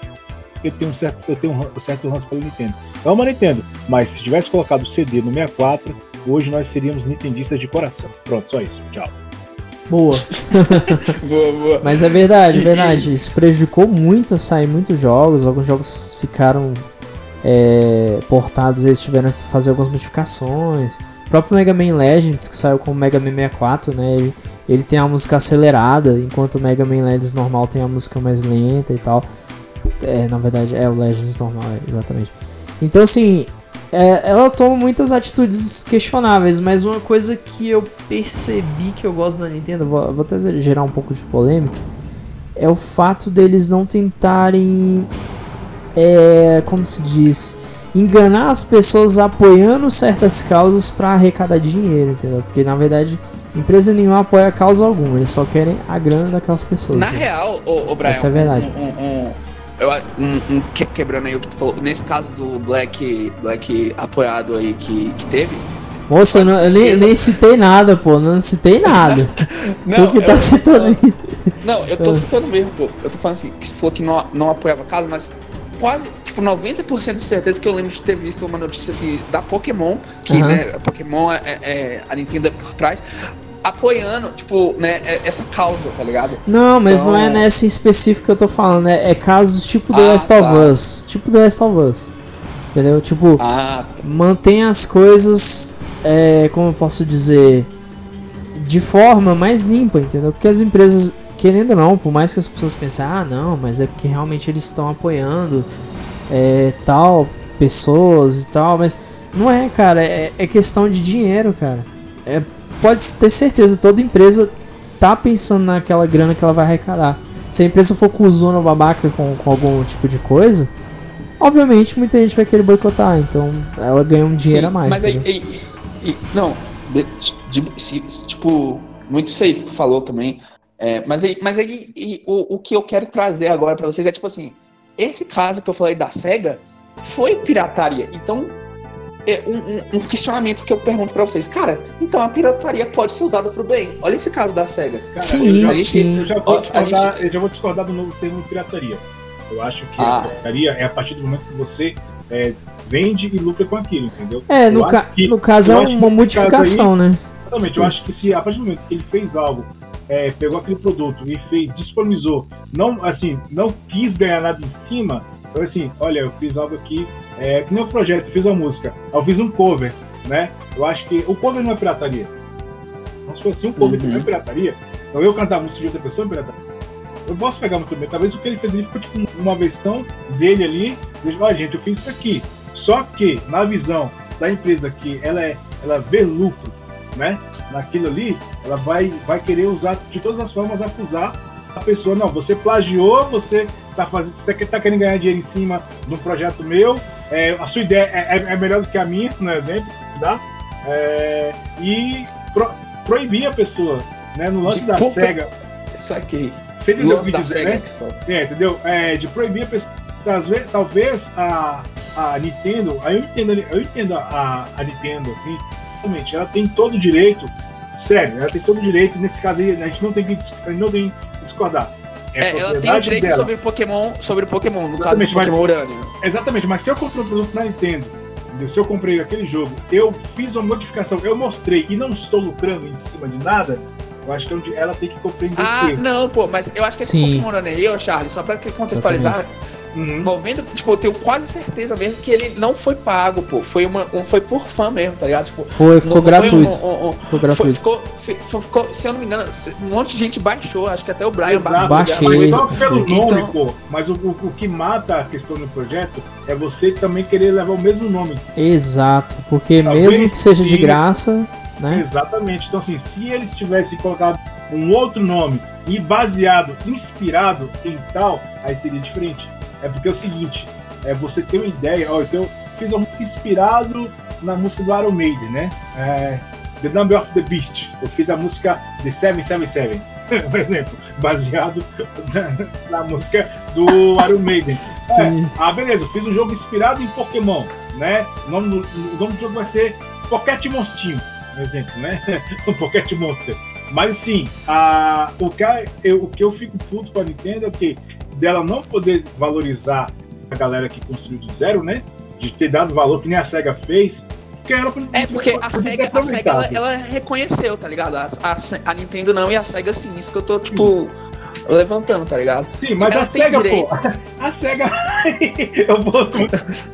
eu tenho um certo, eu tenho um certo ranço pela Nintendo. Eu amo a Nintendo, mas se tivesse colocado o CD no 64, hoje nós seríamos nintendistas de coração. Pronto, só isso. Tchau. Boa. boa, boa. Mas é verdade, é verdade. Isso prejudicou muito a sair muitos jogos. Alguns jogos ficaram é, portados, eles tiveram que fazer algumas modificações. O próprio Mega Man Legends, que saiu com o Mega Man 64, né? Ele, ele tem a música acelerada, enquanto o Mega Man Legends normal tem a música mais lenta e tal. É, na verdade, é o Legends normal, é, exatamente. Então, assim, é, ela toma muitas atitudes questionáveis, mas uma coisa que eu percebi que eu gosto da Nintendo, vou, vou até gerar um pouco de polêmica, é o fato deles não tentarem. É, como se diz? enganar as pessoas apoiando certas causas para arrecadar dinheiro, entendeu? Porque na verdade empresa nenhuma apoia causa alguma, eles só querem a grana daquelas pessoas. Na né? real, o, Brian, essa é a verdade. Um, um, um, um, um quebrando aí o que tu falou, nesse caso do Black, Black apoiado aí que, que teve. Moça, eu, não, eu nem, nem, citei nada, pô, não citei nada. não, tu que tá citando aí. Não, eu tô citando mesmo, pô. Eu tô falando assim, que você falou que não, não apoiava a causa, mas quase, tipo, 90% de certeza que eu lembro de ter visto uma notícia assim da Pokémon, que, uhum. né, a Pokémon é, é, é, a Nintendo é por trás, apoiando, tipo, né, é, essa causa, tá ligado? Não, mas então... não é nessa em específico que eu tô falando, né? É casos tipo The ah, Last tá. of Us. Tipo The Last of Us. Entendeu? Tipo, ah, tá. mantém as coisas, é, como eu posso dizer, de forma mais limpa, entendeu? Porque as empresas querendo ou não, por mais que as pessoas pensem, ah, não, mas é porque realmente eles estão apoiando é, tal pessoas e tal, mas não é, cara, é, é questão de dinheiro, cara. É, pode ter certeza, toda empresa tá pensando naquela grana que ela vai arrecadar. Se a empresa for cuzona babaca com, com algum tipo de coisa, obviamente muita gente vai querer boicotar, então ela ganha um dinheiro Sim, a mais. Mas aí, aí, aí, não, tipo, muito isso aí que tu falou também. É, mas aí, mas aí e, o, o que eu quero trazer agora para vocês é tipo assim: esse caso que eu falei da SEGA foi pirataria. Então, é um, um, questionamento que eu pergunto para vocês, cara, então a pirataria pode ser usada pro bem. Olha esse caso da SEGA. Cara, sim, eu já, sim. Eu já, vou discordar, gente... eu já vou discordar do novo termo pirataria. Eu acho que ah. a pirataria é a partir do momento que você é, vende e lucra com aquilo, entendeu? É, no, ca que, no caso é uma modificação, aí, né? Exatamente, eu acho que se a partir do momento que ele fez algo é, pegou aquele produto e fez, disponibilizou, não assim, não quis ganhar nada em cima, então assim, olha, eu fiz algo aqui, é, que nem um projeto, eu fiz uma música, eu fiz um cover, né? Eu acho que o cover não é pirataria. Então, se fosse um cover uhum. não é pirataria, então eu cantar a música de outra pessoa é pirataria. Eu posso pegar muito bem, talvez o que ele fez ali ficou tipo uma versão dele ali, de, olha gente, eu fiz isso aqui. Só que na visão da empresa que ela é, ela vê lucro né, naquilo ali, ela vai, vai querer usar de todas as formas acusar a pessoa, não, você plagiou, você está fazendo, você tá querendo ganhar dinheiro em cima de um projeto meu, é, a sua ideia é, é, é, melhor do que a minha, no exemplo, tá? É, e pro, proibir a pessoa, né, no lance de da pouca... SEGA. Saquei. Você entendeu o que dizer, né? É, entendeu? É, de proibir a pessoa. Talvez, talvez a, a Nintendo, aí eu entendo, eu entendo a, a Nintendo, assim, Exatamente, ela tem todo o direito, sério, ela tem todo o direito, nesse caso aí, a gente não tem que, não tem que discordar. É, é ela tem o direito dela. sobre o Pokémon, sobre o Pokémon, no exatamente, caso do Pokémon mas, Urânio. Exatamente, mas se eu comprei um produto na Nintendo, se eu comprei aquele jogo, eu fiz uma modificação, eu mostrei e não estou lucrando em cima de nada, eu acho que é ela tem que compreender. Ah, não, pô, mas eu acho que esse Sim. Pokémon Urânio, Charles, só pra contextualizar. Exatamente Uhum. 90, tipo, eu tenho quase certeza mesmo que ele não foi pago, pô. Foi, uma, um, foi por fã mesmo, tá ligado? Tipo, foi, ficou gratuito. Foi um, um, ficou gratuito. Ficou, ficou, ficou, se eu não me engano, um monte de gente baixou, acho que até o Brian baixou. Baixei. Mas só pelo nome, então, pô. Mas o, o, o, que mata a questão do projeto é você também querer levar o mesmo nome. Exato, porque Talvez mesmo que seja de graça, né? Exatamente. Então, assim, se eles tivessem colocado um outro nome e baseado, inspirado em tal, aí seria diferente. É porque é o seguinte, é você ter uma ideia, ó, então eu fiz uma música inspirado na música do Iron Maiden, né? É, the Number of the Beast. Eu fiz a música The 777, por exemplo, baseado na, na música do Iron Maiden. Sim. É, ah, beleza, eu fiz um jogo inspirado em Pokémon, né? O nome, do, o nome do jogo vai ser Pocket Monstinho, por exemplo, né? o Pocket Monster. Mas sim, a, o, que, eu, o que eu fico puto com a Nintendo é que dela não poder valorizar a galera que construiu do zero, né? De ter dado valor que nem a SEGA fez. Que era pra, é, porque a SEGA, a SEGA ela, ela, reconheceu, tá ligado? A, a, a, Nintendo não e a SEGA sim. Isso que eu tô, tipo. Sim levantando, tá ligado? Sim, mas ela a SEGA, direito. pô, a SEGA. eu vou.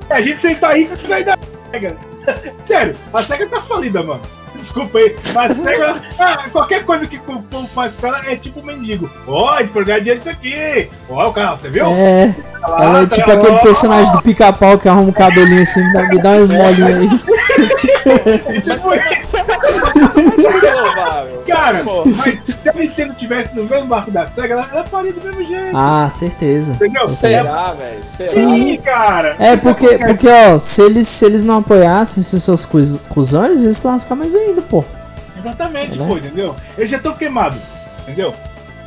A gente senta aí que sai da SEGA. Sério, a SEGA tá falida, mano. Desculpa aí, mas SEGA. ah, qualquer coisa que o povo faz pra ela é tipo mendigo. Pode, por ganhar dinheiro isso aqui. Ó, o carro, você viu? É. Lá, ela é tipo aquele personagem do pica-pau que arruma um cabelinho assim, me dá, me dá umas molinhas aí. Mas foi, foi a Cara, mas se a Nintendo tivesse no mesmo barco da SEGA, ela, ela faria do mesmo jeito. Ah, certeza. Entendeu? Será, velho? Sim, cara. É porque, porque, ó, se eles, se eles não apoiassem esses seus cuzões, eles lascam mais ainda, pô. Exatamente, é, né? pô, entendeu? Eles já estão queimados, entendeu?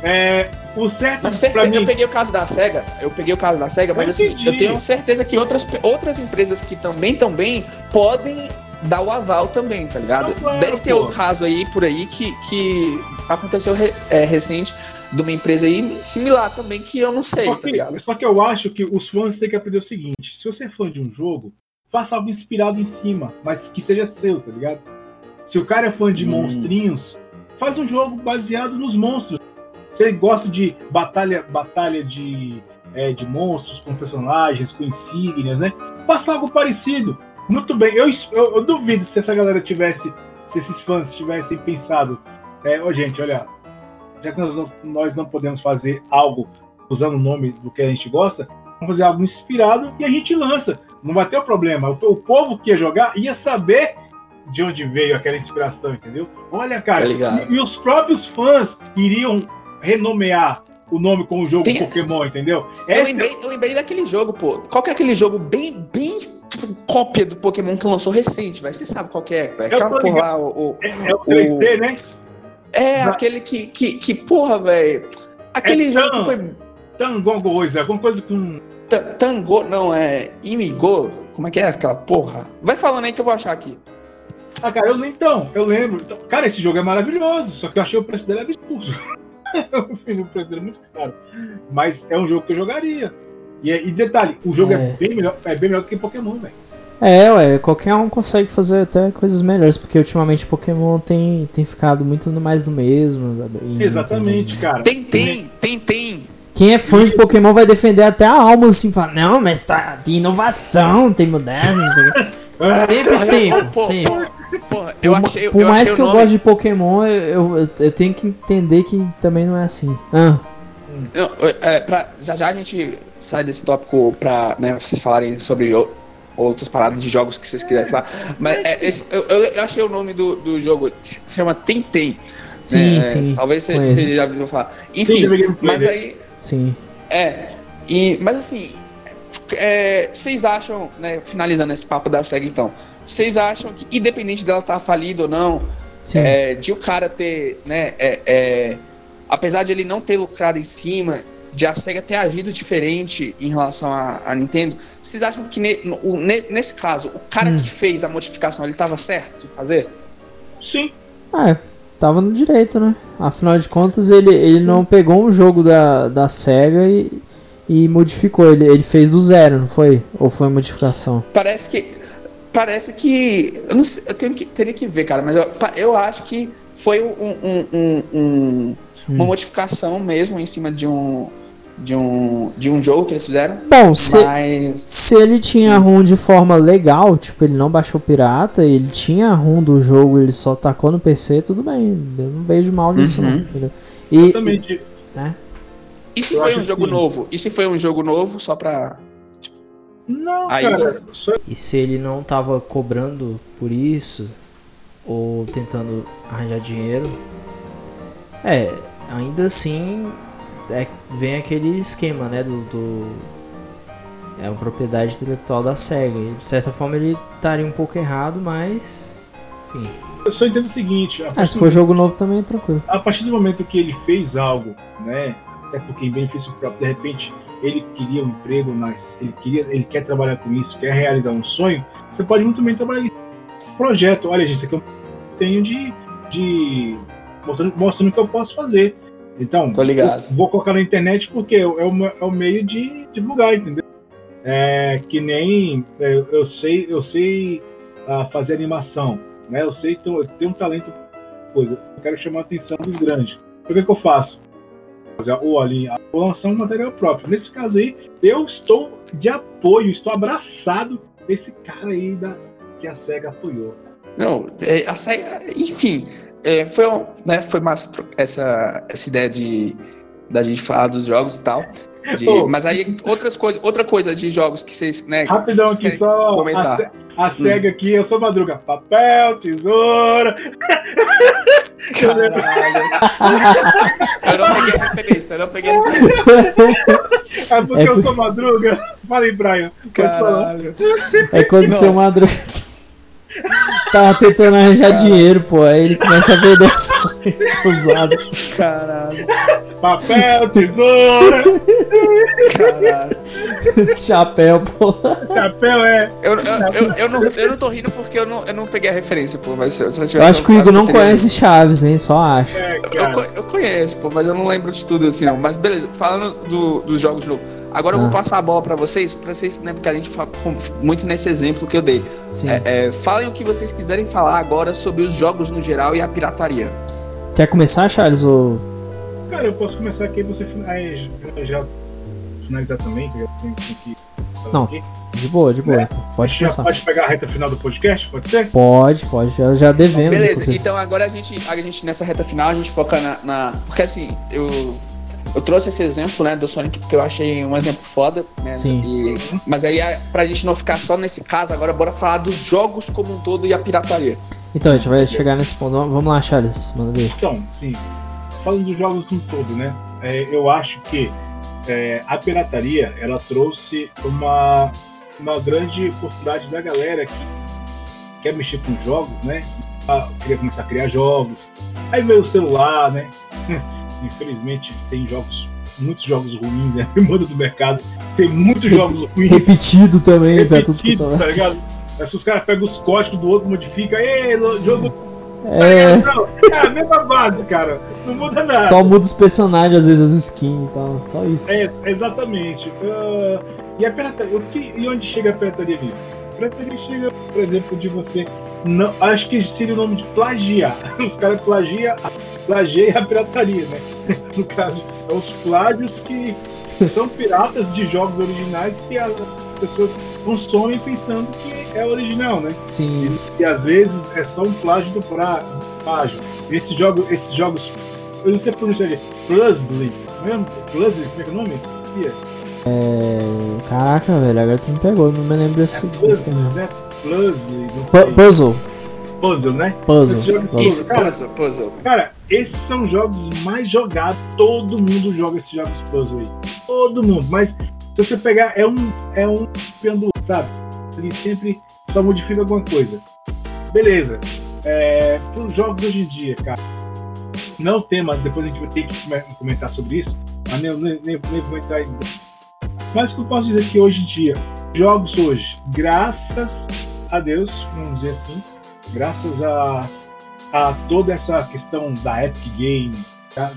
É, o certo mas pra eu mim... peguei o caso da SEGA, eu peguei o caso da SEGA, mas assim, eu tenho certeza que outras, outras empresas que também estão bem podem dar o aval também, tá ligado? Claro, Deve ter outro caso aí por aí que, que aconteceu re, é, recente de uma empresa aí similar também que eu não sei, só tá que, ligado? Só que eu acho que os fãs têm que aprender o seguinte: se você é fã de um jogo, faça algo inspirado em cima, mas que seja seu, tá ligado? Se o cara é fã de hum. monstrinhos, faz um jogo baseado nos monstros. Você gosta de batalha, batalha de, é, de monstros com personagens, com insígnias, né? Faça algo parecido. Muito bem, eu, eu, eu, duvido se essa galera tivesse, se esses fãs tivessem pensado, é, oh, gente, olha, já que nós não, nós não podemos fazer algo usando o nome do que a gente gosta, vamos fazer algo inspirado e a gente lança. Não vai ter o problema. O, o povo que ia jogar ia saber de onde veio aquela inspiração, entendeu? Olha, cara, tá e, e, os próprios fãs iriam renomear o nome com o jogo Tem... Pokémon, entendeu? Eu lembrei, eu lembrei daquele jogo, pô. Qual que é aquele jogo bem, bem tipo, cópia do Pokémon que lançou recente, velho? Você sabe qual que é, velho? Aquela porra lá, o, o, é, é o 3D, o... né? É, aquele que, que, que porra, velho. Aquele é jogo que foi. Tango, alguma coisa com. Tango, não, é. Imigo? Como é que é aquela porra? Vai falando aí que eu vou achar aqui. Ah, cara, eu então, eu lembro. Então, cara, esse jogo é maravilhoso, só que eu achei o preço dele absurdo. o preço dele muito caro. Mas é um jogo que eu jogaria. E, e detalhe, o jogo é. é. bem melhor, é bem melhor do que Pokémon, velho. É, ué, qualquer um consegue fazer até coisas melhores, porque ultimamente Pokémon tem, tem ficado muito mais do mesmo. Exatamente, cara. Tem, tem, tem, tem. Quem é fã de Pokémon vai defender até a alma, assim, fala, não, mas tá, tem inovação, tem mudança, Sempre tem, sempre. Porra, eu achei, Por eu mais achei que eu nome... goste de Pokémon, eu, eu, eu, tenho que entender que também não é assim. Ah. é, pra, já já a gente sai desse tópico pra né, vocês falarem sobre outras paradas de jogos que vocês quiserem falar. Mas é, esse, eu, eu, achei o nome do, do jogo, se chama Tentem. Sim, né? sim. Talvez você, você já ouviu falar. Enfim, mas aí. Sim. É. E, mas assim, é, vocês acham, né, finalizando esse papo da SEGA então, vocês acham que, independente dela estar tá falida ou não, é, de o cara ter, né, é, é, apesar de ele não ter lucrado em cima, de a SEGA ter agido diferente em relação à, Nintendo, vocês acham que ne, no, ne, nesse caso, o cara hum. que fez a modificação, ele estava certo de fazer? Sim. É, tava no direito, né? Afinal de contas, ele, ele não pegou um jogo da, da SEGA e, e modificou. Ele, ele fez do zero, não foi? Ou foi modificação? Parece que parece que. Eu, não sei, eu tenho que, teria que ver, cara, mas eu, eu acho que foi um, um, um, um uma hum. modificação mesmo em cima de um. De um, de um jogo que eles fizeram. Bom, se, mas... se ele tinha ROM de forma legal, tipo, ele não baixou pirata, ele tinha ROM do jogo, ele só tacou no PC, tudo bem. Eu não vejo mal nisso, uhum. não. Entendeu? E, Exatamente. E, né? e se eu foi um jogo que... novo? E se foi um jogo novo, só pra não, Aí, cara. Só... E se ele não tava cobrando por isso, ou tentando arranjar dinheiro, é, ainda assim é, vem aquele esquema, né, do, do é uma propriedade intelectual da SEGA. E, de certa forma ele estaria um pouco errado, mas enfim. Eu só entendo o seguinte. Ah, se for jogo novo também é tranquilo. A partir do momento que ele fez algo, né? Até porque em benefício próprio, de repente, ele queria um emprego, mas ele queria, ele quer trabalhar com isso, quer realizar um sonho, você pode muito bem trabalhar em projeto. Olha, gente, isso aqui eu tenho de, de mostrando, mostrando o que eu posso fazer. Então, vou colocar na internet porque é o, é o meio de divulgar, entendeu? É, que nem é, eu sei, eu sei uh, fazer animação, né? Eu sei, então, eu tenho um talento coisa. Eu quero chamar a atenção dos grandes. O que, que eu faço? Ou ali, vou lançar um material próprio. Nesse caso aí, eu estou de apoio, estou abraçado desse cara aí da, que a SEGA apoiou. Não, é, a SEGA, enfim, é, foi, né, foi massa essa, essa ideia de da gente falar dos jogos e tal. De, Pô, mas aí outras coisas, outra coisa de jogos que vocês, né? Rapidão aqui, só comentar. A, a SEGA hum. aqui, eu sou madruga. Papel, tesoura. Caralho. eu não peguei referência, eu não peguei referência. É porque é eu sou madruga. Fala aí, Brian. Caralho. É quando não. seu madruga Tava tentando arranjar dinheiro, pô. Aí ele começa a vender as coisas usadas. Caralho. Papel, tesoura. Caralho. Chapéu, pô. Chapéu é. Eu, eu, eu, eu, não, eu não tô rindo porque eu não, eu não peguei a referência, pô. Mas se, se eu, eu acho que o Igor não conhece Chaves, hein? Só acho. É, eu, eu conheço, pô, mas eu não lembro de tudo assim, não. Mas beleza, falando do, dos jogos de novo. Agora eu vou ah. passar a bola para vocês, para vocês, né, porque a gente fala muito nesse exemplo que eu dei. É, é, falem o que vocês quiserem falar agora sobre os jogos no geral e a pirataria. Quer começar, Charles? Ou... Cara, eu posso começar aqui você aí, já finalizar também, que eu tenho que. Não, aqui. de boa, de boa. Então. Pode começar. Pode pegar a reta final do podcast, pode ser? Pode, pode. Já, já devemos. Beleza, inclusive. então agora a gente, a gente, nessa reta final, a gente foca na, na. Porque assim, eu eu trouxe esse exemplo, né, do Sonic porque eu achei um exemplo foda, né? Sim. E, mas aí, pra gente não ficar só nesse caso, agora bora falar dos jogos como um todo e a pirataria. Então, a gente vai chegar nesse ponto. Vamos lá, Charles, manda ver. Então, sim. Falando dos jogos como um todo, né? É, eu acho que é, a pirataria, ela trouxe uma, uma grande oportunidade da galera que quer mexer com jogos, né? Queria começar a criar jogos. Aí veio o celular, né? infelizmente tem jogos, muitos jogos ruins, né? Manda do mercado, tem muitos jogos ruins. Repetido também, Repetido, tá tudo tá ligado? Mas os caras pegam os códigos do outro, modifica, ei, jogo. É... é a mesma base, cara. Não muda nada. Só muda os personagens, às vezes as skins e tal. Só isso. É, exatamente. Uh, e a pirataria. O que, e onde chega a pirataria nisso? A pirataria chega, por exemplo, de você. Não, acho que seria o nome de plagiar. Os caras plagiam plagiei a pirataria, né? No caso, é os plágios que são piratas de jogos originais que as pessoas consomem pensando que é original, né? Sim. E, e às vezes é só um plágio do plágio. Esse jogo, esses jogos, eu não sei pronunciar Plusly, mesmo? Plusly, como é que é o nome? É... Caraca, velho, agora tu me pegou, não me lembro desse, é, Puzzle, né? Puzzle. Puzzle, né? Puzzle. Isso, cara, puzzle, puzzle. Cara, esses são jogos mais jogados. Todo mundo joga esses jogos puzzle aí. Todo mundo. Mas se você pegar, é um. É um pendulum, sabe? Ele sempre só modifica alguma coisa. Beleza. É, para os jogos hoje em dia, cara. Não tem, mas depois a gente vai ter que comentar sobre isso. Mas nem, nem, nem, nem vou entrar em. Mas o que eu posso dizer que hoje em dia, jogos hoje, graças a Deus, vamos dizer assim, graças a, a toda essa questão da Epic Games, tá?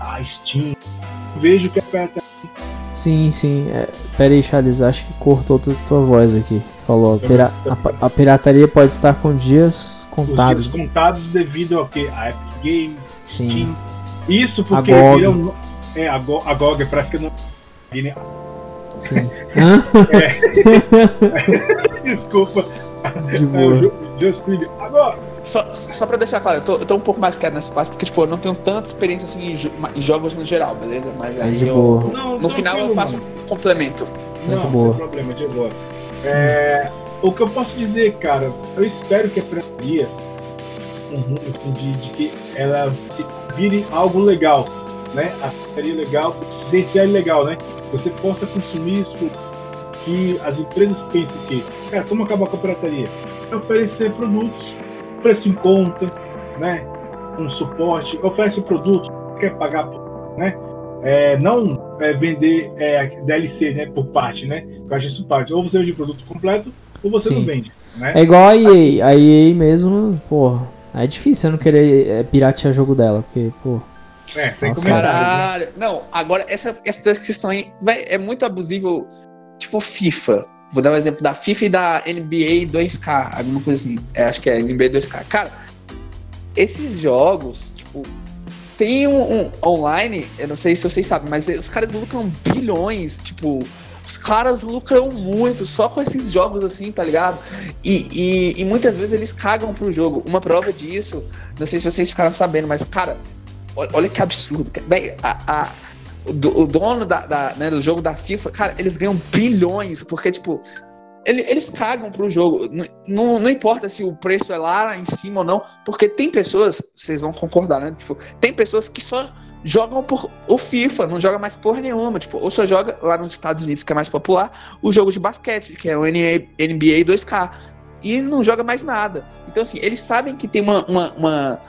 a Steam, vejo que a pirataria. Sim, sim. É, pera aí, Charles, acho que cortou tua, tua voz aqui. Você falou, a, pira, a, a, pirataria pode estar com dias contados. Os dias contados devido ao que? A Epic Games, sim. Steam. Isso porque a GOG. Viram, é, a, Go, a GOG parece que não. Sim. é. Desculpa. De boa. Justine. Agora. Só, só pra deixar claro, eu tô, eu tô um pouco mais quieto nessa parte, porque, tipo, eu não tenho tanta experiência assim em, jo em jogos no geral, beleza? Mas aí de eu. Boa. Não, no final eu faço um complemento. Não, de boa. sem problema, de boa. É, o que eu posso dizer, cara, eu espero que a pirataria, um rumo assim, de, de, que ela se vire algo legal, né? A pirataria legal, residencial legal, né? Você possa consumir isso que as empresas pensam que, cara, como acabar com a pirataria? oferecer produtos, preço em conta, né? Um suporte, oferece o produto, quer pagar, né? é, não é, vender é, DLC, né, por parte, né? Eu acho isso parte. Ou você vende o produto completo, ou você Sim. não vende, né? É igual a EA. A EA mesmo, porra. É difícil eu não querer é, piratear jogo dela, porque, pô. É, sem Nossa, né? Caralho. Não, agora essa, essa questão aí véi, é muito abusivo. Tipo, FIFA. Vou dar um exemplo da FIFA e da NBA 2K, alguma coisa assim. É, acho que é NBA 2K. Cara, esses jogos, tipo, tem um, um online, eu não sei se vocês sabem, mas os caras lucram bilhões, tipo. Os caras lucram muito só com esses jogos assim, tá ligado? E, e, e muitas vezes eles cagam pro jogo. Uma prova disso, não sei se vocês ficaram sabendo, mas, cara, olha, que absurdo. a, a- o, do- o dono da, da, né, do jogo da FIFA, cara, eles ganham bilhões, porque, tipo, ele- eles cagam pro jogo. Não, não, não importa se o preço é lá em cima ou não, porque tem pessoas, vocês vão concordar, né? Tipo, tem pessoas que só jogam por o FIFA, não joga mais porra nenhuma, tipo, ou só joga lá nos Estados Unidos, que é mais popular, o jogo de basquete, que é o NBA, NBA 2K, e não joga mais nada. Então, assim, eles sabem que tem uma, uma, uma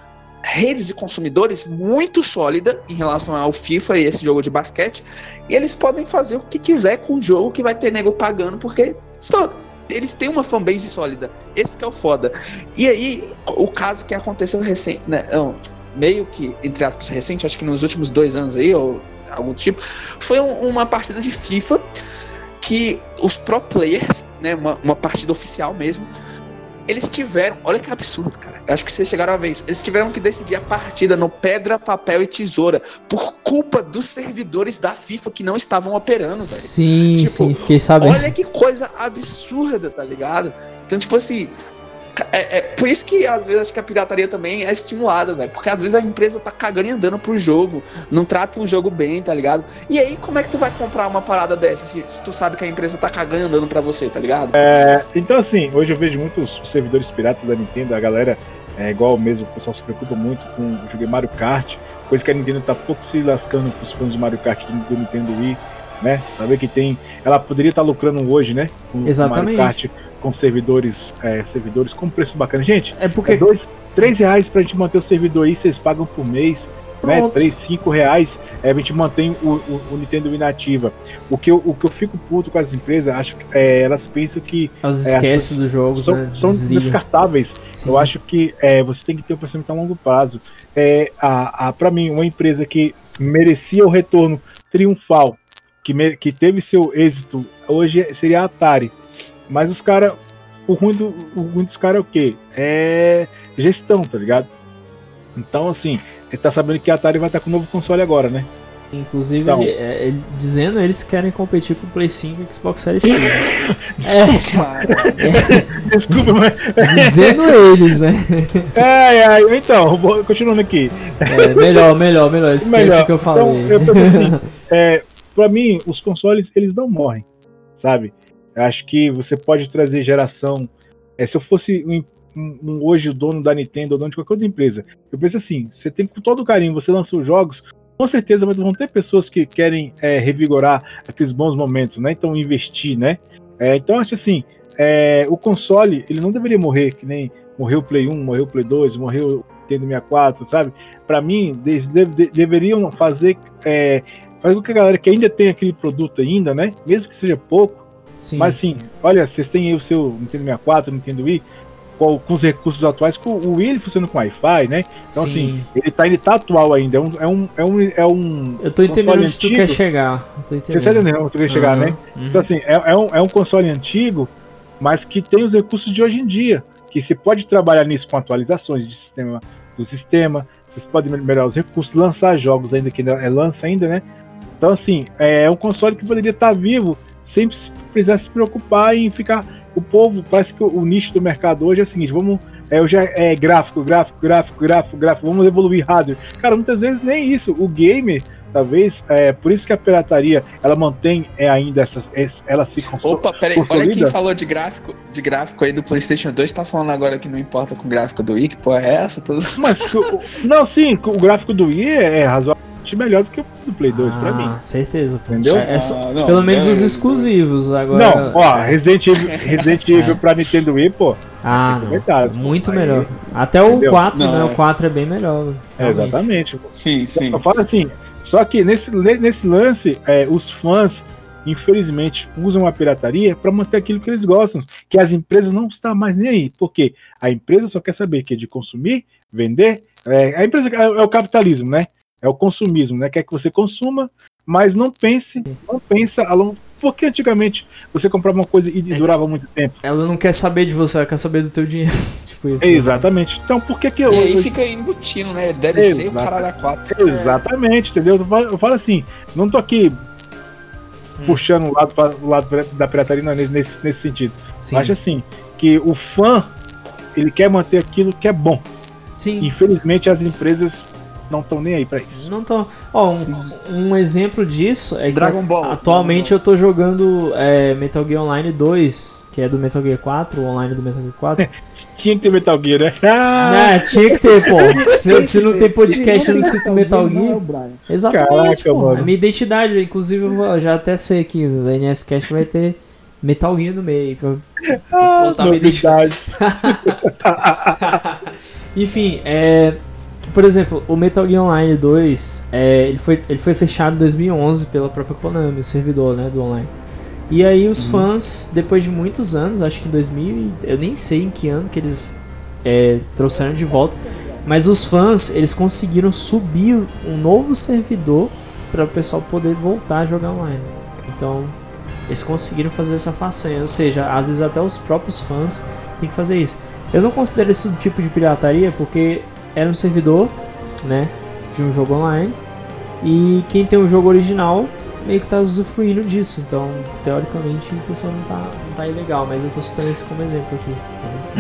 rede de consumidores muito sólida em relação ao FIFA e esse jogo de basquete, e eles podem fazer o que quiser com o jogo que vai ter nego pagando, porque eles têm uma fanbase sólida. Esse que é o foda. E aí, o caso que aconteceu recente, né, meio que, entre aspas, recente, acho que nos últimos dois anos aí, ou algum tipo, foi um- uma partida de FIFA que os pro players, né, uma, uma partida oficial mesmo, eles tiveram, olha que absurdo, cara. Acho que vocês chegaram a ver isso. Eles tiveram que decidir a partida no pedra, papel e tesoura por culpa dos servidores da FIFA que não estavam operando, velho. Sim, Tipo, sim, fiquei sabendo. Olha que coisa absurda, tá ligado? Então, tipo assim. É, é por isso que às vezes acho que a pirataria também é estimulada, velho. Porque às vezes a empresa tá cagando e andando pro jogo, não trata o jogo bem, tá ligado? E aí, como é que tu vai comprar uma parada dessa se, se tu sabe que a empresa tá cagando e andando pra você, tá ligado? Então, assim, hoje eu vejo muitos servidores piratas da Nintendo, a galera é igual mesmo, o pessoal se preocupa muito com eu joguei Mario Kart, coisa que a Nintendo tá pouco se lascando pros fãs do Mario Kart do, do Nintendo Wii, né? Saber que tem. Ela poderia estar lucrando hoje, né? Com o Exatamente. Mario Kart com servidores, é, servidores com preço bacana. Gente, É é porque. dois, três reais pra gente manter o servidor aí, vocês pagam por mês. Né, Pronto. 3, 5 reais, é, a gente mantém o, o, o Nintendo Wii nativa. O que, eu, o que eu fico puto com as empresas, acho que é, elas pensam que Elas É, esquecem dos jogos, são, né? são descartáveis. Sim. Eu acho que é, você tem que ter um pensamento a longo prazo. É, a, a, para mim, uma empresa que merecia o retorno triunfal, que, me- que teve seu êxito, hoje seria a Atari. Mas os caras, o ruim, do, o ruim dos caras é o quê? É gestão, tá ligado? Então, assim, ele tá sabendo que a Atari vai estar com um novo console agora, né? Inclusive, Então. ele- é, ele- dizendo eles querem competir com o Play 5 e Xbox Series X. né? É, Desculpa, mas. dizendo eles, né? Ai, ai, então, continuando aqui. É, melhor, melhor, melhor. Esquece Melhor. o que eu falei. Então, eu assim, é, pra mim, os consoles, eles não morrem, sabe? Acho que você pode trazer geração. é, se eu fosse um, um- hoje o dono da Nintendo, ou dono de qualquer outra empresa, eu penso assim: você tem com todo carinho, você lança os jogos, com certeza vão ter pessoas que querem é, revigorar aqueles bons momentos, né? Então, investir, né? É, então, acho assim: é, o console, ele não deveria morrer, que nem morreu o Play 1, morreu o Play 2, morreu o Nintendo 64, sabe? Pra mim, eles de- de- deveriam fazer. É, fazer com que a galera que ainda tem aquele produto ainda, né? Mesmo que seja pouco, Sim. mas assim, olha, vocês têm aí o seu Nintendo 64, Nintendo Wii, com, com os recursos atuais, com o Wii ele funciona com Wi-Fi, né? Então, Sim. assim, ele tá, ele tá atual ainda. É um. É um, é um, é um eu tô entendendo onde tu antigo. quer chegar. Você tá entendendo. onde tu quer chegar, né? Uhum. Então, assim, é, é um, é um console antigo, mas que tem os recursos de hoje em dia. Que você pode trabalhar nisso com atualizações de sistema, do sistema, vocês podem melhorar os recursos, lançar jogos ainda, que ainda é lança ainda, né? Então, assim, é um console que poderia estar vivo sem se- precisar se preocupar em ficar. O povo, parece que o, nicho do mercado hoje é o seguinte: vamos. É, hoje é, é gráfico, gráfico, gráfico, gráfico, gráfico, vamos evoluir hardware. Cara, muitas vezes nem isso. O gamer, talvez, é por isso que a pirataria ela mantém é, ainda essas. es- Ela se. Opa, peraí, olha quem falou de gráfico, de gráfico aí do PlayStation 2, tá falando agora que não importa com o gráfico do Wii, que porra é essa? Tudo... Mas, não, sim, o gráfico do Wii é melhor do que o do Play 2 pra Ah, mim. certeza. pô. Entendeu? É só- Ah, não, pelo menos é- os exclusivos. Agora. Não, ó, Resident Evil, Resident Evil pra Nintendo Wii, pô. Ah, não. Muito Aí- melhor. Até o Entendeu? 4, Não, né? é. O 4 é bem melhor. É, realmente. exatamente. Sim, sim. Eu falo assim, Só que nesse, nesse lance, é, os fãs, infelizmente, usam a pirataria para manter aquilo que eles gostam, que as empresas não estão mais nem aí, porque a empresa só quer saber que é de consumir, vender. É, a empresa é, é o capitalismo, né? É o consumismo, né? Quer que você consuma, mas não pense, não pensa a longo porque antigamente você comprava uma coisa e é. durava muito tempo. Ela não quer saber de você, ela quer saber do teu dinheiro. tipo isso. Né? Exatamente. Então por que que eu. E aí fica embutindo, né? Deve ser o caralho a 4. Exatamente, entendeu? Eu falo, eu falo assim, não tô aqui hum. puxando o lado, pra, o lado da pirataria nesse, nesse sentido. Sim. Acho assim, que o fã ele quer manter aquilo que é bom. Sim. Infelizmente as empresas não estão nem aí pra isso. Não estão. Ó, um, um, exemplo disso é Dragon que Ball. atualmente eu tô jogando é, Metal Gear Online 2, que é do Metal Gear 4, o online do Metal Gear 4. tinha que ter Metal Gear, né? Ah! É, tinha que ter, pô. Se, se não tem podcast, eu não cito Metal Gear. Exatamente, Caraca, pô. Mano. É minha identidade, inclusive, eu já até sei que o NSCast vai ter Metal Gear no meio. Pra, pra botar minha identidade. Enfim, é por exemplo, o Metal Gear Online 2, é, ele, foi, ele foi fechado em 2011 pela própria Konami, o servidor né, do online. E aí os uhum. fãs, depois de muitos anos, acho que em 2000, eu nem sei em que ano que eles é, trouxeram de volta, mas os fãs, eles conseguiram subir um novo servidor para o pessoal poder voltar a jogar online. Então, eles conseguiram fazer essa façanha, ou seja, às vezes até os próprios fãs têm que fazer isso. Eu não considero esse tipo de pirataria porque era um servidor, né, de um jogo online. E quem tem o jogo original meio que tá usufruindo disso. Então, teoricamente, a pessoa não tá, não tá ilegal, mas eu tô citando isso como exemplo aqui.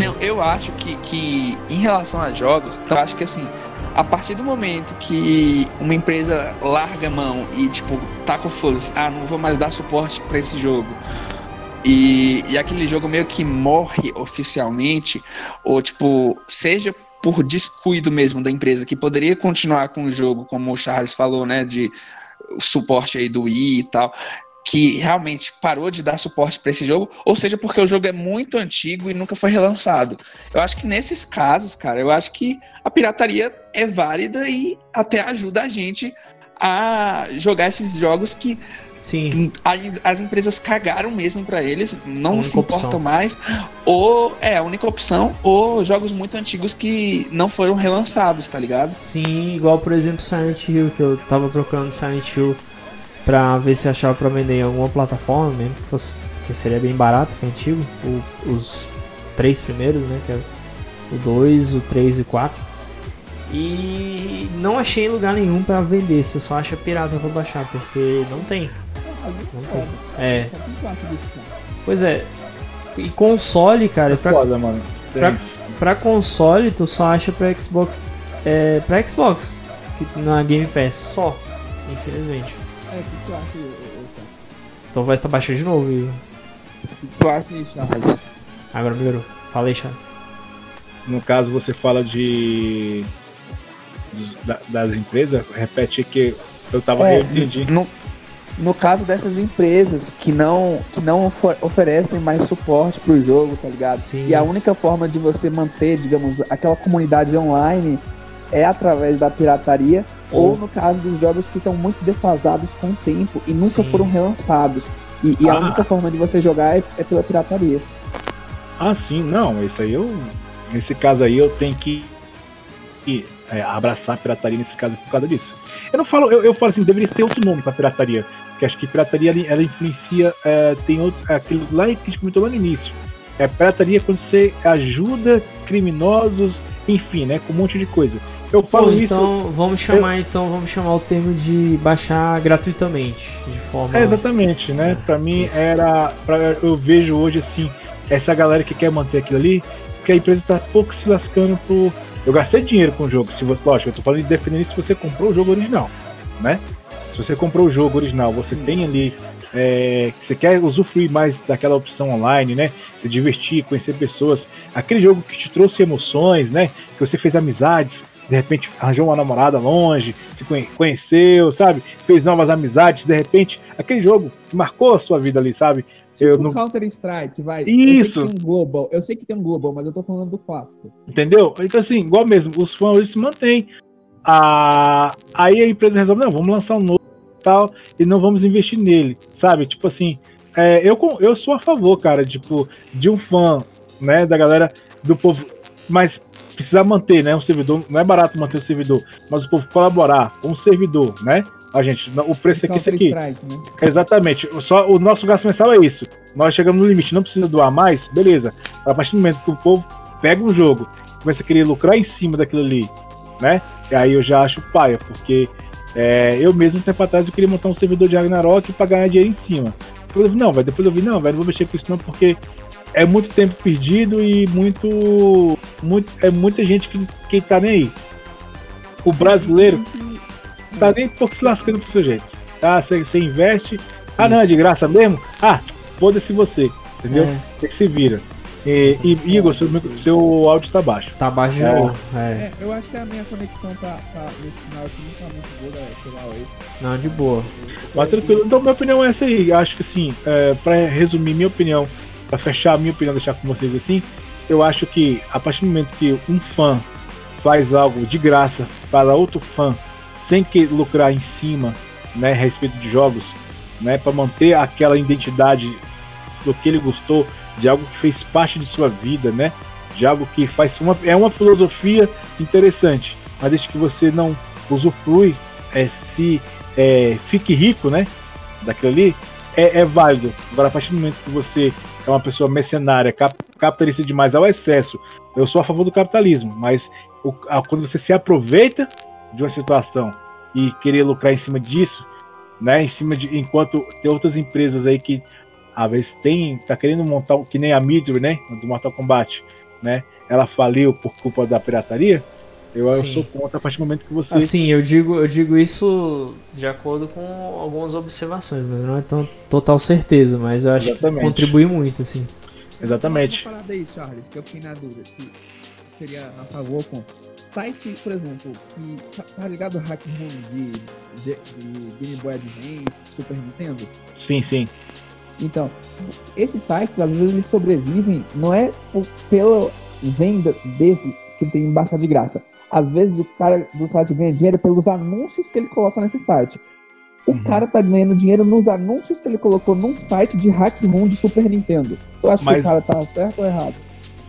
Eu, eu acho que, que, em relação a jogos, eu acho que assim, a partir do momento que uma empresa larga a mão e, tipo, tá com foda ah, não vou mais dar suporte para esse jogo. E, e aquele jogo meio que morre oficialmente, ou tipo, seja por descuido mesmo da empresa, que poderia continuar com o jogo, como o Charles falou, né, de suporte aí do Wii e tal, que realmente parou de dar suporte para esse jogo, ou seja, porque o jogo é muito antigo e nunca foi relançado. Eu acho que nesses casos, cara, eu acho que a pirataria é válida e até ajuda a gente a jogar esses jogos que Sim. As, as empresas cagaram mesmo para eles, não se importam opção. mais. Ou é a única opção, ou jogos muito antigos que não foram relançados, tá ligado? Sim, igual por exemplo Silent Hill, que eu tava procurando Silent Hill pra ver se achava pra vender em alguma plataforma mesmo, que fosse que seria bem barato, que é antigo. O, os três primeiros, né? Que é o 2, o 3 e o 4. E não achei lugar nenhum para vender, você só acha pirata para baixar, porque não tem. Não tem. É. Pois é. E console, cara, é pra, foda, mano. Pra, pra, console tu só acha pra Xbox. É, pra Xbox. Que, na Game Pass, só. Infelizmente. É, o que tu acha, Então vai estar baixando de novo, Igor. O que tu acha, Charles? Agora melhorou. Fala aí, Charles. No caso, você fala de. das empresas, repete que eu tava. É, eu entendi. No, no caso dessas empresas que não, que não oferecem mais suporte pro jogo, tá ligado? Sim. E a única forma de você manter, digamos, aquela comunidade online é através da pirataria, oh. ou no caso dos jogos que estão muito defasados com o tempo e nunca Sim. foram relançados. E, e ah. a única forma de você jogar é, é, pela pirataria. Ah, sim, não, isso aí eu. Nesse caso aí eu tenho que, que é, abraçar a pirataria nesse caso por causa disso. Eu não falo, eu, eu falo assim, deveria ter outro nome pra pirataria. Porque acho que pirataria ela influencia. É, tem outro. Aquilo lá que a gente comentou lá no início. É pirataria quando você ajuda criminosos, enfim, né? Com um monte de coisa. Eu falo Pô, então, isso. Vamos chamar, eu... então, vamos chamar o termo de baixar gratuitamente, de forma. É, exatamente, né? É, pra mim isso. era. Pra, eu vejo hoje assim, essa galera que quer manter aquilo ali, porque a empresa tá pouco se lascando por. Eu gastei dinheiro com o jogo, se você, lógico, eu tô falando de defender se você comprou o jogo original, né? Se você comprou o jogo original, você tem ali. É, você quer usufruir mais daquela opção online, né? Se divertir, conhecer pessoas. Aquele jogo que te trouxe emoções, né? Que você fez amizades, de repente arranjou uma namorada longe, se conheceu, sabe? Fez novas amizades, de repente, aquele jogo marcou a sua vida ali, sabe? Tipo eu não... Counter Strike, vai. Isso. Eu sei, um global. eu sei que tem um Global, mas eu tô falando do clássico. Entendeu? Então, assim, igual mesmo, os fãs eles se mantêm. a, aí a empresa resolve, não, vamos lançar um novo tal, e não vamos investir nele, sabe? Tipo assim, é, eu, eu sou a favor, cara, tipo, de um fã, né, da galera, do povo, mas precisar manter, né, um servidor, não é barato manter o servidor, mas o povo colaborar com o servidor, né? A gente, o preço aqui é esse aqui. Strike, né? Exatamente. Só o nosso gasto mensal é isso. Nós chegamos no limite, não precisa doar mais, beleza. A partir do momento que o povo pega um jogo, começa a querer lucrar em cima daquilo ali, né? E aí eu já acho paia, porque é, eu mesmo, um tempo atrás, eu queria montar um servidor de Ragnarok para ganhar dinheiro em cima. Depois eu vi, não, vai depois eu vi, não, velho, não vou mexer com isso não, porque é muito tempo perdido e muito, muito é muita gente que, que tá nem aí. O brasileiro tá nem pouco se lascando pro seu jeito. Tá? Você, você investe. Ah, não, é de graça mesmo? Ah, foda-se você. Entendeu? É. Você que se vira. E, e Igor, seu, seu áudio tá baixo. Tá baixo de é. novo. É. é. eu acho que a minha conexão tá, tá nesse final aqui não tá muito boa, sei lá, aí. Não, de boa. Mas tranquilo. Então, minha opinião é essa aí. Acho que assim, é, pra resumir minha opinião, pra fechar a minha opinião, deixar com vocês assim, eu acho que a partir do momento que um fã faz algo de graça para outro fã, sem que lucrar em cima, né, a respeito de jogos, né, para manter aquela identidade do que ele gostou, de algo que fez parte de sua vida, né? De algo que faz uma é uma filosofia interessante, mas desde que você não usufrui, é, se é, fique rico, né? Daquilo ali, é, é, válido. Agora, a partir do momento que você é uma pessoa mercenária, cap, capitalista demais ao excesso, eu sou a favor do capitalismo, mas o, a, quando você se aproveita de uma situação e querer lucrar em cima disso, né? Em cima de enquanto tem outras empresas aí que às vezes tem, tá querendo montar, que nem a Midway, né, do Mortal Kombat, né, ela faliu por culpa da pirataria, eu, eu sou contra a partir do momento que você... Assim, eu digo, eu digo isso de acordo com algumas observações, mas não é tão total certeza, mas eu acho Exatamente. que contribui muito, assim. Exatamente. Uma parada aí, Charles, que eu fiquei na dúvida, se seria a favor ou contra. Site, por exemplo, que tá ligado ao Hack Room de, de, de Game Boy Advance, Super Nintendo? Sim, sim. Então, esses sites, às vezes, eles sobrevivem, não é pela venda desse que tem baixar de graça. Às vezes, o cara do site ganha dinheiro pelos anúncios que ele coloca nesse site. O uhum. cara tá ganhando dinheiro nos anúncios que ele colocou num site de hack room de Super Nintendo. Tu acha Mas... que o cara tá certo ou errado?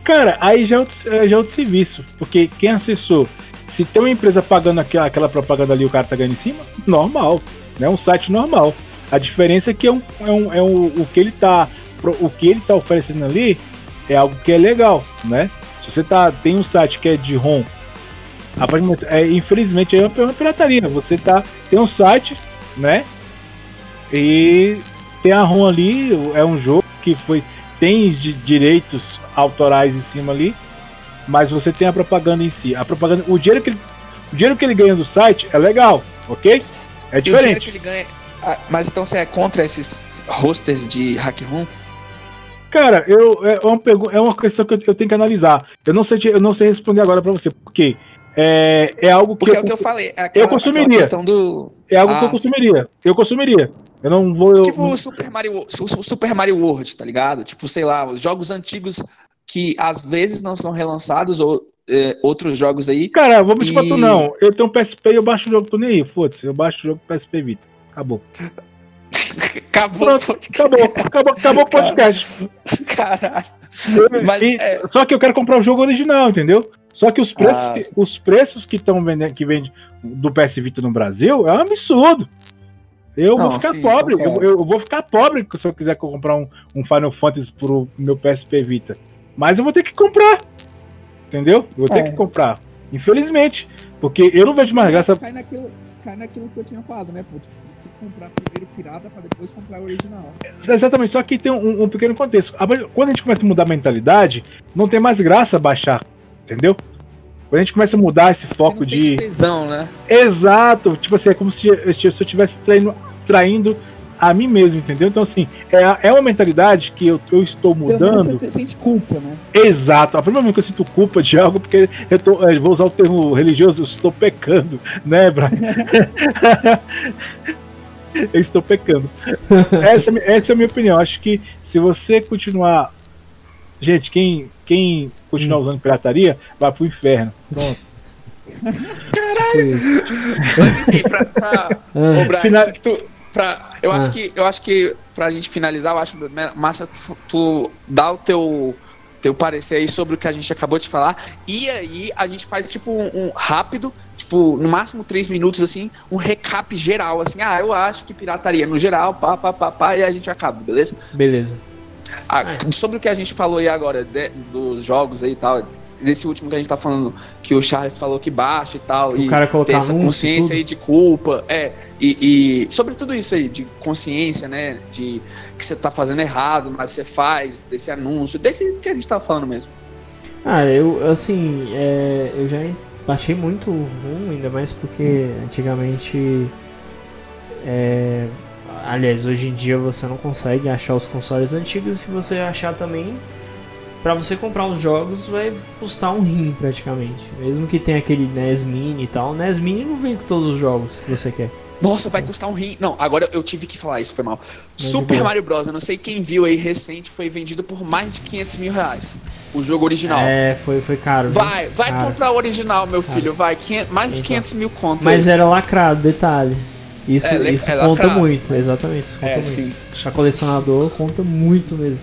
Cara, aí já é outro, já é outro serviço. Porque quem acessou, se tem uma empresa pagando aquela, aquela propaganda ali o cara tá ganhando em cima, normal. Né? Um site normal. A diferença é que é, um, é, um, é um, o que ele tá o que ele tá oferecendo ali é algo que é legal, né? Se você tá tem um site que é de ROM, é, infelizmente é uma pirataria. Você tá tem um site, né? E tem a ROM ali, é um jogo que foi tem de direitos autorais em cima ali, mas você tem a propaganda em si. A propaganda, o dinheiro que ele, o dinheiro que ele ganha do site é legal, ok? É diferente. Ah, mas então você é contra esses hosters de hack room? Cara, eu, é, uma, é uma questão que eu, eu, tenho que analisar. Eu não sei, eu não sei responder agora para você, porque é, é algo que. Porque eu, é o que eu falei. É aquela, eu consumiria. Do... É algo ah, que eu consumiria. Sim. Eu consumiria. Eu não vou. Eu... Tipo o Super Mario, Super Mario World, tá ligado? Tipo, sei lá, os jogos antigos que às vezes não são relançados ou é, outros jogos aí. Cara, vamos e... te não. Eu tenho um PSP e eu baixo o jogo, tô nem aí, foda-se. Eu baixo o jogo PSP Vita. Acabou. Acabou, acabou, acabou, acabou o podcast. Caralho. Mas, e, é... Só que eu quero comprar o jogo original, entendeu? Só que os preços, ah, que, os preços que estão vendendo, que vende do PS Vita no Brasil é um absurdo. Eu não, vou ficar sim, pobre. Eu, eu, vou ficar pobre se eu quiser comprar um, um Final Fantasy pro meu PSP Vita. Mas eu vou ter que comprar. Entendeu? Eu vou ter é. que comprar. Infelizmente. Porque eu não vejo mais graça. Cai naquilo, cai naquilo que eu tinha falado, né? Pô? Comprar primeiro pirata para depois comprar o original. Exatamente, só que tem um, um, pequeno contexto. Quando a gente começa a mudar a mentalidade, não tem mais graça baixar, entendeu? Quando a gente começa a mudar esse foco de. Tesão, né? Exato, tipo assim, é como se, se eu estivesse traindo, traindo a mim mesmo, entendeu? Então, assim, é, é uma mentalidade que eu, eu estou mudando. Você sente culpa, né? Exato. A primeira vez que eu sinto culpa de algo, porque eu, tô, eu vou usar o termo religioso, eu estou pecando, né, Brian? eu estou pecando. Essa, essa é a minha opinião. Acho que se você continuar. Gente, quem, quem continuar hum. usando pirataria vai pro inferno. Pronto. Isso. Enfim, pra, pra, Ah. Ô, Brian, Final- tu- tu- pra, eu, Ah. acho que, eu acho que pra gente finalizar, eu acho né, massa tu, tu dar o teu, teu parecer aí sobre o que a gente acabou de falar. E aí a gente faz tipo um, um rápido, tipo, no máximo três minutos, assim, um recap geral, assim, ah, eu acho que pirataria no geral, pá, pá, pá, pá, e a gente acaba, beleza? Beleza. Ah, É. Sobre o que a gente falou aí agora, de- dos jogos aí e tal, desse último que a gente tá falando, que o Charles falou que baixa e tal, Que o e cara colocar tem essa consciência aí de culpa, é, e, e sobre tudo isso aí, de consciência, né, de que você tá fazendo errado, mas você faz, desse anúncio, desse que a gente tá falando mesmo. Ah, eu, assim, é, eu já achei muito ruim, ainda mais porque antigamente. é, aliás, hoje em dia você não consegue achar os consoles antigos e se você achar também, pra você comprar os jogos vai custar um rim praticamente. Mesmo que tenha aquele NES Mini e tal, o NES Mini não vem com todos os jogos que você quer. Nossa, vai custar um rim. Não, agora eu tive que falar isso, foi mal. de Super boa. Mario Bros. Eu não sei quem viu aí recente, foi vendido por mais de 500 mil reais. O jogo original. É, foi, foi caro. viu? Vai, vai Cara. comprar o original, meu filho, vai. 500 mais de Então. 500 mil conto. Mas aí. era lacrado, detalhe. Isso, É, isso é conta lacrado, muito, mas- exatamente, isso conta É, muito. sim. Pra colecionador conta muito mesmo.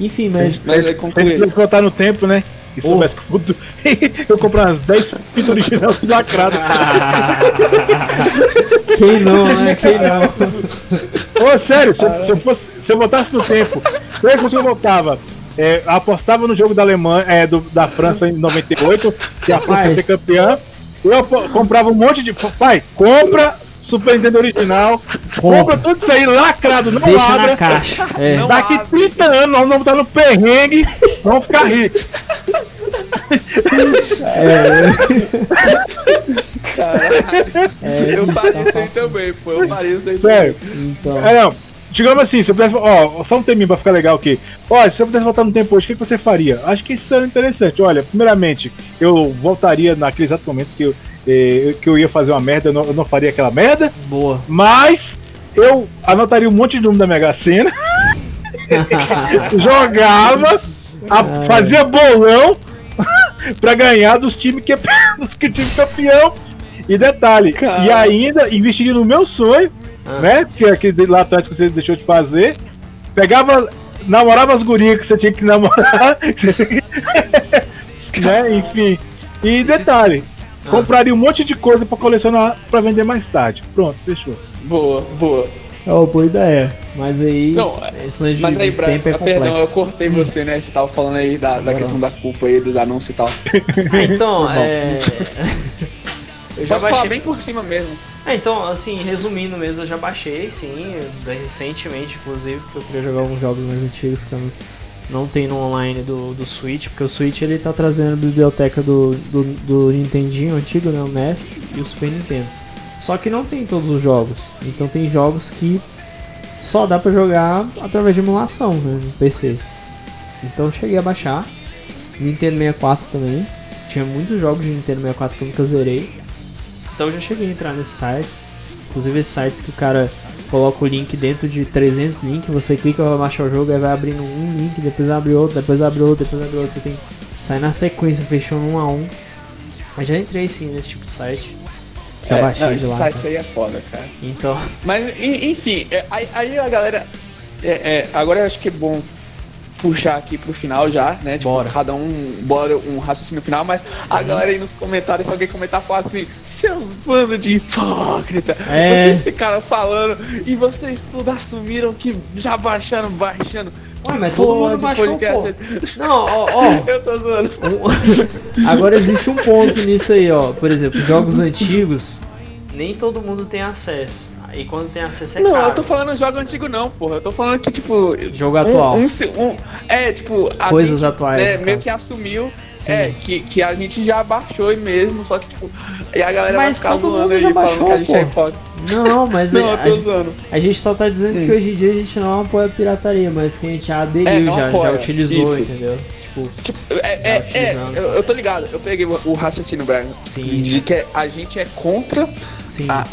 Enfim, mas. Mas ele voltar no tempo, né? E Oh. soubesse que tudo. eu comprar umas 10 fitas originais tudo lacrado. Quem não, né? Quem não? Ô, sério, se, se eu fosse, se eu voltasse no tempo, sabe como eu voltava? É, apostava no jogo da Alemanha, é, do- da França em 98, que a França ia ser campeã. Eu comprava um monte de. Pai, compra Super Nintendo original, compra tudo isso aí lacrado, não Deixa abra. na caixa. É. Não Daqui abre. 30 anos nós vamos estar no perrengue, vamos ficar ricos. É, eu bicho, faria tá isso aí também, pô. Eu faria isso aí Sério. também. Então, É, não. Digamos assim, se eu pudesse. Ó, só um teminho pra ficar legal aqui. Olha, se eu pudesse voltar no tempo hoje, o que, que você faria? Acho que isso seria interessante. Olha, primeiramente, eu voltaria naquele exato momento que eu, eh, que eu ia fazer uma merda, eu não, eu não faria aquela merda, boa. mas eu anotaria um monte de número da Mega Sena, jogava, a- fazia bolão pra ganhar dos times que dos que time campeão. E detalhe, Cara. e ainda investiria no meu sonho, Ah. né? Que é aquele lá atrás que você deixou de fazer. Pegava, namorava as gurias que você tinha que namorar. né? Enfim. E detalhe, Ah. compraria um monte de coisa pra colecionar pra vender mais tarde. Pronto, fechou. Boa, boa. É uma boa ideia. Mas aí. Não, esse lance de, Mas aí, de Brian, tempo é ah, perdão, eu complexo. cortei você, né? Você tava falando aí da, da Não, questão não. da culpa aí, dos anúncios e tal. Ah, então, é. eu já Posso falar baixei. bem por cima mesmo. É, então, assim, resumindo mesmo, eu já baixei, sim, recentemente, inclusive, porque eu queria jogar alguns jogos mais antigos que eu não, não tenho no online do, do Switch, porque o Switch ele tá trazendo a biblioteca do, do, do Nintendinho antigo, né, o NES e o Super Nintendo. Só que não tem todos os jogos, então tem jogos que só dá pra jogar através de emulação, né, no PC. Então cheguei a baixar, Nintendo 64 também, tinha muitos jogos de Nintendo 64 que eu nunca zerei. Então eu já cheguei a entrar nesses sites, inclusive sites que o cara coloca o link dentro de 300 links, você clica pra baixar o jogo, aí vai abrindo um link, depois abre outro, depois abre outro, depois abre outro, você tem sair na sequência, fechando um a um. Mas já entrei sim nesse tipo de site, já É, baixei não, esse lá. site aí é foda, cara. Então, Mas, en- enfim, é, aí, aí a galera. é, é, agora eu acho que é bom puxar aqui pro final já, né? Tipo, Bora. cada um bora um raciocínio final, mas a galera aí nos comentários, se alguém comentar, fala assim, seus bando de hipócrita, É. vocês ficaram falando e vocês tudo assumiram que já baixaram, baixando. Ué, mas todo mundo baixou, podcast é- não, ó, ó, Eu tô zoando. Agora existe um ponto nisso aí, ó. Por exemplo, jogos antigos, nem todo mundo tem acesso. Aí quando tem acesso é Não, caro. eu tô falando jogo antigo não, porra. Eu tô falando que, tipo. Jogo um- atual. Um, um- é, tipo. Coisas gente, atuais, né, meio que assumiu Sim. é, que, que a gente já baixou mesmo, só que, tipo. E a galera Mas vai ficar todo mundo aí, já falando baixou, que a gente é pô. hipócrita. Não, mas Não, a, a- zoando. a gente só tá dizendo Sim. que hoje em dia a gente não apoia a pirataria, mas que a gente aderiu, É, já, apoia. já utilizou, Isso. entendeu? Tipo, Tipo, é, é, é, eu, tô ligado, eu peguei o, o raciocínio, Brian. Sim. De que a gente é contra a,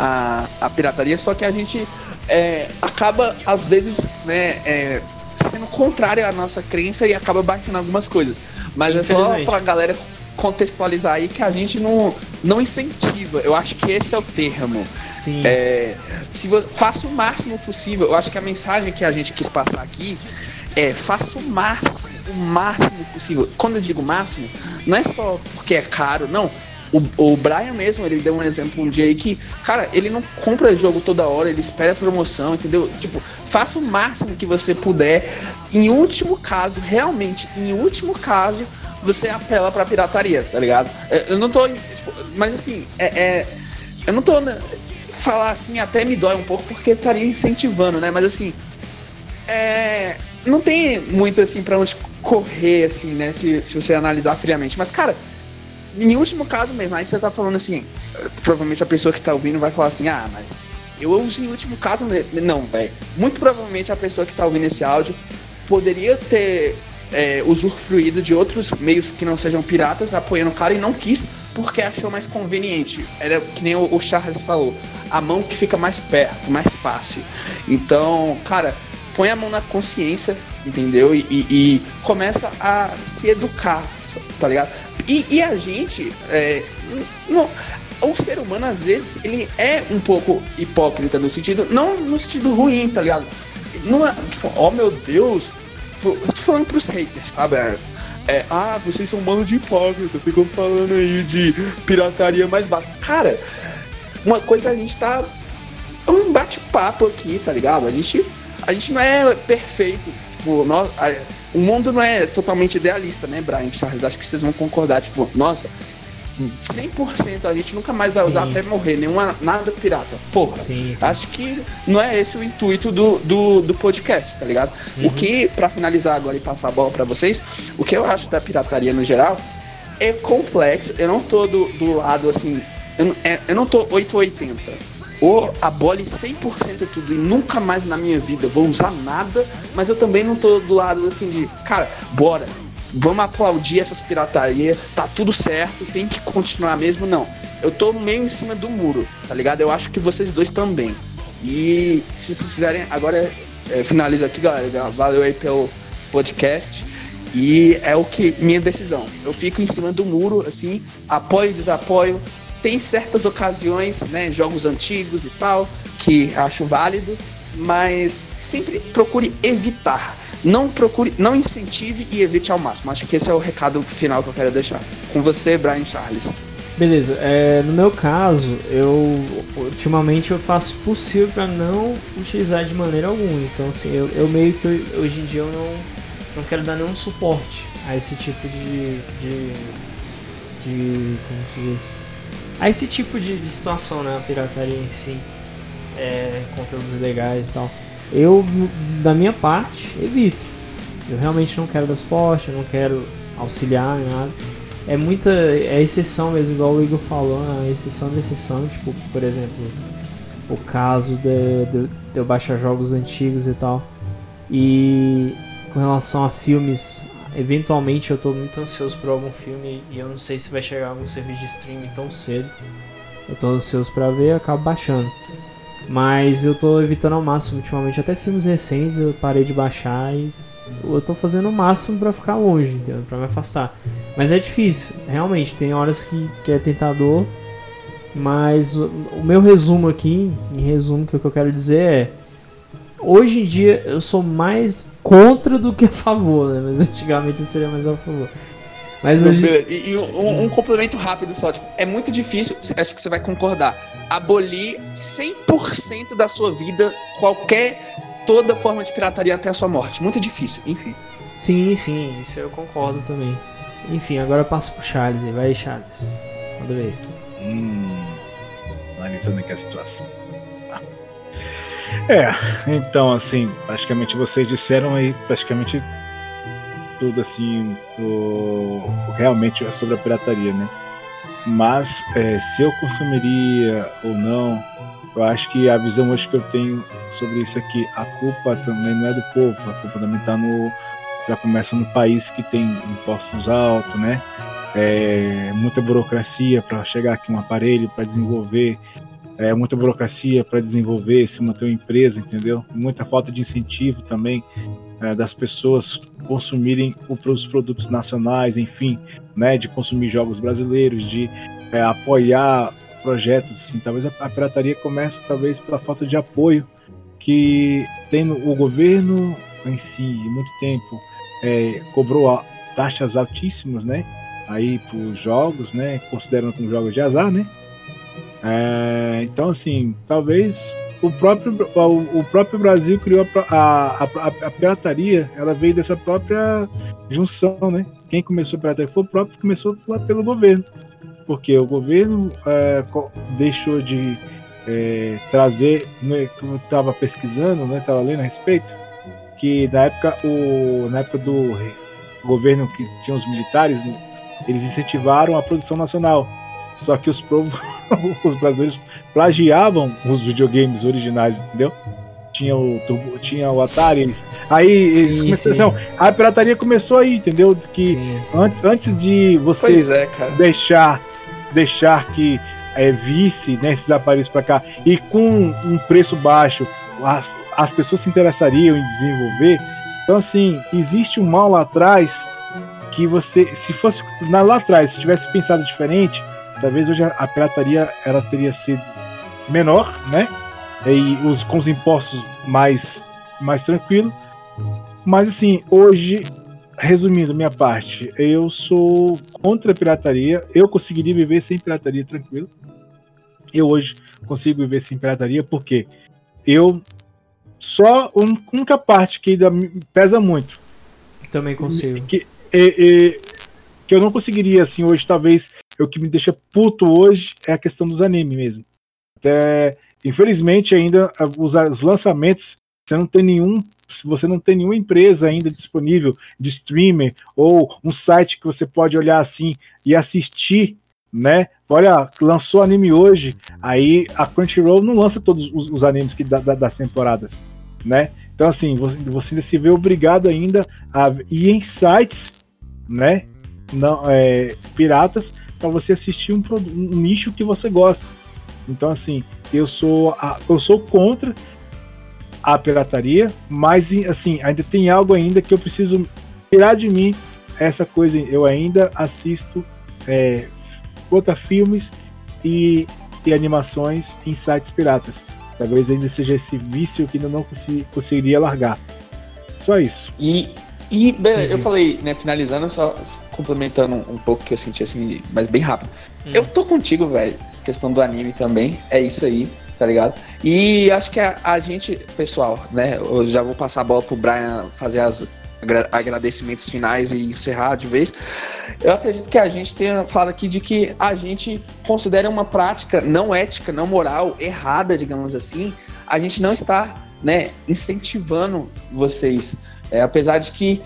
a, a pirataria, só que a gente é, acaba, às vezes, né, é, sendo contrário à nossa crença e acaba baixando algumas coisas. Mas é só pra galera contextualizar aí que a gente não, não incentiva. Eu acho que esse é o termo. Sim. É, se faça o máximo possível. Eu acho que a mensagem que a gente quis passar aqui é faça o máximo, o máximo possível. Quando eu digo máximo, não é só porque é caro, não. O, o Brian mesmo, ele deu um exemplo um dia aí que, cara, ele não compra jogo toda hora, ele espera a promoção, entendeu? Tipo, faça o máximo que você puder. Em último caso, realmente, em último caso, você apela pra pirataria, tá ligado? Eu não tô. tipo, mas assim, é, é- eu não tô. né, Falar assim até me dói um pouco porque estaria incentivando, né? Mas assim. É, não tem muito assim pra onde correr, assim, né? Se, se você analisar friamente. Mas, cara, em último caso mesmo, aí você tá falando assim. Provavelmente a pessoa que tá ouvindo vai falar assim, ah, mas eu uso em último caso. né?" Não, velho. Muito provavelmente a pessoa que tá ouvindo esse áudio poderia ter é, usufruído de outros meios que não sejam piratas, apoiando o cara e não quis porque achou mais conveniente. Era que nem o, o Charles falou, a mão que fica mais perto, mais fácil. Então, cara, põe a mão na consciência, entendeu? E, e- e começa a se educar, tá ligado? E, e a gente, é, não, o ser humano às vezes ele é um pouco hipócrita no sentido, não no sentido ruim, tá ligado? Não é, tipo, oh meu Deus, Pô, eu tô falando pros haters, tá, velho? É, ah, vocês são um bando de hipócrita, ficam falando aí de pirataria mais baixa. Cara, uma coisa a gente tá. É um bate-papo aqui, tá ligado? A gente, a gente não é perfeito. Tipo, nós, a- o mundo não é totalmente idealista, né, Brian Charles? Acho que vocês vão concordar. Tipo, nossa, 100% a gente nunca mais vai usar Sim. até morrer nenhuma, nada pirata. Porra. Sim. Acho que não é esse o intuito do, do, do podcast, tá ligado? Uhum. O que, pra finalizar agora e passar a bola pra vocês, o que eu acho da pirataria no geral é complexo. Eu não tô do, do lado assim. Eu, não- é- eu não tô 880. Ou abole 100% tudo e nunca mais na minha vida vou usar nada, mas eu também não tô do lado assim de, cara, bora, vamos aplaudir essas piratarias, tá tudo certo, tem que continuar mesmo, não. Eu tô meio em cima do muro, tá ligado? Eu acho que vocês dois também. E se vocês quiserem, agora é, finaliza aqui, galera. Valeu aí pelo podcast. E é o que minha decisão. Eu fico em cima do muro, assim, apoio e desapoio. Tem certas ocasiões, né, jogos antigos e tal, que acho válido, mas sempre procure evitar. Não procure, não incentive e evite ao máximo. Acho que esse é o recado final que eu quero deixar. Com você, Brian Charles. Beleza, é, no meu caso, eu ultimamente eu faço possível para não utilizar de maneira alguma. Então, assim, eu, eu meio que hoje em dia eu não, não quero dar nenhum suporte a esse tipo de. de. de como se diz? A esse tipo de, de situação, né? A pirataria em si, é, conteúdos ilegais e tal. Eu, da minha parte, evito. Eu realmente não quero dar suporte, não quero auxiliar nem nada é muita. É exceção mesmo, igual o Igor falou, é exceção da exceção. Tipo, por exemplo, o caso de, de, de eu baixar jogos antigos e tal. E com relação a filmes, eventualmente eu tô muito ansioso por algum filme e eu não sei se vai chegar algum serviço de streaming tão cedo. Eu tô ansioso pra ver e acabo baixando. Mas eu tô evitando ao máximo ultimamente, até filmes recentes eu parei de baixar e eu tô fazendo o máximo pra ficar longe, entendeu? Pra me afastar. Mas é difícil, realmente, tem horas que, que é tentador. Mas o, o meu resumo aqui, em resumo, que o que eu quero dizer é. Hoje em dia eu sou mais contra do que a favor, né? Mas antigamente eu seria mais a favor. Mas hoje. E, e um, um complemento rápido só, tipo, é muito difícil, acho que você vai concordar, abolir 100% da sua vida qualquer, toda forma de pirataria até a sua morte. Muito difícil, enfim. Sim, sim, isso eu concordo também. Enfim, agora eu passo pro Charles aí. Vai Charles. Manda ver. Hum, analisando aqui a situação. É, então assim, praticamente vocês disseram aí praticamente tudo assim, o, realmente sobre a pirataria, né? Mas é, se eu consumiria ou não, eu acho que a visão hoje que eu tenho sobre isso aqui, a culpa também não é do povo, a culpa também tá no. Já começa no país que tem impostos altos, né? É, muita burocracia para chegar aqui um aparelho para desenvolver, é, muita burocracia para desenvolver, se manter uma empresa, entendeu? Muita falta de incentivo também é, das pessoas consumirem os produtos nacionais, enfim, né? De consumir jogos brasileiros, de é, apoiar projetos, assim, talvez a, a pirataria comece talvez pela falta de apoio que tem o governo em si, muito tempo, é, cobrou a, taxas altíssimas, né? Aí por jogos, né? Considerando como jogos de azar, né? É, então, assim, talvez o próprio, o, próprio Brasil criou a, a, a, a, pirataria, ela veio dessa própria junção, né? Quem começou a pirataria foi o próprio começou lá pelo governo. Porque o governo é, deixou de é, trazer, né, eu estava pesquisando, né? Estava lendo a respeito, que na época, o, na época do governo que tinha os militares, né, eles incentivaram a produção nacional. Só que os, os brasileiros plagiavam os videogames originais, entendeu? Tinha o, tinha o Atari. Aí sim, começaram, a pirataria começou aí, entendeu? Que antes, antes de você é, deixar deixar que é, visse né, esses aparelhos para cá e com um preço baixo as, as pessoas se interessariam em desenvolver. Então assim existe um mal lá atrás que você, se fosse lá atrás, se tivesse pensado diferente, talvez hoje a pirataria ela teria sido menor, né? E os, com os impostos mais, mais tranquilo. Mas assim, hoje, resumindo minha parte, eu sou contra a pirataria. Eu conseguiria viver sem pirataria tranquilo. Eu hoje consigo viver sem pirataria porque eu só a única parte que ainda pesa muito. Também consigo. Que, é, é, que eu não conseguiria assim hoje, talvez o que me deixa puto hoje é a questão dos animes mesmo. Até, infelizmente, ainda os, os lançamentos, você não tem nenhum. Se você não tem nenhuma empresa ainda disponível de streamer ou um site que você pode olhar assim e assistir, né? Olha, lançou anime hoje, aí a Crunchyroll não lança todos os, os animes que, da, das temporadas, né? Então, assim, você, você ainda se vê obrigado ainda a ir em sites, né? Não, é, piratas, para você assistir um, um nicho que você gosta. Então, assim, eu sou, a, eu sou contra a pirataria, mas assim, ainda tem algo ainda que eu preciso tirar de mim essa coisa. Eu ainda assisto é, filmes e, e animações em sites piratas. Talvez ainda seja esse vício que eu não conseguiria largar. Só isso. E, e bem, eu falei, né, finalizando, só complementando um pouco que eu senti assim, mas bem rápido. Hum. Eu tô contigo, velho questão do anime também. É isso aí, tá ligado? E acho que a, a gente, pessoal, né? Eu já vou passar a bola pro Brian fazer as agradecimentos finais e encerrar de vez. Eu acredito que a gente tenha falado aqui de que a gente considera uma prática não ética, não moral, errada, digamos assim. A gente não está, né, incentivando vocês. É, apesar de que,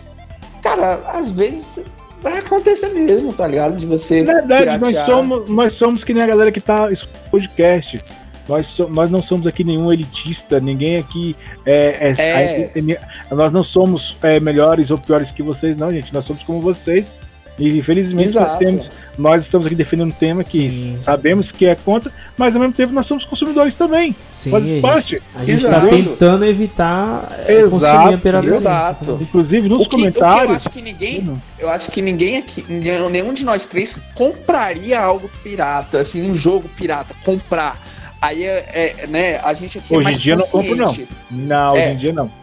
cara, às vezes vai acontecer mesmo, tá ligado? De você. É verdade, nós somos, nós somos que nem a galera que tá podcast. Nós, so, nós não somos aqui nenhum elitista, ninguém aqui é. é, é. é nós não somos é, melhores ou piores que vocês, não, gente. Nós somos como vocês. E infelizmente nós, temos, nós estamos aqui defendendo um tema Sim. que sabemos que é contra, mas ao mesmo tempo nós somos consumidores também. Sim, faz parte. A gente está tentando evitar é, Exato, consumir a pirataria. Exato. Inclusive nos que, comentários. eu acho que ninguém, eu acho que ninguém aqui, nenhum de nós três compraria algo pirata, assim, um jogo pirata, comprar. Aí é, é né, a gente aqui é hoje é mais em dia consciente. não compro não. Não, hoje é. em dia não.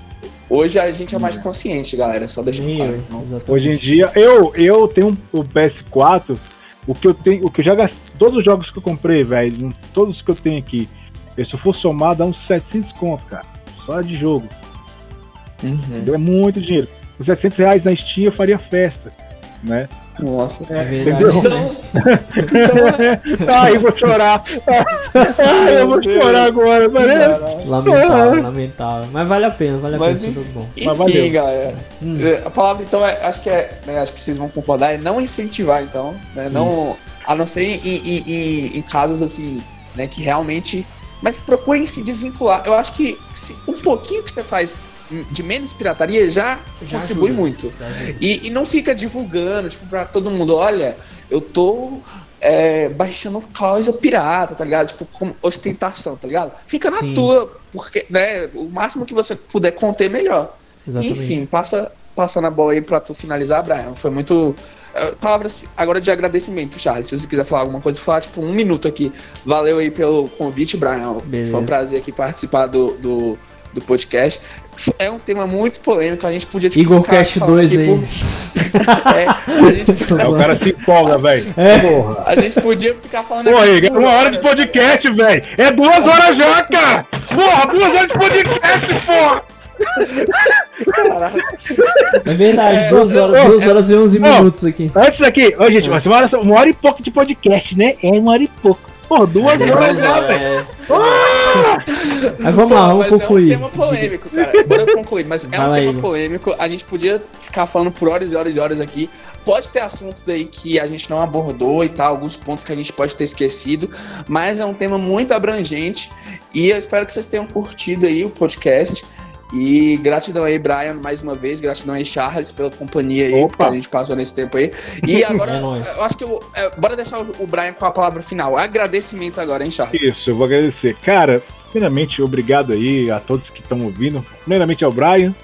Hoje a gente é mais consciente, galera. Só deixa eu claro. Hoje em dia, eu, eu tenho o PS4. O que eu tenho, o que eu já gastei, todos os jogos que eu comprei, velho, todos que eu tenho aqui, se eu for somar, dá uns 700 conto, cara. Só de jogo. Uhum. É muito dinheiro. Com 700 reais na Steam eu faria festa, né? Nossa, é, verdade. Entendeu? Então, Ai, eu vou chorar. Ai, eu vou chorar agora. Lamentável, lamentável. Mas vale a pena, vale a Mas, pena esse jogo bom. Enfim, galera. Hum. É, a palavra, então, é, acho que é. Né, acho que vocês vão concordar, é não incentivar, então. Né, não, a não ser em, em, em, em casos assim, né, que realmente. Mas procurem se desvincular. Eu acho que se, um pouquinho que você faz de menos pirataria já, já contribui ajuda, muito. Já e, e, não fica divulgando, tipo, pra todo mundo, olha, eu tô é, baixando causa pirata, tá ligado? Tipo, com ostentação, tá ligado? Fica na Sim. tua, porque, né, o máximo que você puder conter, melhor. Exatamente. Enfim, passa, passando a bola aí pra tu finalizar, Brian. Foi muito. eh, Palavras agora de agradecimento, Charles. Se você quiser falar alguma coisa, falar tipo um minuto aqui. Valeu aí pelo convite, Brian. Beleza. Foi um prazer aqui participar do, do, do podcast. É um tema muito polêmico. A gente podia tipo, Igor falando 2 aqui aí. É, gente, É, o cara se empolga, velho. É. Porra. a gente podia ficar falando. Pô, aqui Igor, por uma hora de podcast, velho. É duas horas já, cara. Porra, duas horas de podcast, porra. Caralho. É verdade, É, 2 eu- horas, eu- duas horas e 11 Ó, minutos aqui. Antes daqui, ô, gente, uma hora, uma hora e pouco de podcast, né? É uma hora e pouco. Porra, duas horas já, horas, velho. é. Ah! Mas vamos lá, vamos Mas É concluir. um tema polêmico, cara. Bora concluir. Mas é Vai um tema polêmico. A gente podia ficar falando por horas e horas e horas aqui. Pode ter assuntos aí que a gente não abordou e tal, alguns pontos que a gente pode ter esquecido. Mas é um tema muito abrangente. E eu espero que vocês tenham curtido aí o podcast. E gratidão aí, Brian, mais uma vez. Gratidão aí, Charles, pela companhia aí Opa. que a gente passou nesse tempo aí. E agora, É eu acho que eu, é, bora deixar o Brian com a palavra final. Agradecimento agora, hein, Charles? Isso, eu vou agradecer. Cara, primeiramente, obrigado aí a todos que estão ouvindo. Primeiramente ao Brian,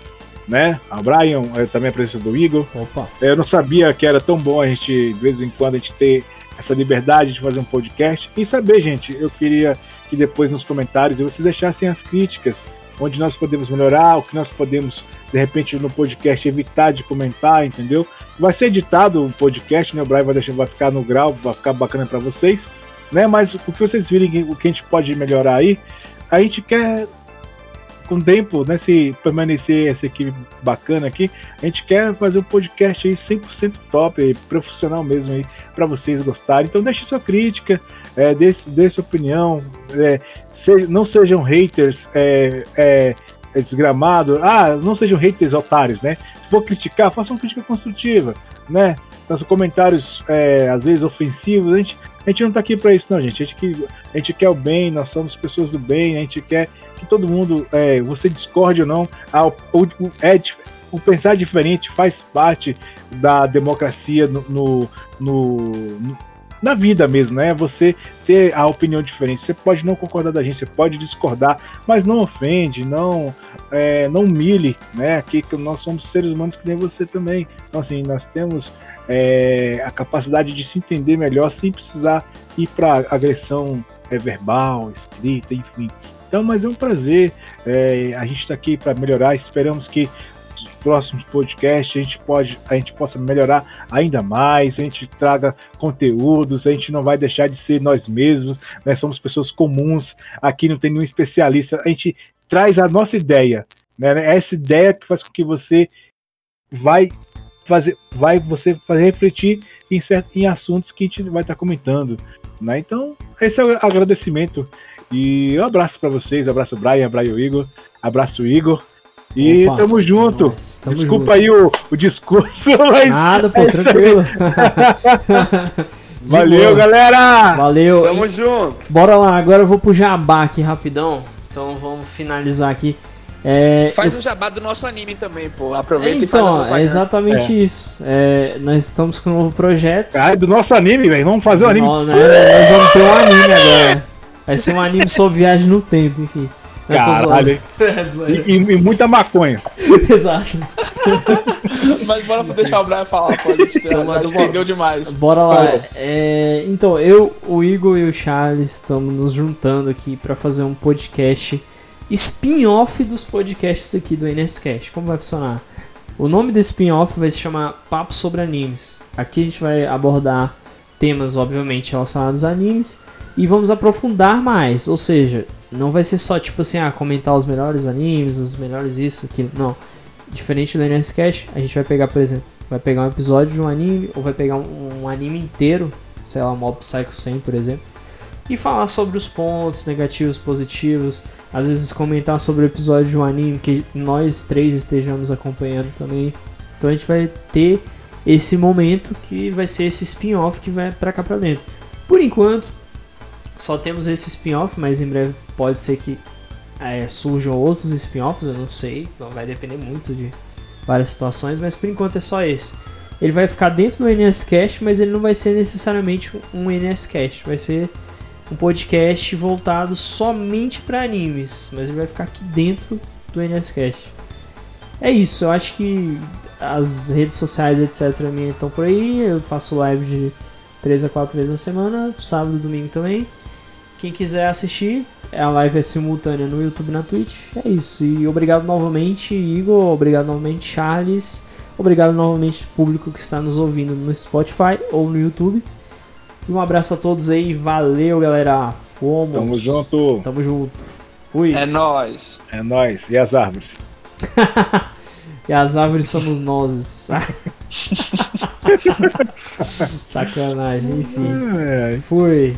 né? Ao Brian, eh, também a presença do Igor. Opa. Eu não sabia que era tão bom a gente, de vez em quando, a gente ter essa liberdade de fazer um podcast. E saber, gente, eu queria que depois nos comentários vocês deixassem as críticas, onde nós podemos melhorar, o que nós podemos, de repente, no podcast evitar de comentar, entendeu? Vai ser editado o podcast, né? O Brian vai, deixar, vai ficar no grau, vai ficar bacana para vocês, né? Mas o que vocês virem, o que a gente pode melhorar aí, a gente quer com o tempo, né, se permanecer essa equipe bacana aqui, a gente quer fazer um podcast aí 100% top, aí, profissional mesmo aí, para vocês gostarem. Então deixe sua crítica, é, dê, dê sua opinião, é, se- não sejam haters é, é, é, desgramados, ah, não sejam haters otários, né? Se for criticar, faça uma crítica construtiva, né? Faça comentários, é, às vezes, ofensivos, a gente, a gente não tá aqui para isso não, gente. A gente, que- a gente quer o bem, nós somos pessoas do bem, a gente quer que todo mundo, é, você discorde ou não, a- o, é, o pensar diferente faz parte da democracia no, no- no- no- na vida mesmo, né? Você ter a opinião diferente. Você pode não concordar da gente, você pode discordar, mas não ofende, não, é, não humilhe, né? Aqui que nós somos seres humanos que nem você também. Então, assim, nós temos é, a capacidade de se entender melhor sem precisar ir para agressão é, verbal, escrita, enfim. Então, mas é um prazer. é, a gente está aqui para melhorar. Esperamos que próximos podcasts a gente, pode, a gente possa melhorar ainda mais. A gente traga conteúdos. A gente não vai deixar de ser nós mesmos. Né? Somos pessoas comuns. Aqui não tem nenhum especialista. A gente traz a nossa ideia. Né? Essa ideia que faz com que você vai fazer, vai você fazer refletir em, certo, em assuntos que a gente vai estar comentando. Né? Então, esse é o agradecimento. E um abraço para vocês, abraço Brian, Brian Igor, abraço Igor. E Opa, tamo junto. Nós, tamo Desculpa junto. aí o, o discurso, mas Nada, pô, é tranquilo. Valeu, boa. galera! Valeu. Tamo junto. Bora lá, agora eu vou pro jabá aqui rapidão. Então vamos finalizar aqui. É, Faz eu- o jabá do nosso anime também, pô. Aproveita e faz a então, é exatamente isso. É, nós estamos com um novo projeto. Ah, do nosso anime, velho. Vamos fazer o anime. Nó- né, nós vamos ter um anime agora. Vai ser um anime sobre viagem no tempo, enfim. Caralho. É. E, e- e muita maconha. Exato. Mas bora deixar o Brian falar, gente já- Então, demais. Bora lá. É, então, eu, o Igor e o Charles estamos nos juntando aqui para fazer um podcast spin-off dos podcasts aqui do NSCast. Como vai funcionar? O nome do spin-off vai se chamar Papo sobre Animes. Aqui a gente vai abordar temas, obviamente, relacionados a animes e vamos aprofundar mais. Ou seja, não vai ser só tipo assim, ah, comentar os melhores animes, os melhores isso, aquilo. Não. Diferente do NSCast, a gente vai pegar, por exemplo, vai pegar um episódio de um anime ou vai pegar um, um anime inteiro, sei lá, Mob Psycho 100, por exemplo, e falar sobre os pontos negativos, positivos, às vezes comentar sobre o episódio de um anime que nós três estejamos acompanhando também. Então a gente vai ter esse momento que vai ser esse spin-off que vai pra cá pra dentro. Por enquanto, só temos esse spin-off, mas em breve pode ser que é, surjam outros spin-offs, eu não sei, vai depender muito de várias situações, mas por enquanto é só esse. Ele vai ficar dentro do NSCast, mas ele não vai ser necessariamente um NSCast, vai ser um podcast voltado somente para animes, mas ele vai ficar aqui dentro do NSCast. é isso, eu acho que as redes sociais, etc, minha estão por aí. Eu faço live de 3 a 4 vezes na semana, sábado e domingo também. Quem quiser assistir, a live é simultânea no YouTube e na Twitch. É isso. E obrigado novamente, Igor. Obrigado novamente, Charles. Obrigado novamente, público que está nos ouvindo no Spotify ou no YouTube. E um abraço a todos aí. Valeu, galera. Fomos. Tamo junto. Tamo junto. Fui. É nóis. É nóis. E as árvores? e as árvores somos nós. Sacanagem, enfim. É. Fui.